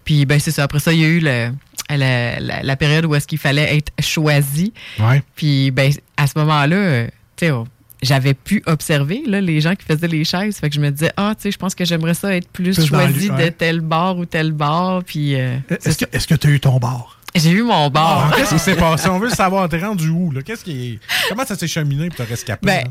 Puis ben c'est ça, après ça il y a eu le la, la- la période où est-ce qu'il fallait être choisi. Ouais. Puis ben à ce moment-là, tu sais, on- j'avais pu observer là, les gens qui faisaient les chaises. Fait que je me disais, ah, tu sais, je pense que j'aimerais ça être plus, choisi le- ouais. de tel bar ou tel bar. Puis euh, Est-ce que est-ce que tu as eu ton bar? j'ai eu mon bar. Ah, Qu'est-ce qui s'est passé? On veut savoir. T'es rendu où? Là? Qu'est-ce qui est... Comment ça s'est cheminé pour te rescaper? Ben?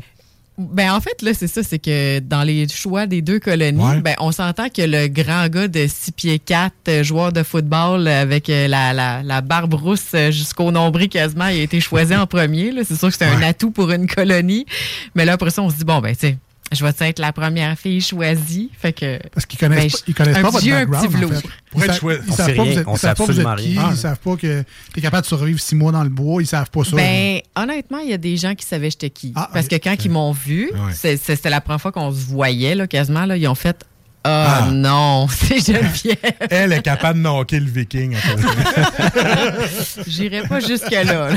Ben, en fait, là, c'est ça, c'est que dans les choix des deux colonies, Ouais. ben, on s'entend que le grand gars de 6 pieds 4, euh, joueur de football euh, avec euh, la, la, la barbe rousse jusqu'au nombril quasiment, il a été choisi en premier. là. C'est sûr que c'est un atout pour une colonie. Mais là, après ça, on se dit, bon, ben, tu sais, je vais être la première fille choisie. Fait que. Parce qu'ils connaissent, ben, pas, ils connaissent un pas petit votre jeu, un background. petit en fait. Pour Ils être. Ils On savent sait pas, rien, vous êtes, on savent pas vous absolument êtes qui. rien. Ils savent pas que tu es capable de survivre six mois dans le bois. Ils savent pas ça. Ben, honnêtement, il y a des gens qui savaient j'étais qui. Ah, Parce que quand ils m'ont vu, Ouais. c'était la première fois qu'on se voyait, là, quasiment, là, ils ont fait Ah Ah. non, c'est Geneviève. Elle est capable de knocker le viking. J'irai pas jusque-là. là.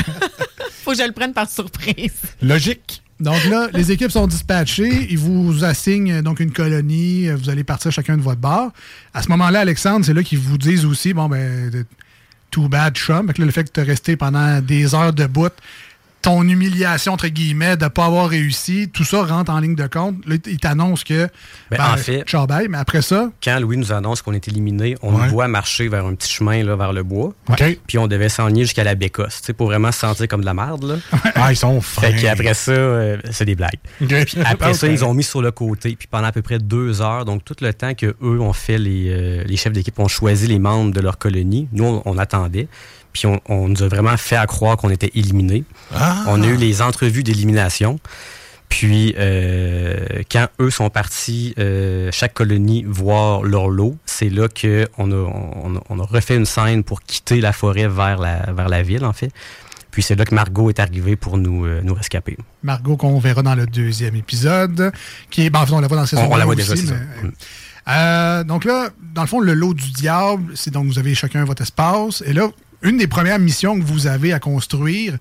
Faut que je le prenne par surprise. Logique. Donc là, les équipes sont dispatchées. Ils vous assignent donc une colonie. Vous allez partir chacun de votre bar. À ce moment-là, Alexandre, c'est là qu'ils vous disent aussi, bon, ben, de- too bad, chum. Fait que le fait que tu es pendant des heures debout, ton humiliation, entre guillemets, de ne pas avoir réussi, tout ça rentre en ligne de compte. Là, ils t'annoncent que, Ben, en fait-. Mais après ça, Quand Louis nous annonce qu'on est éliminé, on Ouais. nous voit marcher vers un petit chemin là, vers le bois. OK. Puis on devait s'enligner jusqu'à la bécosse, tu sais, pour vraiment se sentir comme de la merde. Là. Ah, ils sont fins. Fait qu'après ça, euh, c'est des blagues. OK. Puis après ça, ils ont mis sur le côté. Puis pendant à peu près deux heures, donc tout le temps que eux ont fait, les, euh, les chefs d'équipe ont choisi les membres de leur colonie, nous, on, on attendait. Puis on, on nous a vraiment fait à croire qu'on était éliminés. Ah. On a eu les entrevues d'élimination. Puis, euh, quand eux sont partis, euh, chaque colonie voir leur lot, c'est là qu'on a, on, a- on a refait une scène pour quitter la forêt vers la, vers la ville, en fait. Puis c'est là que Margot est arrivée pour nous, euh, nous rescaper. Margot, qu'on verra dans le deuxième épisode, qui est, ben, en fait, on la voit dans la saison On- on la 1 voit déjà, aussi, ça. mais, euh, donc là, dans le fond, le lot du diable, c'est donc vous avez chacun votre espace. Et là, une des premières missions que vous avez à construire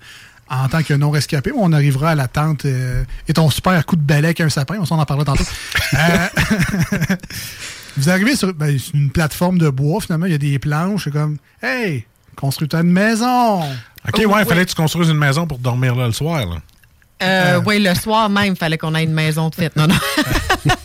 en tant que non-rescapé, on arrivera à la tente euh, et ton super coup de balai avec un sapin, on s'en en parlera tantôt. Euh, vous arrivez sur ben, une plateforme de bois, finalement, il y a des planches, c'est comme Hey, construis-toi une maison! OK, ouais, il fallait que tu construises une maison pour dormir là le soir. Là. Euh, Oui, le soir même, il fallait qu'on ait une maison de fête. Non, non.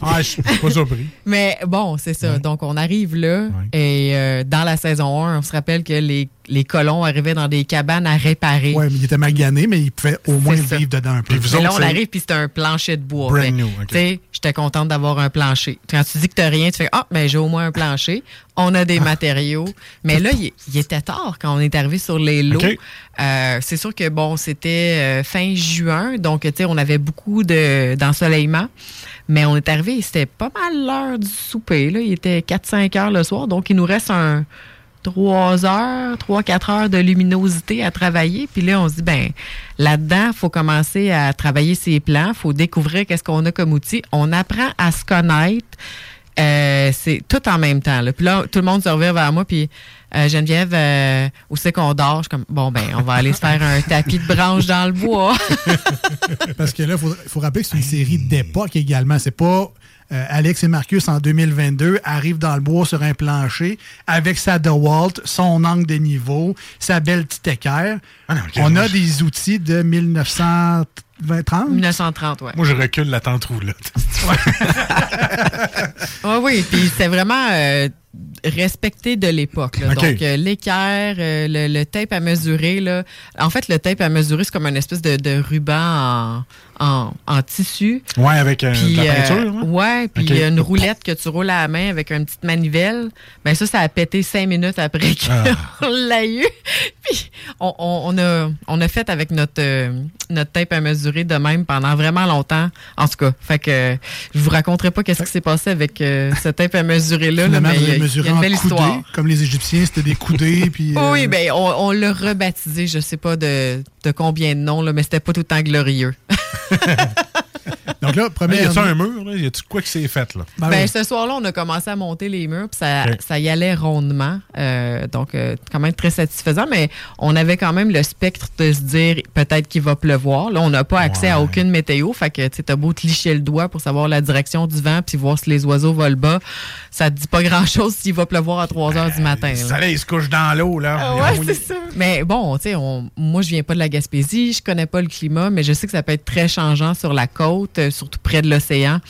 Ah, je suis pas surpris. Mais bon, c'est ça. Donc, on arrive là et euh, dans la saison 1, on se rappelle que les, les colons arrivaient dans des cabanes à réparer. Ouais, mais il était magané, mais il pouvait au moins ça. vivre dedans un peu. Mais là, on arrive puis c'est un plancher de bois. Brand Fait, new, OK. Tu sais, j'étais contente d'avoir un plancher. Quand tu dis que t'as rien, tu fais Ah, mais j'ai au moins un plancher. On a des matériaux. Mais là, il, il était tard quand on est arrivé sur les lots. Euh, c'est sûr que bon, c'était euh, fin juin, donc tu sais, on avait beaucoup de d'ensoleillement. Mais on est arrivé, c'était pas mal l'heure du souper. Là. Il était 4-5 heures le soir, donc il nous reste un 3 heures, 3-4 heures de luminosité à travailler. Puis là, on se dit, ben là-dedans, il faut commencer à travailler ses plans, il faut découvrir qu'est-ce qu'on a comme outil. On apprend à se connaître. Euh, c'est tout en même temps. Là. Puis là, tout le monde se revient vers moi, puis euh, Geneviève, euh, où c'est qu'on dort? Je suis comme, bon, ben, on va aller se faire un tapis de branches dans le bois. Parce que là, il faut, faut rappeler que c'est une série d'époque également. C'est pas euh, Alex et Marcus en 2022 arrivent dans le bois sur un plancher avec sa DeWalt, son angle de niveau, sa belle petite équerre. On a des outils de 1930. 1930, ouais. Moi, je recule la tente roulotte. Oui, oui. Puis c'était vraiment euh, respecté de l'époque. là. OK. Donc, euh, l'équerre, euh, le, le tape à mesurer. Là. En fait, le tape à mesurer, c'est comme une espèce de, de ruban en, en, en tissu. Ouais, avec euh, de la euh, peinture. hein? ouais, puis OK. il y a une roulette que tu roules à la main avec une petite manivelle. Ben ça, ça a pété cinq minutes après Ah. qu'on l'a eu. Puis on, on- on a, on a fait avec notre, notre tape à mesurer de même pendant vraiment longtemps. En tout cas, fait que je vous raconterai pas qu'est-ce qui s'est passé avec ce tape à mesurer-là, là, mais il a- il a une en histoire. comme les Égyptiens, c'était des coudées. puis, euh, Oui, ben on, on l'a rebaptisé, je sais pas de, de combien de noms, là, mais c'était pas tout le temps glorieux. Donc là, première. y a-tu un mur? Là? Y a-tu quoi qui s'est fait? là? Ben, ce soir-là, on a commencé à monter les murs, puis ça, ça y allait rondement. Euh, donc, euh, quand même très satisfaisant, mais on avait quand même le spectre de se dire peut-être qu'il va pleuvoir. Là, on n'a pas accès à aucune météo. Fait que, tu sais, t'as beau te licher le doigt pour savoir la direction du vent, puis voir si les oiseaux volent bas. Ça te dit pas grand-chose s'il va pleuvoir à 3 heures du matin. Le là. soleil se couche dans l'eau. là. Ah ouais, c'est ça. Mais bon, tu sais, moi, je viens pas de la Gaspésie, je connais pas le climat, mais je sais que ça peut être très changeant sur la côte, euh, surtout près de l'océan.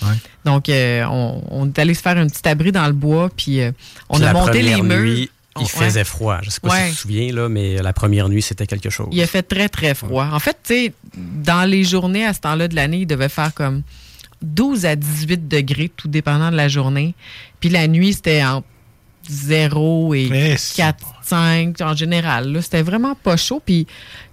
Donc, euh, on, on est allé se faire un petit abri dans le bois, puis euh, on Puis a monté les première murs. nuit, il Ouais. faisait froid. Je sais pas Ouais. si tu te souviens, là, mais la première nuit, c'était quelque chose. Il a fait très, très froid. En fait, tu sais, dans les journées à ce temps-là de l'année, il devait faire comme 12 à 18 degrés, tout dépendant de la journée. Puis la nuit, c'était entre 0 et 4, 5 en général. là. C'était vraiment pas chaud. Puis,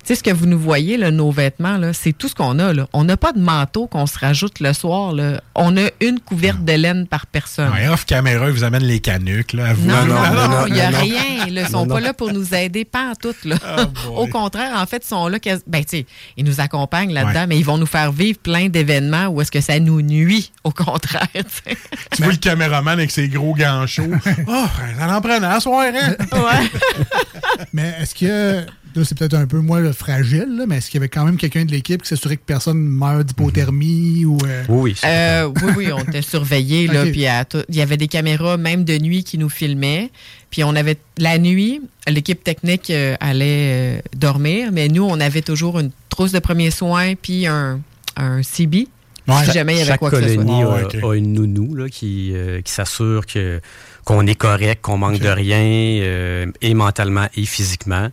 sais, ce que vous nous voyez, là, nos vêtements, là, c'est tout ce qu'on a. Là. On n'a pas de manteau qu'on se rajoute le soir. Là. On a une couverte de laine par personne. Ouais, off caméra, ils vous amènent les canuques. Là, à vous. Non, non, non, il n'y a rien. là. Ils sont Non, pas non. là pour nous aider, pas en tout. Là. Au contraire, en fait, ils sont là. Ben, tu sais, ils nous accompagnent là-dedans, Ouais. mais ils vont nous faire vivre plein d'événements où est-ce que ça nous nuit, au contraire. tu. Tu vois le caméraman avec ses gros gants chauds. oh, ça en prenait à soir, hein? Mais est-ce que. Là, c'est peut-être un peu moins fragile, là, mais est-ce qu'il y avait quand même quelqu'un de l'équipe qui s'assurait que personne meurt d'hypothermie ou. euh, Oui, Euh, oui, oui, on était surveillés. là, puis il y avait des caméras, même de nuit, qui nous filmaient. Puis on avait la nuit, l'équipe technique euh, allait euh, dormir, mais nous, on avait toujours une trousse de premiers soins puis un, un CB. Si jamais il y avait Chaque quoi que ce soit. a, a une nounou là, qui, euh, qui s'assure que qu'on est correct, qu'on manque de rien, euh, et mentalement et physiquement.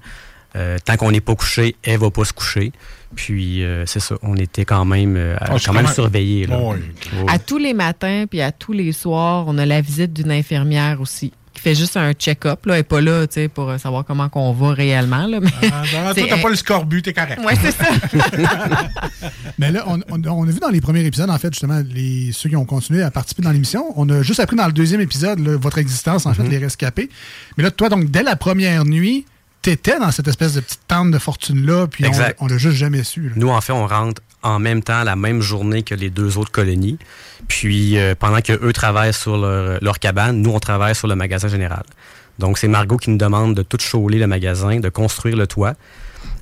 Euh, tant qu'on n'est pas couché, elle va pas se coucher. Puis euh, c'est ça, on était quand même, euh, Ah, quand même surveillés. là. Oh, oui. Oui. À tous les matins puis à tous les soirs, on a la visite d'une infirmière aussi qui fait juste un check-up. Là, elle n'est pas là tu sais, pour savoir comment qu'on va réellement. Là, mais Ah, toi, t'as pas le scorbut, t'es correct. Ouais, c'est ça. Mais là, on, on- on a vu dans les premiers épisodes, en fait, justement, les, ceux qui ont continué à participer dans l'émission, on a juste appris dans le deuxième épisode là, votre existence, en fait, les rescapés. Mais là, toi, donc, dès la première nuit, t'étais dans cette espèce de petite tente de fortune-là, puis on, Exact. on l'a juste jamais su. là. Nous, en fait, on rentre en même temps, la même journée que les deux autres colonies. Puis, euh, pendant que eux travaillent sur leur, leur cabane, nous, on travaille sur le magasin général. Donc, c'est Margot qui nous demande de tout chauler le magasin, de construire le toit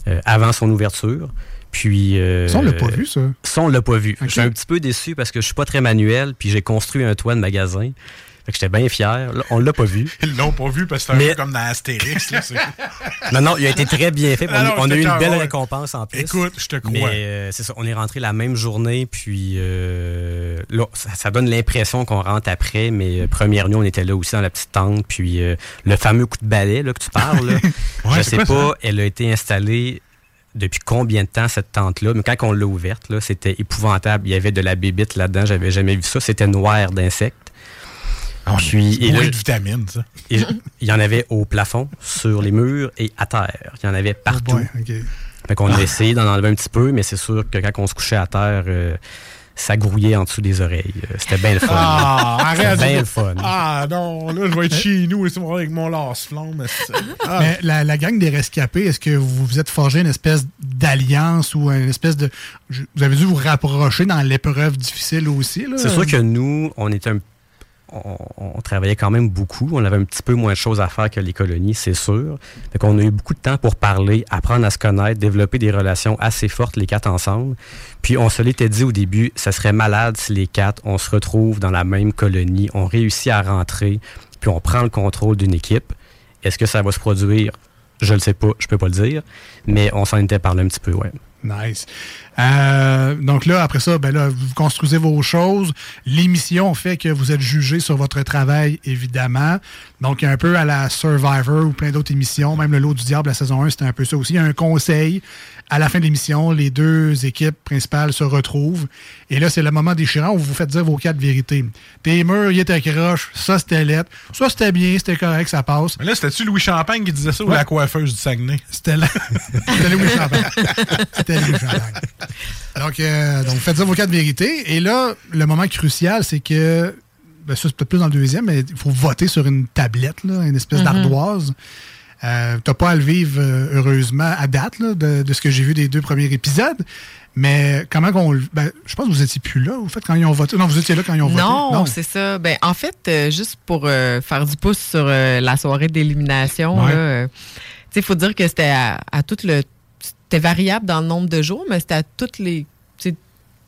euh, avant son ouverture. Puis, euh, Ça, on l'a pas vu, ça. Ça, on l'a pas vu. Je suis un petit peu déçu parce que je suis pas très manuel, puis j'ai construit un toit de magasin. Fait que j'étais bien fier. Là, on l'a pas vu. Ils l'ont pas vu parce que c'est un Mais- peu comme dans Astérix. Là, Non, non, il a été très bien fait. Non, on, on a eu une belle ouais. récompense en plus. Écoute, je te crois. Mais euh, c'est ça, on est rentré la même journée, puis euh, là, ça, ça donne l'impression qu'on rentre après, mais euh, première nuit, on était là aussi dans la petite tente, puis le fameux coup de balai là, que tu parles, là, Ouais, je sais pas, ça? elle a été installée depuis combien de temps cette tente-là, mais quand on l'a ouverte, là, c'était épouvantable. Il y avait de la bébite là-dedans, j'avais jamais vu ça. C'était noir d'insectes. C'est et bourré là- de vitamines, ça. et il y en avait au plafond, sur les murs et à terre. Il y en avait partout. Ok. Fait qu'on a essayé d'en enlever un petit peu, mais c'est sûr que quand on se couchait à terre, euh, ça grouillait en dessous des oreilles. Euh, C'était bien le fun. Ah, C'était arrête. bien le fun. Ah, non, là, je vais être chez nous et avec mon lance-flamme. c'est- Ah. Mais la, la gang des rescapés, est-ce que vous vous êtes forgé une espèce d'alliance ou une espèce de. je- Vous avez dû vous rapprocher dans l'épreuve difficile aussi, là? C'est sûr que nous, on était un on, travaillait quand même beaucoup. On avait un petit peu moins de choses à faire que les colonies, c'est sûr. Fait qu'on a eu beaucoup de temps pour parler, apprendre à se connaître, développer des relations assez fortes, les quatre ensemble. Puis on se l'était dit au début, ça serait malade si les quatre, on se retrouve dans la même colonie, on réussit à rentrer, puis on prend le contrôle d'une équipe. Est-ce que ça va se produire? Je le sais pas, je peux pas le dire, mais on s'en était parlé un petit peu, ouais. Nice. Euh, donc là, après ça, ben là, vous construisez vos choses. L'émission fait que vous êtes jugé sur votre travail, évidemment. Donc, un peu à la Survivor ou plein d'autres émissions, même le Lot du Diable, la saison 1, c'était un peu ça aussi. Un conseil. À la fin de l'émission, les deux équipes principales se retrouvent. Et là, c'est le moment déchirant où vous vous faites dire vos quatre vérités. Tes murs, il était croche, ça c'était lettre, ça c'était bien, c'était correct, ça passe. Mais là, c'était-tu Louis Champagne qui disait ça ou la coiffeuse du Saguenay? C'était là. C'était Louis Champagne. C'était Louis Champagne. Donc, euh, donc, faites dire vos quatre vérités. Et là, le moment crucial, c'est que, ben, ça, c'est peut-être plus dans le deuxième, mais il faut voter sur une tablette, là, une espèce Mhm. d'ardoise. Euh, T'as pas à le vivre, euh, heureusement, à date, là, de, de ce que j'ai vu des deux premiers épisodes. Mais comment qu'on. le- Ben, je pense que vous étiez plus là, au fait, quand ils ont voté. Non, vous étiez là quand ils ont voté. Non, c'est ça. Ben, en fait, euh, juste pour euh, faire du pouce sur la soirée d'élimination, Ouais. il faut dire que c'était à, à tout le. C'était variable dans le nombre de jours, mais c'était à toutes les.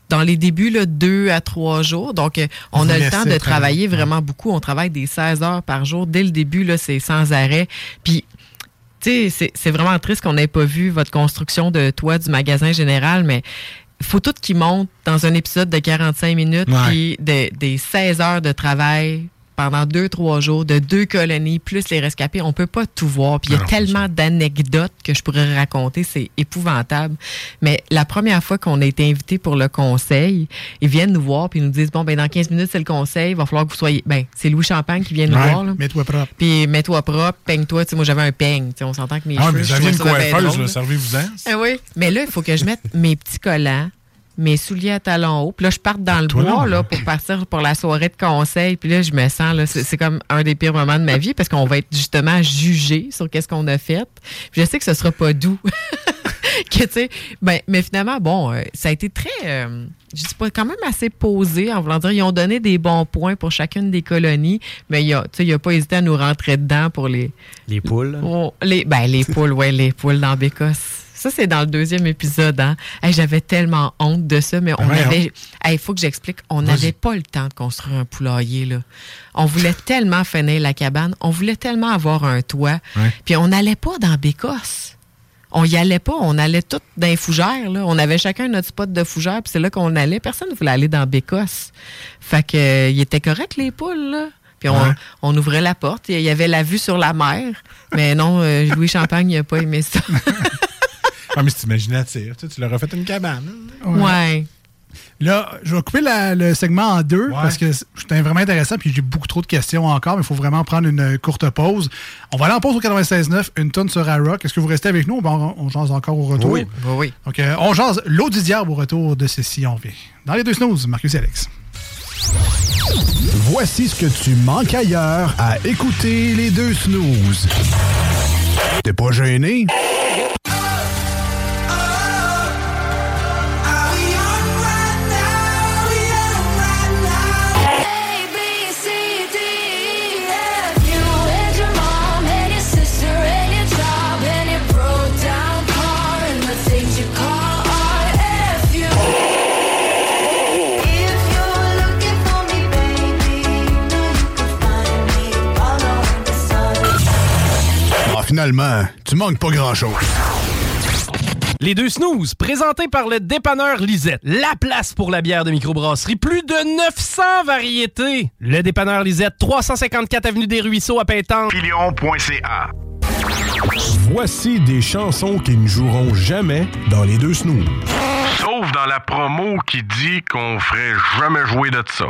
Dans les débuts, là, deux à trois jours. Donc, on Vous a le temps de travailler. vraiment beaucoup. On travaille des 16 heures par jour. Dès le début, là, c'est sans arrêt. Puis, c'est- c'est vraiment triste qu'on n'ait pas vu votre construction de toit du magasin général, mais faut tout qui monte dans un épisode de 45 minutes, puis de- des 16 heures de travail pendant deux, trois jours, de deux colonies, plus les rescapés. On peut pas tout voir. Puis il y a tellement d'anecdotes que je pourrais raconter, c'est épouvantable. Mais la première fois qu'on a été invité pour le conseil, ils viennent nous voir puis ils nous disent, bon, ben dans 15 minutes, c'est le conseil, il va falloir que vous soyez... Ben, c'est Louis Champagne qui vient nous Ouais, voir. Mets-toi propre. Puis mets-toi propre, peigne-toi. Tu sais, moi, j'avais un peigne. On s'entend que mes Ah, cheveux... mais je ça vient trouvais une coiffeuse, servez-vous-en. Ah oui. Mais là, il faut que je mette mes petits collants, mes souliers à talons hauts. Puis là, je parte dans le Toi, bois là, là, pour partir pour la soirée de conseil. Puis là, je me sens, là, c'est comme un des pires moments de ma vie parce qu'on va être justement jugé sur qu'est-ce qu'on a fait. Puis je sais que ce sera pas doux. que, tu sais, ben, mais finalement, bon, euh, ça a été très, euh, je sais pas, quand même assez posé en voulant dire, ils ont donné des bons points pour chacune des colonies, mais il a, il a pas hésité à nous rentrer dedans pour les, Les poules. Oh, les, ben, les poules, ouais, les poules dans Bécosse. Ça, c'est dans le deuxième épisode. Hein? Hey, J'avais tellement honte de ça, mais on Ben avait. Il faut que j'explique. On n'avait pas le temps de construire un poulailler. Là. On voulait tellement finir la cabane. On voulait tellement avoir un toit. Ouais. Puis on n'allait pas dans Bécosse. On y allait pas. On allait tout dans les fougères. Là. On avait chacun notre spot de fougères. Puis c'est là qu'on allait. Personne ne voulait aller dans Bécosse. Fait que, euh, il était correct, les poules. Là. Puis on, Ouais. on ouvrait la porte. Il y avait la vue sur la mer. Mais non, euh, Louis Champagne n'a pas aimé ça. Ah, mais c'est imaginatif. Tu, sais, tu leur as fait une cabane. hein. ouais. Là, je vais couper la- le segment en deux Ouais. parce que c'était vraiment intéressant puis j'ai beaucoup trop de questions encore, mais il faut vraiment prendre une courte pause. On va aller en pause au 96.9, une tonne sur Rock. Est-ce que vous restez avec nous? Bon, on jase encore au retour? Oui. Oui, oui. Donc, euh, on jase l'eau du diable au retour de ceci, on vient. Dans les deux snooze, Marcus et Alex. Voici ce que tu manques ailleurs à écouter les deux snooze. T'es pas gêné? Finalement, tu manques pas grand-chose. Les deux snooze, présentés par le dépanneur Lisette. La place pour la bière de microbrasserie. Plus de 900 variétés. Le dépanneur Lisette, 354 Avenue des Ruisseaux à Pétanque. Filion.ca Voici des chansons qui ne joueront jamais dans les deux snooze. Sauf dans la promo qui dit qu'on ferait jamais jouer de ça.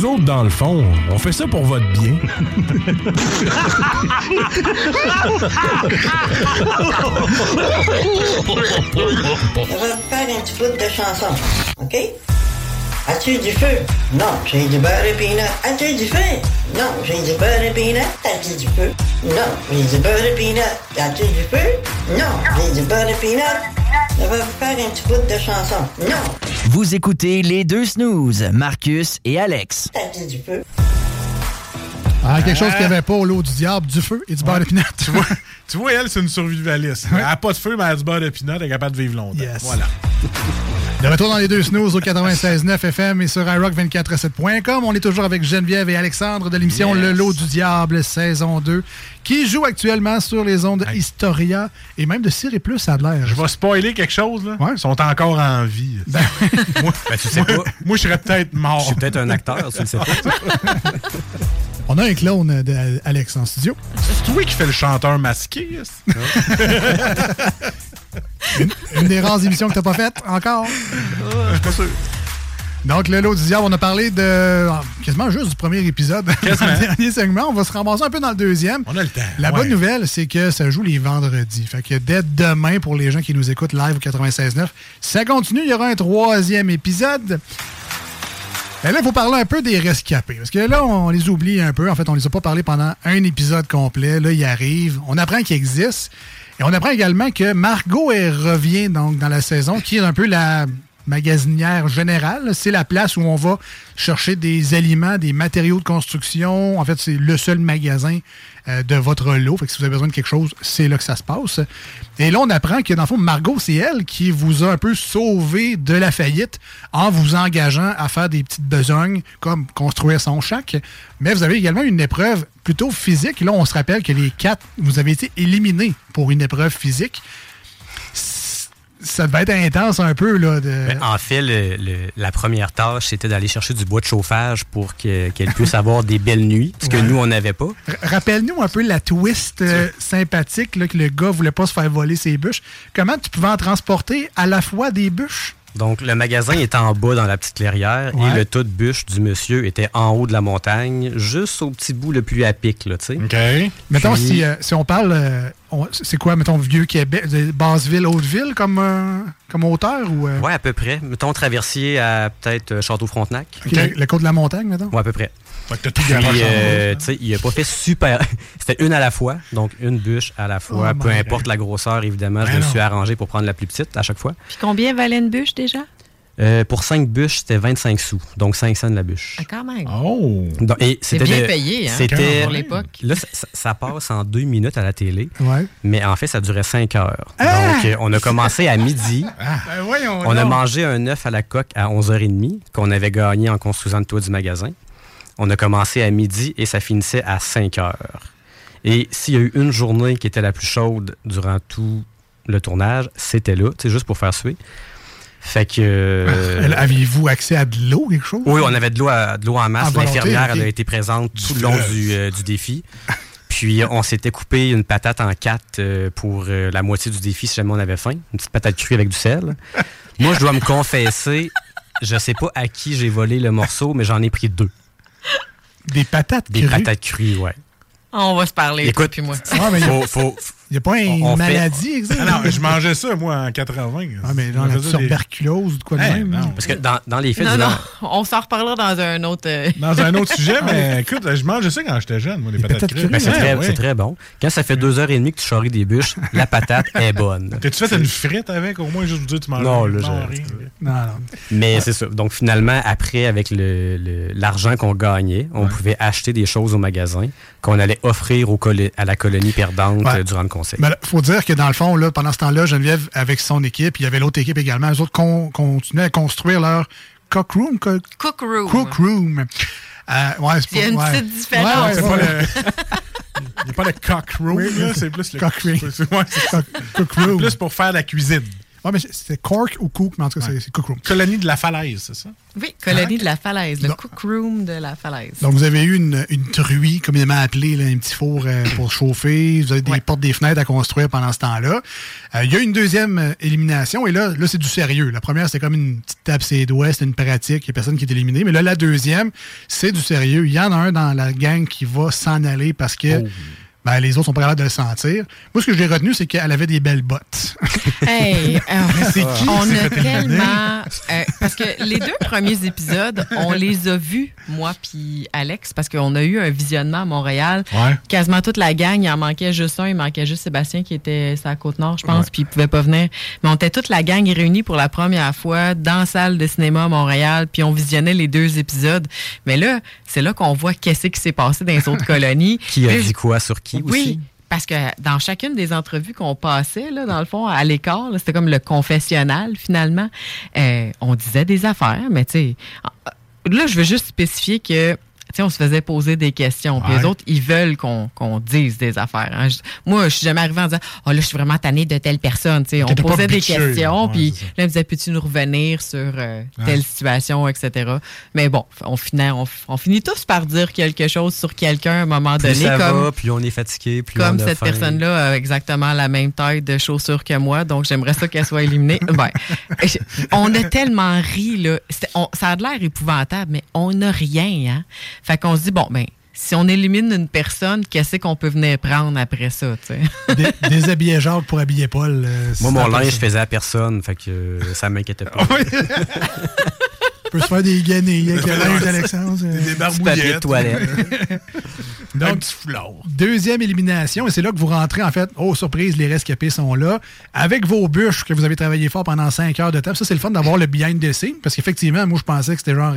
Nous autres, dans le fond, on fait ça pour votre bien. Je vais vous faire un petit bout de chanson, OK? As-tu du feu? Non, j'ai du beurre et peanut. As-tu du feu? Non, j'ai du beurre et peanut. As-tu du feu? Non, j'ai du beurre et peanut. As-tu du feu? Non, j'ai du beurre et peanut. Je vais vous faire un petit bout de chanson. Non, Vous écoutez les deux snooze, Marcus et Alex. du feu? Ah, quelque chose qu'il n'y avait pas au lot du diable, du feu et du beurre de pinot. Tu vois, tu vois, elle, c'est une survivaliste. Elle n'a pas de feu, mais elle a du beurre de pinot, elle est capable de vivre longtemps. Voilà. De retour dans les deux snooze au 96.9 FM et sur iRock247.com. On est toujours avec Geneviève et Alexandre de l'émission Yes. Le Lot du Diable, saison 2, qui joue actuellement sur les ondes Historia et même de Cire et Plus, ça a l'air. Je vais spoiler quelque chose, là. Ils sont encore en vie. moi, tu sais moi- pas. moi, je serais peut-être mort. Je suis peut-être un acteur, tu le sais pas. On a un clone d'Alex en studio. C'est toi qui fais le chanteur masqué. Une, une des rares émissions que t'as pas faites encore. Je suis pas sûr. Donc, le lot du diable, on a parlé de ah, quasiment juste du premier épisode. Quasiment. Dernier segment, on va se ramasser un peu dans le deuxième. On a le temps. La ouais. bonne nouvelle, c'est que ça joue les vendredis. Fait que dès demain, pour les gens qui nous écoutent live au 96.9, ça continue. Il y aura un troisième épisode. Et là, il faut parler un peu des rescapés. Parce que là, on les oublie un peu. En fait, on les a pas parlé pendant un épisode complet. Là, ils arrivent. On apprend qu'ils existent. Et on apprend également que Margot elle revient donc dans la saison, qui est un peu la magasinière générale. C'est la place où on va chercher des aliments, des matériaux de construction. En fait, c'est le seul magasin euh, de votre lot. Fait que si vous avez besoin de quelque chose, c'est là que ça se passe. Et là, on apprend que dans le fond, Margot, c'est elle qui vous a un peu sauvé de la faillite en vous engageant à faire des petites besognes comme construire son chac. Mais vous avez également une épreuve plutôt physique. Là, on se rappelle que les quatre, vous avez été éliminés pour une épreuve physique. Ça devait être intense un peu, là. De... En fait, le- le- la première tâche, c'était d'aller chercher du bois de chauffage pour que- qu'elle puisse avoir des belles nuits, ce que Ouais. nous, on n'avait pas. Rappelle-nous un peu la twist euh, sympathique là, que le gars voulait pas se faire voler ses bûches. Comment tu pouvais en transporter à la fois des bûches? Donc, le magasin était en bas dans la petite clairière Ouais. et le tas de bûches du monsieur était en haut de la montagne, juste au petit bout le plus à pic, là, tu sais. OK. Mettons, si, euh, si on parle, euh, c'est quoi, mettons, Vieux-Québec, de Basseville, Hauteville comme, euh, comme hauteur? ou euh, Ouais, à peu près. Mettons traversier à peut-être euh, Château-Frontenac. ok, le, le côte de la montagne, mettons? Ouais, à peu près. Fait que t'as tout Puis, garagé en euh, tu sais, il a pas fait super. C'était une à la fois, donc une bûche à la fois. Oh Peu my importe la grosseur, évidemment, je Ben me non. suis arrangé pour prendre la plus petite à chaque fois. Puis combien valait une bûche déjà? Euh, pour 5 bûches, c'était 25 sous, donc 5 cents de la bûche. Ah, quand même. Oh! C'était bien de- payé, hein, C'était pour l'époque. Là, ça, passe en deux minutes à la télé. Ouais. Mais en fait, ça durait 5 heures. Ah! Donc, euh, on a commencé à midi. Ben voyons On a mangé un œuf à la coque à 11h30 qu'on avait gagné en construisant le toit du magasin. On a commencé à midi et ça finissait à 5 heures. Et s'il y a eu une journée qui était la plus chaude durant tout le tournage, c'était là, sais, juste pour faire suer. Fait que. euh, Elle- Aviez-vous accès à de l'eau, quelque chose? oui, on avait de l'eau, à- de l'eau en masse. L'infirmière, elle a été présente tout le long du, euh, du défi. Puis, on s'était coupé une patate en quatre euh, pour euh, la moitié du défi si jamais on avait faim. Une petite patate crue avec du sel. Moi, je dois me confesser, je sais pas à qui j'ai volé le morceau, mais j'en ai pris deux. Des patates Des crues? patates crues, ouais. Ah, On va se parler, Écoute, toi puis moi. Ouais, mais faut- Il n'y a pas une on maladie, exact? Ah non, je mangeais ça, moi, en 80. Ah, mais la tuberculose ou de quoi de Hey, même? non. Parce que dans, dans les faits, Non, non, on s'en reparlera dans un autre... euh, Dans un autre sujet, mais écoute, je mangeais ça quand j'étais jeune, moi, les, patates, patates crues. crues, Ben, c'est Ouais, très, ouais. très bon. Quand ça fait deux heures et demie que tu charries des bûches, la patate est bonne. T'as-tu fait une frite avec, au moins, juste vous dire, tu manges Non, là, non, j'ai- rien. Non, non. Mais c'est ça. Donc finalement, après, avec le- le- l'argent qu'on gagnait, on pouvait acheter des choses au magasin qu'on allait offrir au à la colonie perdante euh, durant le conseil. Il faut dire que dans le fond, là, pendant ce temps-là, Geneviève, avec son équipe, il y avait l'autre équipe également, eux autres con- continuaient à construire leur cook room. co- Cook room. Cook room. Euh, ouais, c'est Il y a une ouais. petite différence. Ouais, ouais, C'est ouais. pas le... Il n'y a pas le cock room, Oui, c'est plus le... cock ça. Cook room. plus pour faire la cuisine. Ouais, mais c'était Cork ou Cook, mais en tout cas, c'est- c'est Cook Room. Colonie de la falaise, c'est ça? Oui, colonie de la falaise, le Non. cook room de la falaise. Donc, vous avez eu une, une truie, communément appelée, là, un petit four euh, pour chauffer. Vous avez des portes, des fenêtres à construire pendant ce temps-là. Euh, Il y a une deuxième euh, élimination, et là, là c'est du sérieux. La première, c'était comme une petite tape ses doigts, c'était une pratique, il n'y a personne qui est éliminé. Mais là, la deuxième, c'est du sérieux. Il y en a un dans la gang qui va s'en aller parce que ben, les autres sont pas capables de le sentir. Moi, ce que j'ai retenu, c'est qu'elle avait des belles bottes. Hey, euh, C'est qui on a tellement. euh, parce que les deux premiers épisodes, on les a vus, moi puis Alex, parce qu'on a eu un visionnement à Montréal. Ouais. Quasiment toute la gang, il en manquait juste un, il manquait juste Sébastien qui était sur la côte nord, je pense, puis il pouvait pas venir. Mais on était toute la gang réunis pour la première fois dans la salle de cinéma à Montréal, puis on visionnait les deux épisodes. Mais là, c'est là qu'on voit qu'est-ce qui s'est passé dans les autres colonies. Qui a Puis- dit quoi sur qui oui, aussi? parce que dans chacune des entrevues qu'on passait, là, dans le fond, à l'écart, là, c'était comme le confessionnal, finalement. Euh, on disait des affaires, mais tu sais, là, je veux juste spécifier que. On se faisait poser des questions. Puis Ouais. les autres, ils veulent qu'on dise des affaires. hein. Je- moi, je suis jamais arrivée en disant Oh là, je suis vraiment tannée de telle personne. On posait des bitcheux, questions, ouais, puis là, ils disaient Peux-tu nous revenir sur euh, telle situation, etc. Mais bon, on finit, on, on finit tous par dire quelque chose sur quelqu'un à un moment Plus donné. ça comme, va, plus on est fatigué, plus comme on a cette personne-là a exactement la même taille de chaussures que moi, donc j'aimerais ça qu'elle soit éliminée. Ben, je- on a tellement ri, là. On- ça a de l'air épouvantable, mais on n'a rien, hein. Fait qu'on se dit, bon, ben, si on élimine une personne, qu'est-ce qu'on peut venir prendre après ça, tu sais? Dé- Déshabiller Jacques pour habiller Paul. euh, Moi, mon linge, je faisais à personne, fait que euh, ça m'inquiétait pas. On peut se faire des guenilles avec linge d'Alexandre. Des Petit papier de toilette. Donc, petit foulard. Deuxième élimination, et c'est là que vous rentrez, en fait. Oh, surprise, les rescapés sont là. Avec vos bûches que vous avez travaillé fort pendant cinq heures de temps. Ça, c'est le fun d'avoir le behind the scene, parce qu'effectivement, moi, je pensais que c'était genre.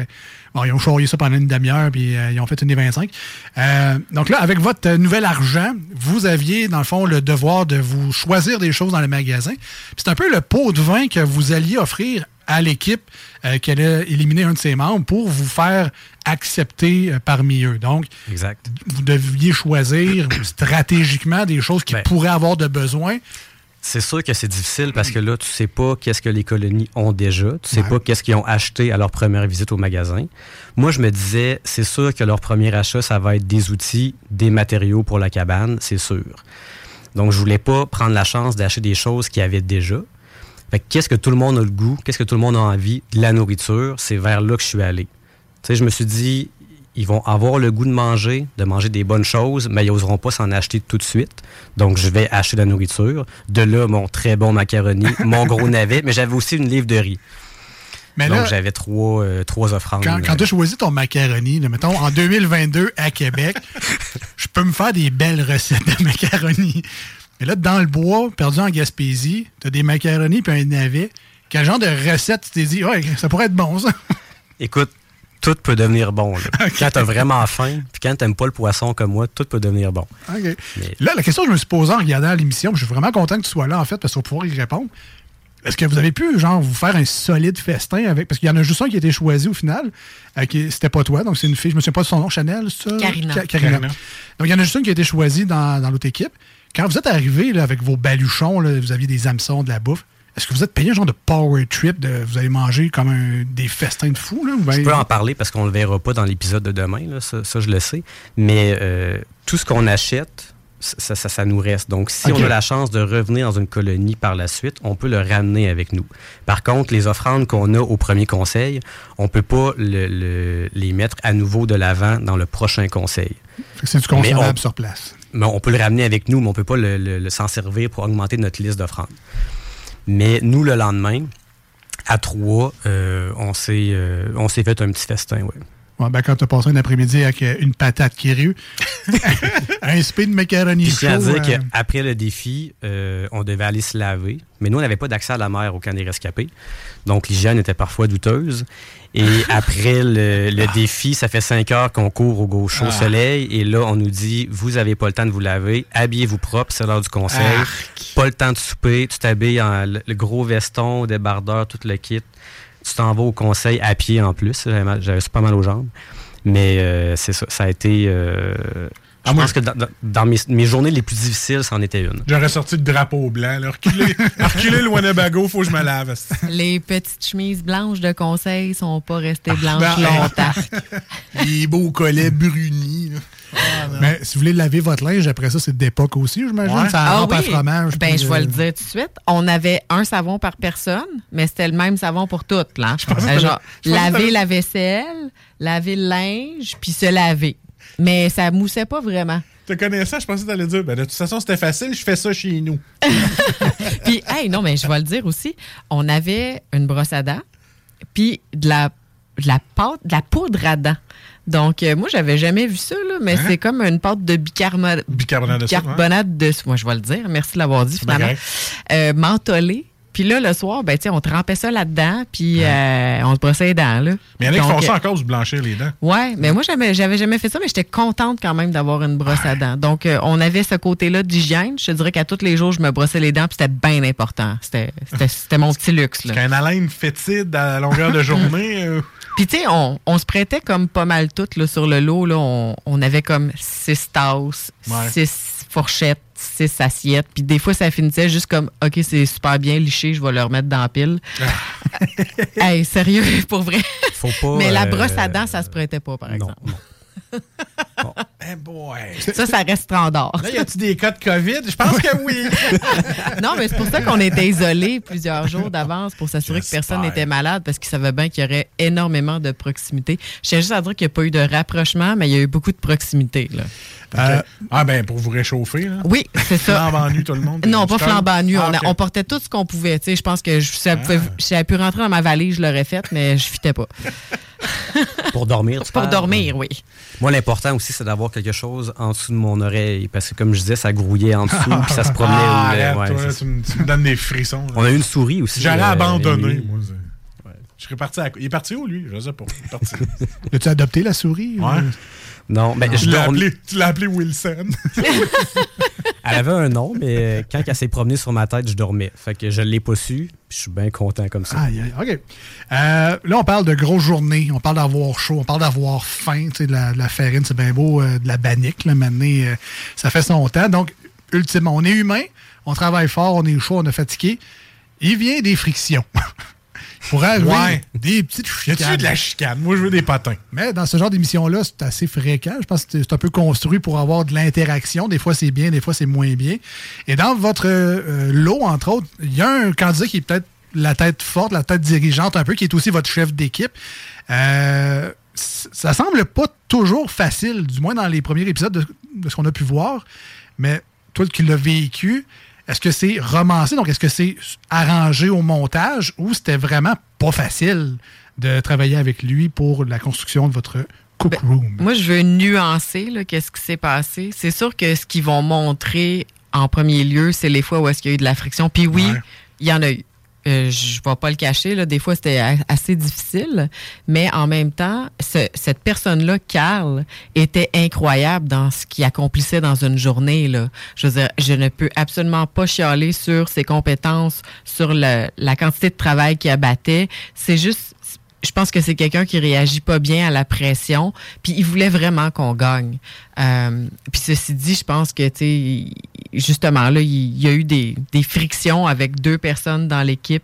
Bon, ils ont charrié ça pendant une demi-heure, puis euh, ils ont fait une des 25. Euh, donc là, avec votre euh, nouvel argent, vous aviez, dans le fond, le devoir de vous choisir des choses dans le magasin. Puis C'est un peu le pot de vin que vous alliez offrir à l'équipe euh, qui allait éliminer un de ses membres pour vous faire accepter euh, parmi eux. Donc, Exact. vous deviez choisir stratégiquement des choses qui Ben. pourraient avoir de besoin. C'est sûr que c'est difficile parce que là, tu sais pas qu'est-ce que les colonies ont déjà. Tu sais Ouais. pas qu'est-ce qu'ils ont acheté à leur première visite au magasin. Moi, je me disais, c'est sûr que leur premier achat, ça va être des outils, des matériaux pour la cabane, c'est sûr. Donc, je voulais pas prendre la chance d'acheter des choses qu'ils avaient déjà. Qu'est-ce que tout le monde a le goût, qu'est-ce que tout le monde a envie, de la nourriture, c'est vers là que je suis allé. Tu sais, je me suis dit, ils vont avoir le goût de manger, de manger des bonnes choses, mais ils n'oseront pas s'en acheter tout de suite. Donc, je vais acheter de la nourriture. De là, mon très bon macaroni, mon gros navet, mais j'avais aussi une livre de riz. Mais Donc, j'avais trois, euh, trois offrandes. quand, quand tu as choisi ton macaroni, là, mettons, en 2022 à Québec, je peux me faire des belles recettes de macaroni. Mais là, dans le bois, perdu en Gaspésie, tu as des macaronis puis un navet. Quel genre de recette tu t'es dit, ouais, ça pourrait être bon, ça? Écoute, tout peut devenir bon. Là. Quand tu as vraiment faim, puis quand tu n'aimes pas le poisson comme moi, tout peut devenir bon. OK. Là, la question que je me suis posée en regardant l'émission, je suis vraiment content que tu sois là, en fait, parce qu'on va pouvoir y répondre. Est-ce que vous avez pu, genre, vous faire un solide festin avec. Parce qu'il y en a juste un qui a été choisi au final. euh, qui- C'était pas toi, donc c'est une fille. Je me souviens pas de son nom, Chanel, c'est ça? Karina. Karina. Donc, il y en a juste une qui a été choisi dans, dans l'autre équipe. Quand vous êtes arrivé là, avec vos baluchons, là, vous aviez des hameçons, de la bouffe. Est-ce que vous êtes payé un genre de power trip de vous allez manger comme un- des festins de fous? Là, ben- Je peux en parler parce qu'on ne le verra pas dans l'épisode de demain, là, ça, ça, je le sais. Mais euh, tout ce qu'on achète, ça, ça- ça nous reste. Donc, si on a la chance de revenir dans une colonie par la suite, on peut le ramener avec nous. Par contre, les offrandes qu'on a au premier conseil, on ne peut pas le- le- les mettre à nouveau de l'avant dans le prochain conseil. C'est du consommable on- sur place. Mais on peut le ramener avec nous, mais on ne peut pas le, le- le s'en servir pour augmenter notre liste d'offrandes. Mais nous, le lendemain, à trois, euh, on s'est euh, on s'est fait un petit festin, ouais. Ouais, ben, quand tu as passé un après-midi avec euh, une patate qui rue, un speed de macaroni tiens à chaud, dire euh, qu'après le défi, on devait aller se laver. Mais nous, on n'avait pas d'accès à la mer au camp des rescapés. Donc, l'hygiène était parfois douteuse. Et après le, le défi, ça fait cinq heures qu'on court au gauche au Ah. soleil. Et là, on nous dit, vous n'avez pas le temps de vous laver. Habillez-vous propre, c'est l'heure du conseil. Pas le temps de souper. Tu t'habilles en le, gros veston, débardeur, tout le kit. Tu t'en vas au conseil à pied en plus. J'avais pas mal aux jambes. Mais euh, c'est ça. Ça a été... euh, je Ah, moi, pense que dans, mes, mes journées les plus difficiles, c'en était une. J'aurais sorti le drapeau blanc. Là. Reculer, reculer le Winnebago, faut que je me lave. Les petites chemises blanches de conseil sont pas restées blanches ben, longtemps. Les beaux collets brunis. là. Mais si vous voulez laver votre linge, après ça, c'est d'époque aussi, j'imagine. Ouais. Ça Ah rampe à oui. fromage. Ben, je vais le dire tout de suite. On avait un savon par personne, mais c'était le même savon pour toutes. Là. Euh, genre, que laver la vaisselle, laver le linge, puis se laver. Mais ça moussait pas vraiment. te connaissant, je pensais que t'allais dire, ben, de toute façon, c'était facile, je fais ça chez nous. Puis, hey, non, mais je vais le dire aussi, on avait une brosse à dents, puis de la, de la pâte, de la poudre à dents. Donc, euh, moi, j'avais jamais vu ça, là, mais Hein? c'est comme une pâte de bicarbonate, Bicarbonate de soude, bicarbonate de. Moi, je vais le dire. Merci de l'avoir dit, finalement. Euh. Puis là, le soir, ben, on trempait ça là-dedans, puis euh, on se brossait les dents, là. Mais il y en a qui font ça euh, encore, se blanchir les dents. Ouais, mais moi, j'avais, j'avais jamais fait ça, mais j'étais contente quand même d'avoir une brosse à dents. Donc, euh, on avait ce côté-là d'hygiène. Je te dirais qu'à tous les jours, je me brossais les dents, puis c'était bien important. C'était, c'était, c'était mon petit luxe, là. Qu'un haleine fétide à longueur de journée. euh, Puis, tu sais, on, on se prêtait comme pas mal toutes là, sur le lot. Là, on, on avait comme six tasses, Ouais. six fourchettes, six assiettes. Puis, des fois, ça finissait juste comme OK, c'est super bien liché, je vais le remettre dans la pile. hey, sérieux, pour vrai. Faut pas. Mais la euh, brosse à dents, ça se prêtait pas, par exemple. Eh boy. Ça, ça reste standard. Là, y a-tu des cas de COVID? Je pense que oui. non, mais c'est pour ça qu'on était isolés plusieurs jours d'avance pour s'assurer que personne n'était malade parce qu'ils savaient bien qu'il y aurait énormément de proximité. Je tiens juste à dire qu'il n'y a pas eu de rapprochement, mais il y a eu beaucoup de proximité. Là. Euh, ah, ben, pour vous réchauffer. Là. Oui, c'est ça. Flambant nu, tout le monde. Non, pas flambant nu. Ah, on, portait tout ce qu'on pouvait. Tu sais, je pense que je, si elle pouvait- si elle pu rentrer dans ma valise, je l'aurais faite, mais je fitais pas. Pour dormir, tu Pour parles? dormir, oui. Moi, l'important aussi, c'est d'avoir quelque chose en dessous de mon oreille. Parce que, comme je disais, ça grouillait en dessous, puis ça se promenait. Ah, arrête, ouais, toi, tu, me, tu me donnes des frissons. là. On a eu une souris aussi. J'aurais euh, abandonné, Émilie. moi. Je serais parti à... Il est parti où, lui? Je sais pas. Il est parti. As-tu adopté la souris? Ouais. Non, ben, tu je dormais. appelé, tu l'as appelé Wilson. Elle avait un nom, mais euh, quand elle s'est promenée sur ma tête, je dormais. Fait que je l'ai pas su, puis je suis bien content comme ça. Aïe, aïe, OK. Euh, là, on parle de grosses journées, on parle d'avoir chaud, on parle d'avoir faim, tu sais, de la, de la farine, c'est bien beau, euh, de la bannique, là, maintenant, euh, ça fait son temps. Donc, ultimement, on est humain, on travaille fort, on est chaud, on est fatigué. Il vient des frictions. Pourrait arriver Ouais. des petites Y a-tu chicanes. de la chicane? Moi, je veux des patins. Mais dans ce genre d'émission-là, c'est assez fréquent. Je pense que c'est un peu construit pour avoir de l'interaction. Des fois, c'est bien, des fois, c'est moins bien. Et dans votre euh, lot, entre autres, il y a un candidat qui est peut-être la tête forte, la tête dirigeante un peu, qui est aussi votre chef d'équipe. Euh, ça semble pas toujours facile, du moins dans les premiers épisodes de, de ce qu'on a pu voir. Mais toi qui l'as vécu, est-ce que c'est romancé? Donc, est-ce que c'est arrangé au montage ou c'était vraiment pas facile de travailler avec lui pour la construction de votre cook room? Moi, je veux nuancer qu'est-ce qui s'est passé. C'est sûr que ce qu'ils vont montrer en premier lieu, c'est les fois où est-ce qu'il y a eu de la friction. Puis oui, il y en a eu. Euh, je ne vais pas le cacher, là, des fois c'était assez difficile, mais en même temps, ce- cette personne-là, Carl, était incroyable dans ce qu'il accomplissait dans une journée. Là. Je veux dire, je ne peux absolument pas chialer sur ses compétences, sur le- la quantité de travail qu'il abattait. C'est juste, je pense que c'est quelqu'un qui réagit pas bien à la pression, puis il voulait vraiment qu'on gagne. Euh, puis ceci dit, je pense que, tu justement, là, il y a eu des, des frictions avec deux personnes dans l'équipe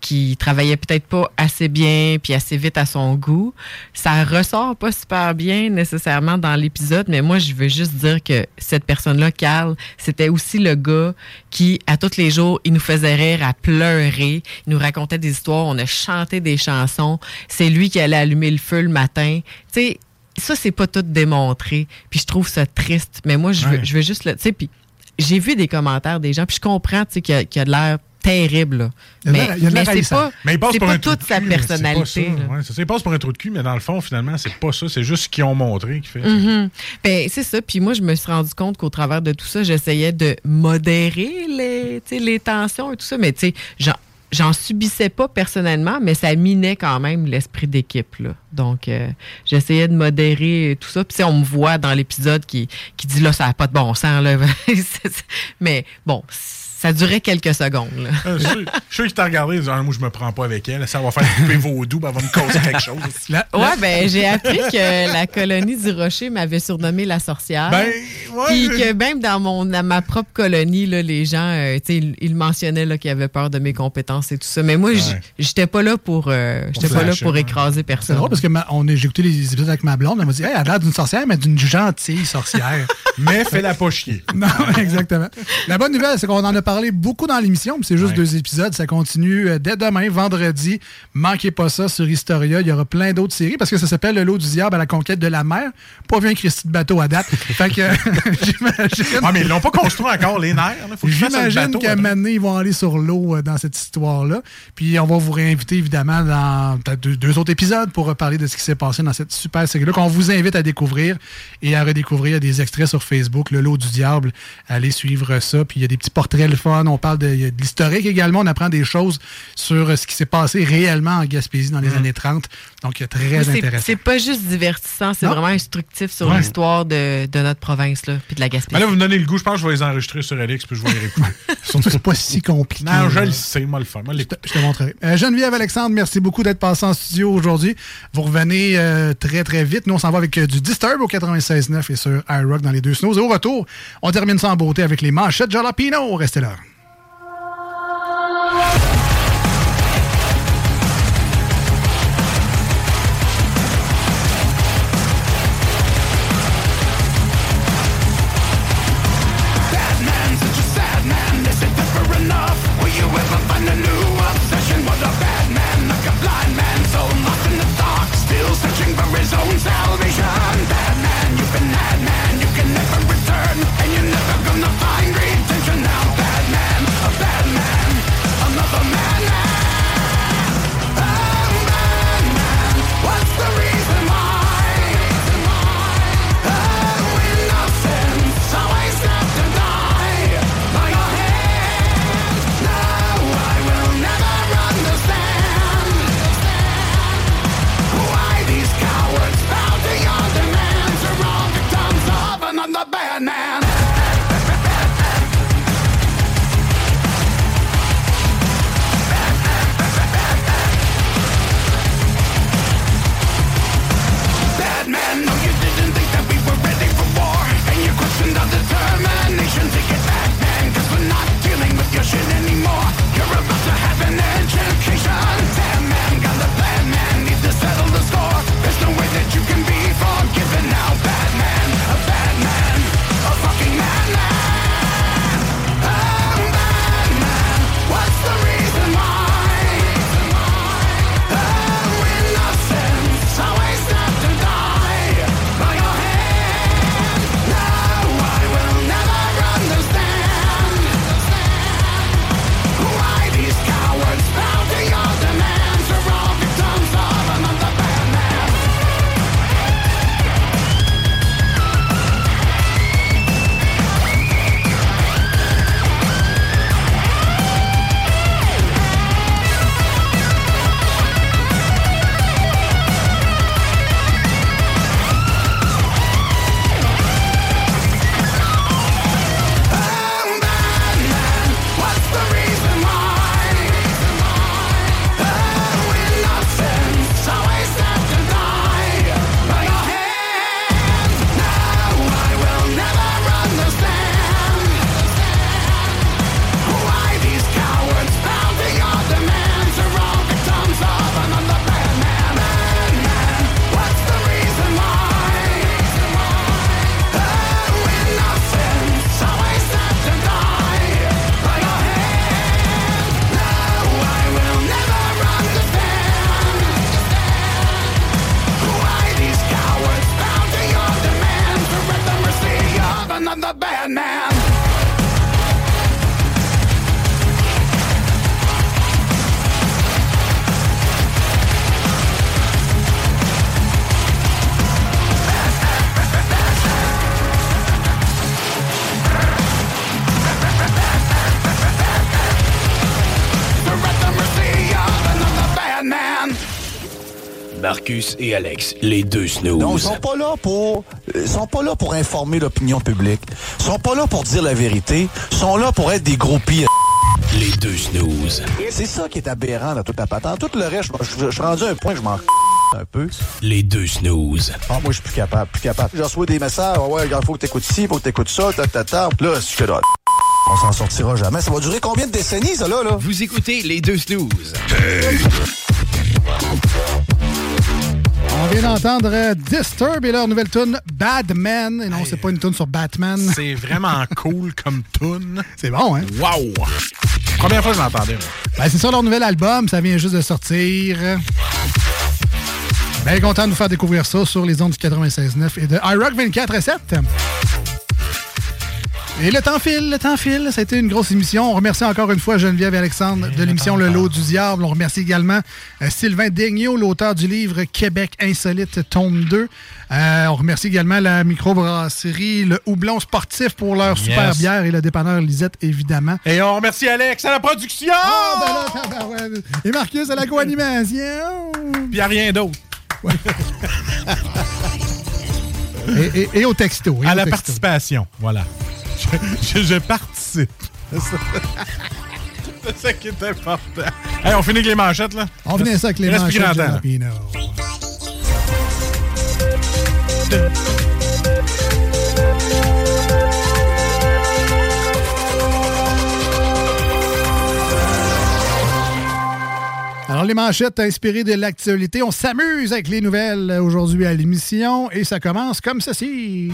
qui travaillaient peut-être pas assez bien puis assez vite à son goût. Ça ressort pas super bien nécessairement dans l'épisode, mais moi, je veux juste dire que cette personne-là, Carl, c'était aussi le gars qui, à tous les jours, il nous faisait rire à pleurer. Il nous racontait des histoires, on a chanté des chansons. C'est lui qui allait allumer le feu le matin. Tu sais, ça, c'est pas tout démontré. Puis je trouve ça triste. Mais moi, je veux, Ouais. je veux juste le. Tu sais, puis j'ai vu des commentaires des gens, puis je comprends, tu sais, qu'il y a, qu'il y a de l'air terrible. là. Mais, l'air- il y a de mais l'air c'est pas, Mais il passe c'est pour pas un trou de toute sa cul, personnalité. c'est ça, il passe pour un trou de cul, mais dans le fond, finalement, c'est pas ça. C'est juste ce qu'ils ont montré qui fait. Mhm. Ben, c'est ça. Puis moi, je me suis rendu compte qu'au travers de tout ça, j'essayais de modérer les, les tensions et tout ça. Mais tu sais, j'en, subissais pas personnellement, mais ça minait quand même l'esprit d'équipe. Là. Donc, euh, j'essayais de modérer tout ça. Puis on me voit dans l'épisode qui, qui dit là, ça n'a pas de bon sens. Là. mais bon, ça durait quelques secondes. là. Euh, Je suis- sûr qu'il t'a regardé et dit Ah, Moi, je me prends pas avec elle. Ça va faire couper vaudou, ben, elle va me causer quelque chose. Ouais, ben j'ai appris que la colonie du Rocher m'avait surnommé la sorcière. Ben, ouais, Puis je- que même dans mon dans ma propre colonie, là, les gens, euh, tu sais, ils, ils mentionnaient là, qu'ils avaient peur de mes compétences et tout ça. Mais moi, Ouais. j'étais pas là pour, euh, j'étais pas là pour écraser C'est personne. drôle parce que ma- on est- j'ai écouté les épisodes avec ma blonde. Elle m'a dit hey, Elle a l'air d'une sorcière, mais d'une gentille sorcière. mais fais-la pas chier. Non, exactement. La bonne nouvelle, c'est qu'on en a parlé beaucoup dans l'émission, c'est juste Ouais. deux épisodes. Ça continue euh, dès demain, vendredi. Manquez pas ça sur Historia. Il y aura plein d'autres séries parce que ça s'appelle Le lot du diable à la conquête de la mer. Pas vu un Christy de bateau à date. fait que j'imagine. Ah, mais ils l'ont pas construit encore, les nerfs. J'imagine qu'à donné, ils vont aller sur l'eau euh, dans cette histoire-là. Puis on va vous réinviter évidemment dans peut-être deux, deux autres épisodes pour reparler de ce qui s'est passé dans cette super série-là qu'on vous invite à découvrir et à redécouvrir des extraits sur Facebook, Le Lot du Diable. Allez suivre ça. Puis il y a des petits portraits fun. On parle de, l'historique également. On apprend des choses sur euh, ce qui s'est passé réellement en Gaspésie dans les années 30. Donc très intéressant. C'est pas juste divertissant, c'est vraiment instructif sur Ouais. l'histoire de, de notre province, là, puis de la Gaspésie. là, vous me donnez le goût, je pense que je vais les enregistrer sur Alex puis je vais les réécouter. C'est pas si compliqué. Non, je le sais, moi le faire. Moi. Je te montrerai. Euh, Geneviève Alexandre, merci beaucoup d'être passé en studio aujourd'hui. Vous revenez euh, très, très vite. Nous, on s'en va avec euh, du Disturb au 96.9 et sur iRock dans les deux snows. Et au retour, on termine ça en beauté avec les manchettes Jalapino. Restez là. Marcus et Alex, les deux snooze. Non, ils sont pas là pour ils sont pas là pour informer l'opinion publique. Ils sont pas là pour dire la vérité, ils sont là pour être des groupies. Les deux snooze. C'est ça qui est aberrant dans toute la patente. Tout le reste, je, suis rendu à un point que je m'en un peu. Les deux snooze. Ah, moi, je suis plus capable, plus capable. Je reçois des messages, Ah ouais, il faut que t'écoutes ci, faut que t'écoutes ça, ta, ta, ta. Là, je fais là. On s'en sortira jamais. Ça va durer combien de décennies, ça, là, là? Vous écoutez les deux snooze. On vient d'entendre euh, Disturb et leur nouvelle tune Bad Man. Et non, c'est pas une tune sur Batman. C'est vraiment cool comme tune. C'est bon, hein? Wow! Première fois que je l'entendais. Ben, c'est ça leur nouvel album, ça vient juste de sortir. Bien content de vous faire découvrir ça sur les ondes du 96.9 et de iRock 24.7. Et le temps file, le temps file. Ça a été une grosse émission. On remercie encore une fois Geneviève et Alexandre de l'émission Le Lot du Diable. On remercie également euh, Sylvain Daigneault, l'auteur du livre Québec Insolite, tome 2. Euh, on remercie également la microbrasserie Le Houblon Sportif pour leur super bière et le dépanneur Lisette, évidemment. Et on remercie Alex à la production! Ah, ben là. Et Marcus à la co-animation. Puis a rien d'autre. et, et- et au texto. et à au la texto. participation, voilà. Je, je- je participe. C'est ça. Qui est important. Hey, on finit avec les manchettes, là? On finit ça avec les reste manchettes. Jalapino. Alors, les manchettes inspirées de l'actualité. On s'amuse avec les nouvelles aujourd'hui à l'émission et ça commence comme ceci.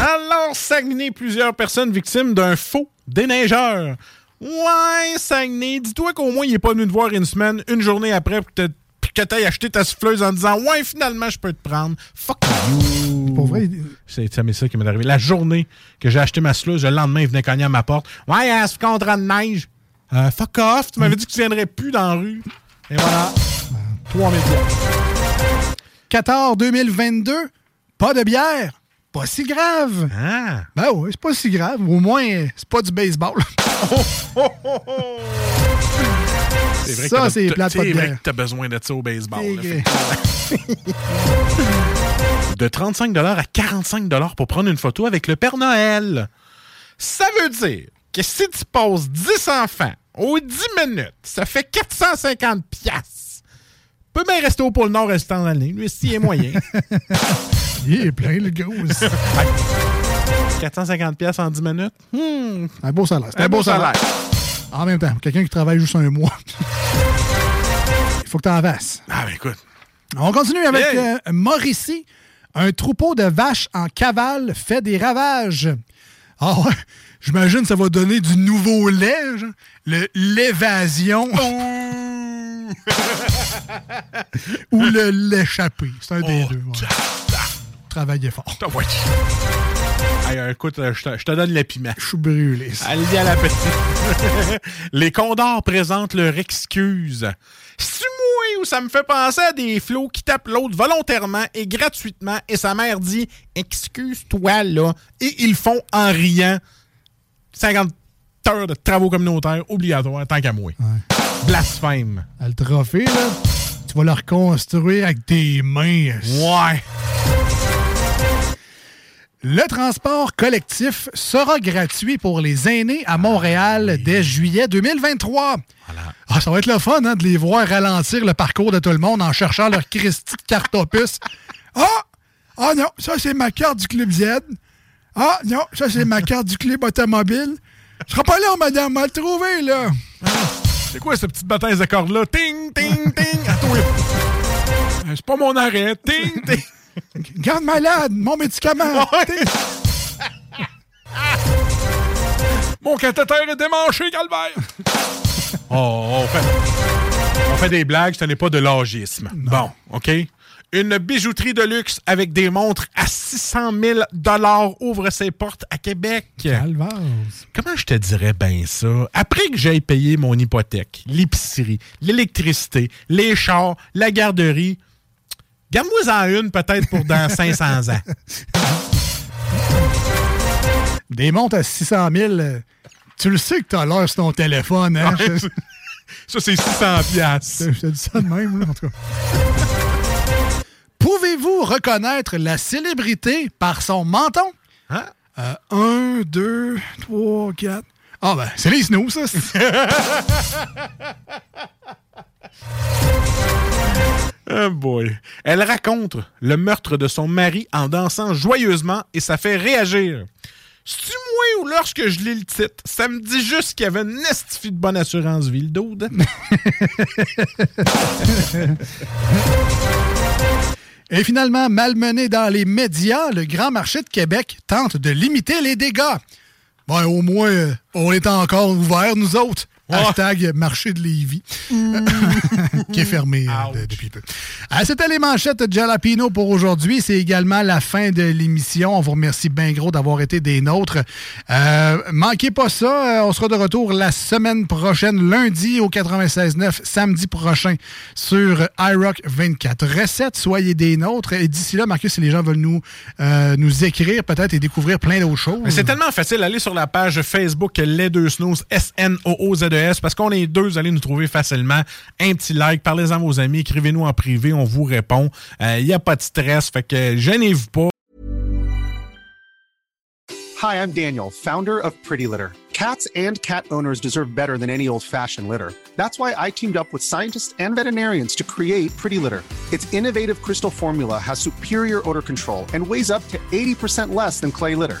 Alors, Saguenay, plusieurs personnes victimes d'un faux déneigeur. Ouais, Saguenay, dis-toi qu'au moins, il est pas venu te voir une semaine, une journée après, pour que te- puis que t'ailles acheter ta souffleuse en disant Ouais, finalement, je peux te prendre. Fuck you. Pour vrai, C'est ça, ça qui m'est arrivé. La journée que j'ai acheté ma souffleuse, le lendemain, il venait cogner à ma porte. Ouais, a un contrat de neige. Euh, fuck off, tu m'avais dit que tu viendrais plus dans la rue. Et voilà. 3000 piastres. 14 2022, pas de bière. Pas si grave. Ah. Ben oui, c'est pas si grave. Au moins, c'est pas du baseball. C'est vrai Ça, c'est plate, pas de C'est vrai que t'as besoin de ça au baseball. de 35 à 45 pour prendre une photo avec le Père Noël. Ça veut dire que si tu passes 10 enfants aux 10 minutes, ça fait 450 piastres. Peut bien rester au pôle Nord restant dans l'année. Lui, s'il est moyen. Il est plein, le gros. 450 piastres en 10 minutes? Hmm. Un beau salaire. C'est Un beau salaire. En même temps, quelqu'un qui travaille juste un mois. Il faut que tu en fasses. Ah, ben écoute. On continue avec Yeah. euh, Mauricie. Un troupeau de vaches en cavale fait des ravages. Ah ouais, j'imagine que ça va donner du nouveau lait, genre. le l'évasion. Ou le l'échappé. C'est un des deux. ouais. Travaillez fort. Ah, ouais. Hey, écoute, euh, je te, je te donne. Je suis brûlé. Allez à la petite. Les condors présentent leur excuse. C'est moi où ça me fait penser à des flots qui tapent l'autre volontairement et gratuitement et sa mère dit excuse-toi là et ils font en riant 50 heures de travaux communautaires obligatoires tant qu'à moi. Blasphème. Ah, Le trophée, là, tu vas le reconstruire avec tes mains. Ouais. Le transport collectif sera gratuit pour les aînés à Montréal dès juillet 2023. Ah, ça va être le fun hein, de les voir ralentir le parcours de tout le monde en cherchant leur Christie de carte opus. Ah! Ah non, ça c'est ma carte du Club Z. Ah non, ça c'est ma carte du Club Automobile. Je serai pas là, madame, mal trouvé, là. C'est quoi cette petite bataille de cordes là Ting, ting, ting. Euh, C'est pas mon arrêt. Ting, ting. Garde malade, mon médicament. Mon cathéter est démanché, calvaire. oh, on fait, on fait des blagues, ce n'est pas de l'âgisme. Bon, OK? Une bijouterie de luxe avec des montres à 600 000 ouvre ses portes à Québec. Comment je te dirais bien ça? Après que j'aille payer mon hypothèque, l'épicerie, l'électricité, les chars, la garderie, garde-moi-en une peut-être pour dans 500 ans. Des montres à 600 000, euh, tu le sais que t'as l'heure sur ton téléphone, hein? Ouais, Ça, c'est 600 piastres. Je te dis ça de même, là, en tout cas. Pouvez-vous reconnaître la célébrité par son menton? Hein? Euh, un, deux, trois, quatre. Ah ben, c'est les snooze, ça. Oh boy. Elle raconte le meurtre de son mari en dansant joyeusement et ça fait réagir. C'est-tu moi ou lorsque je lis le titre, ça me dit juste qu'il y avait une estifie de bonne assurance vie, le dude? Et finalement, malmené dans les médias, le Grand Marché de Québec tente de limiter les dégâts. Ben, au moins, euh, on est encore ouvert, nous autres. Hashtag marché de Lévis, qui est fermé euh, de- depuis peu. Ah, C'était les manchettes de Jalapino pour aujourd'hui. C'est également la fin de l'émission. On vous remercie bien gros d'avoir été des nôtres. Euh, manquez pas ça. Euh, on sera de retour la semaine prochaine, lundi au 96.9, samedi prochain sur iRock 24. Recette, soyez des nôtres. Et d'ici là, Marcus, si les gens veulent nous, euh, nous écrire peut-être et découvrir plein d'autres choses. C'est tellement facile. Allez sur la page Facebook Les Deux Snooze, S-N-O-O-Z-E-S, Parce qu'on est deux, allez nous trouver facilement. Un petit like, parlez-en à vos amis, écrivez-nous en privé, on vous répond. Il n'y a pas de stress, fait que gênez-vous pas. Hi, I'm Daniel, founder of Pretty Litter. Cats and cat owners deserve better than any old fashioned litter. That's why I teamed up with scientists and veterinarians to create Pretty Litter. Its innovative crystal formula has superior odor control and weighs up to 80% less than clay litter.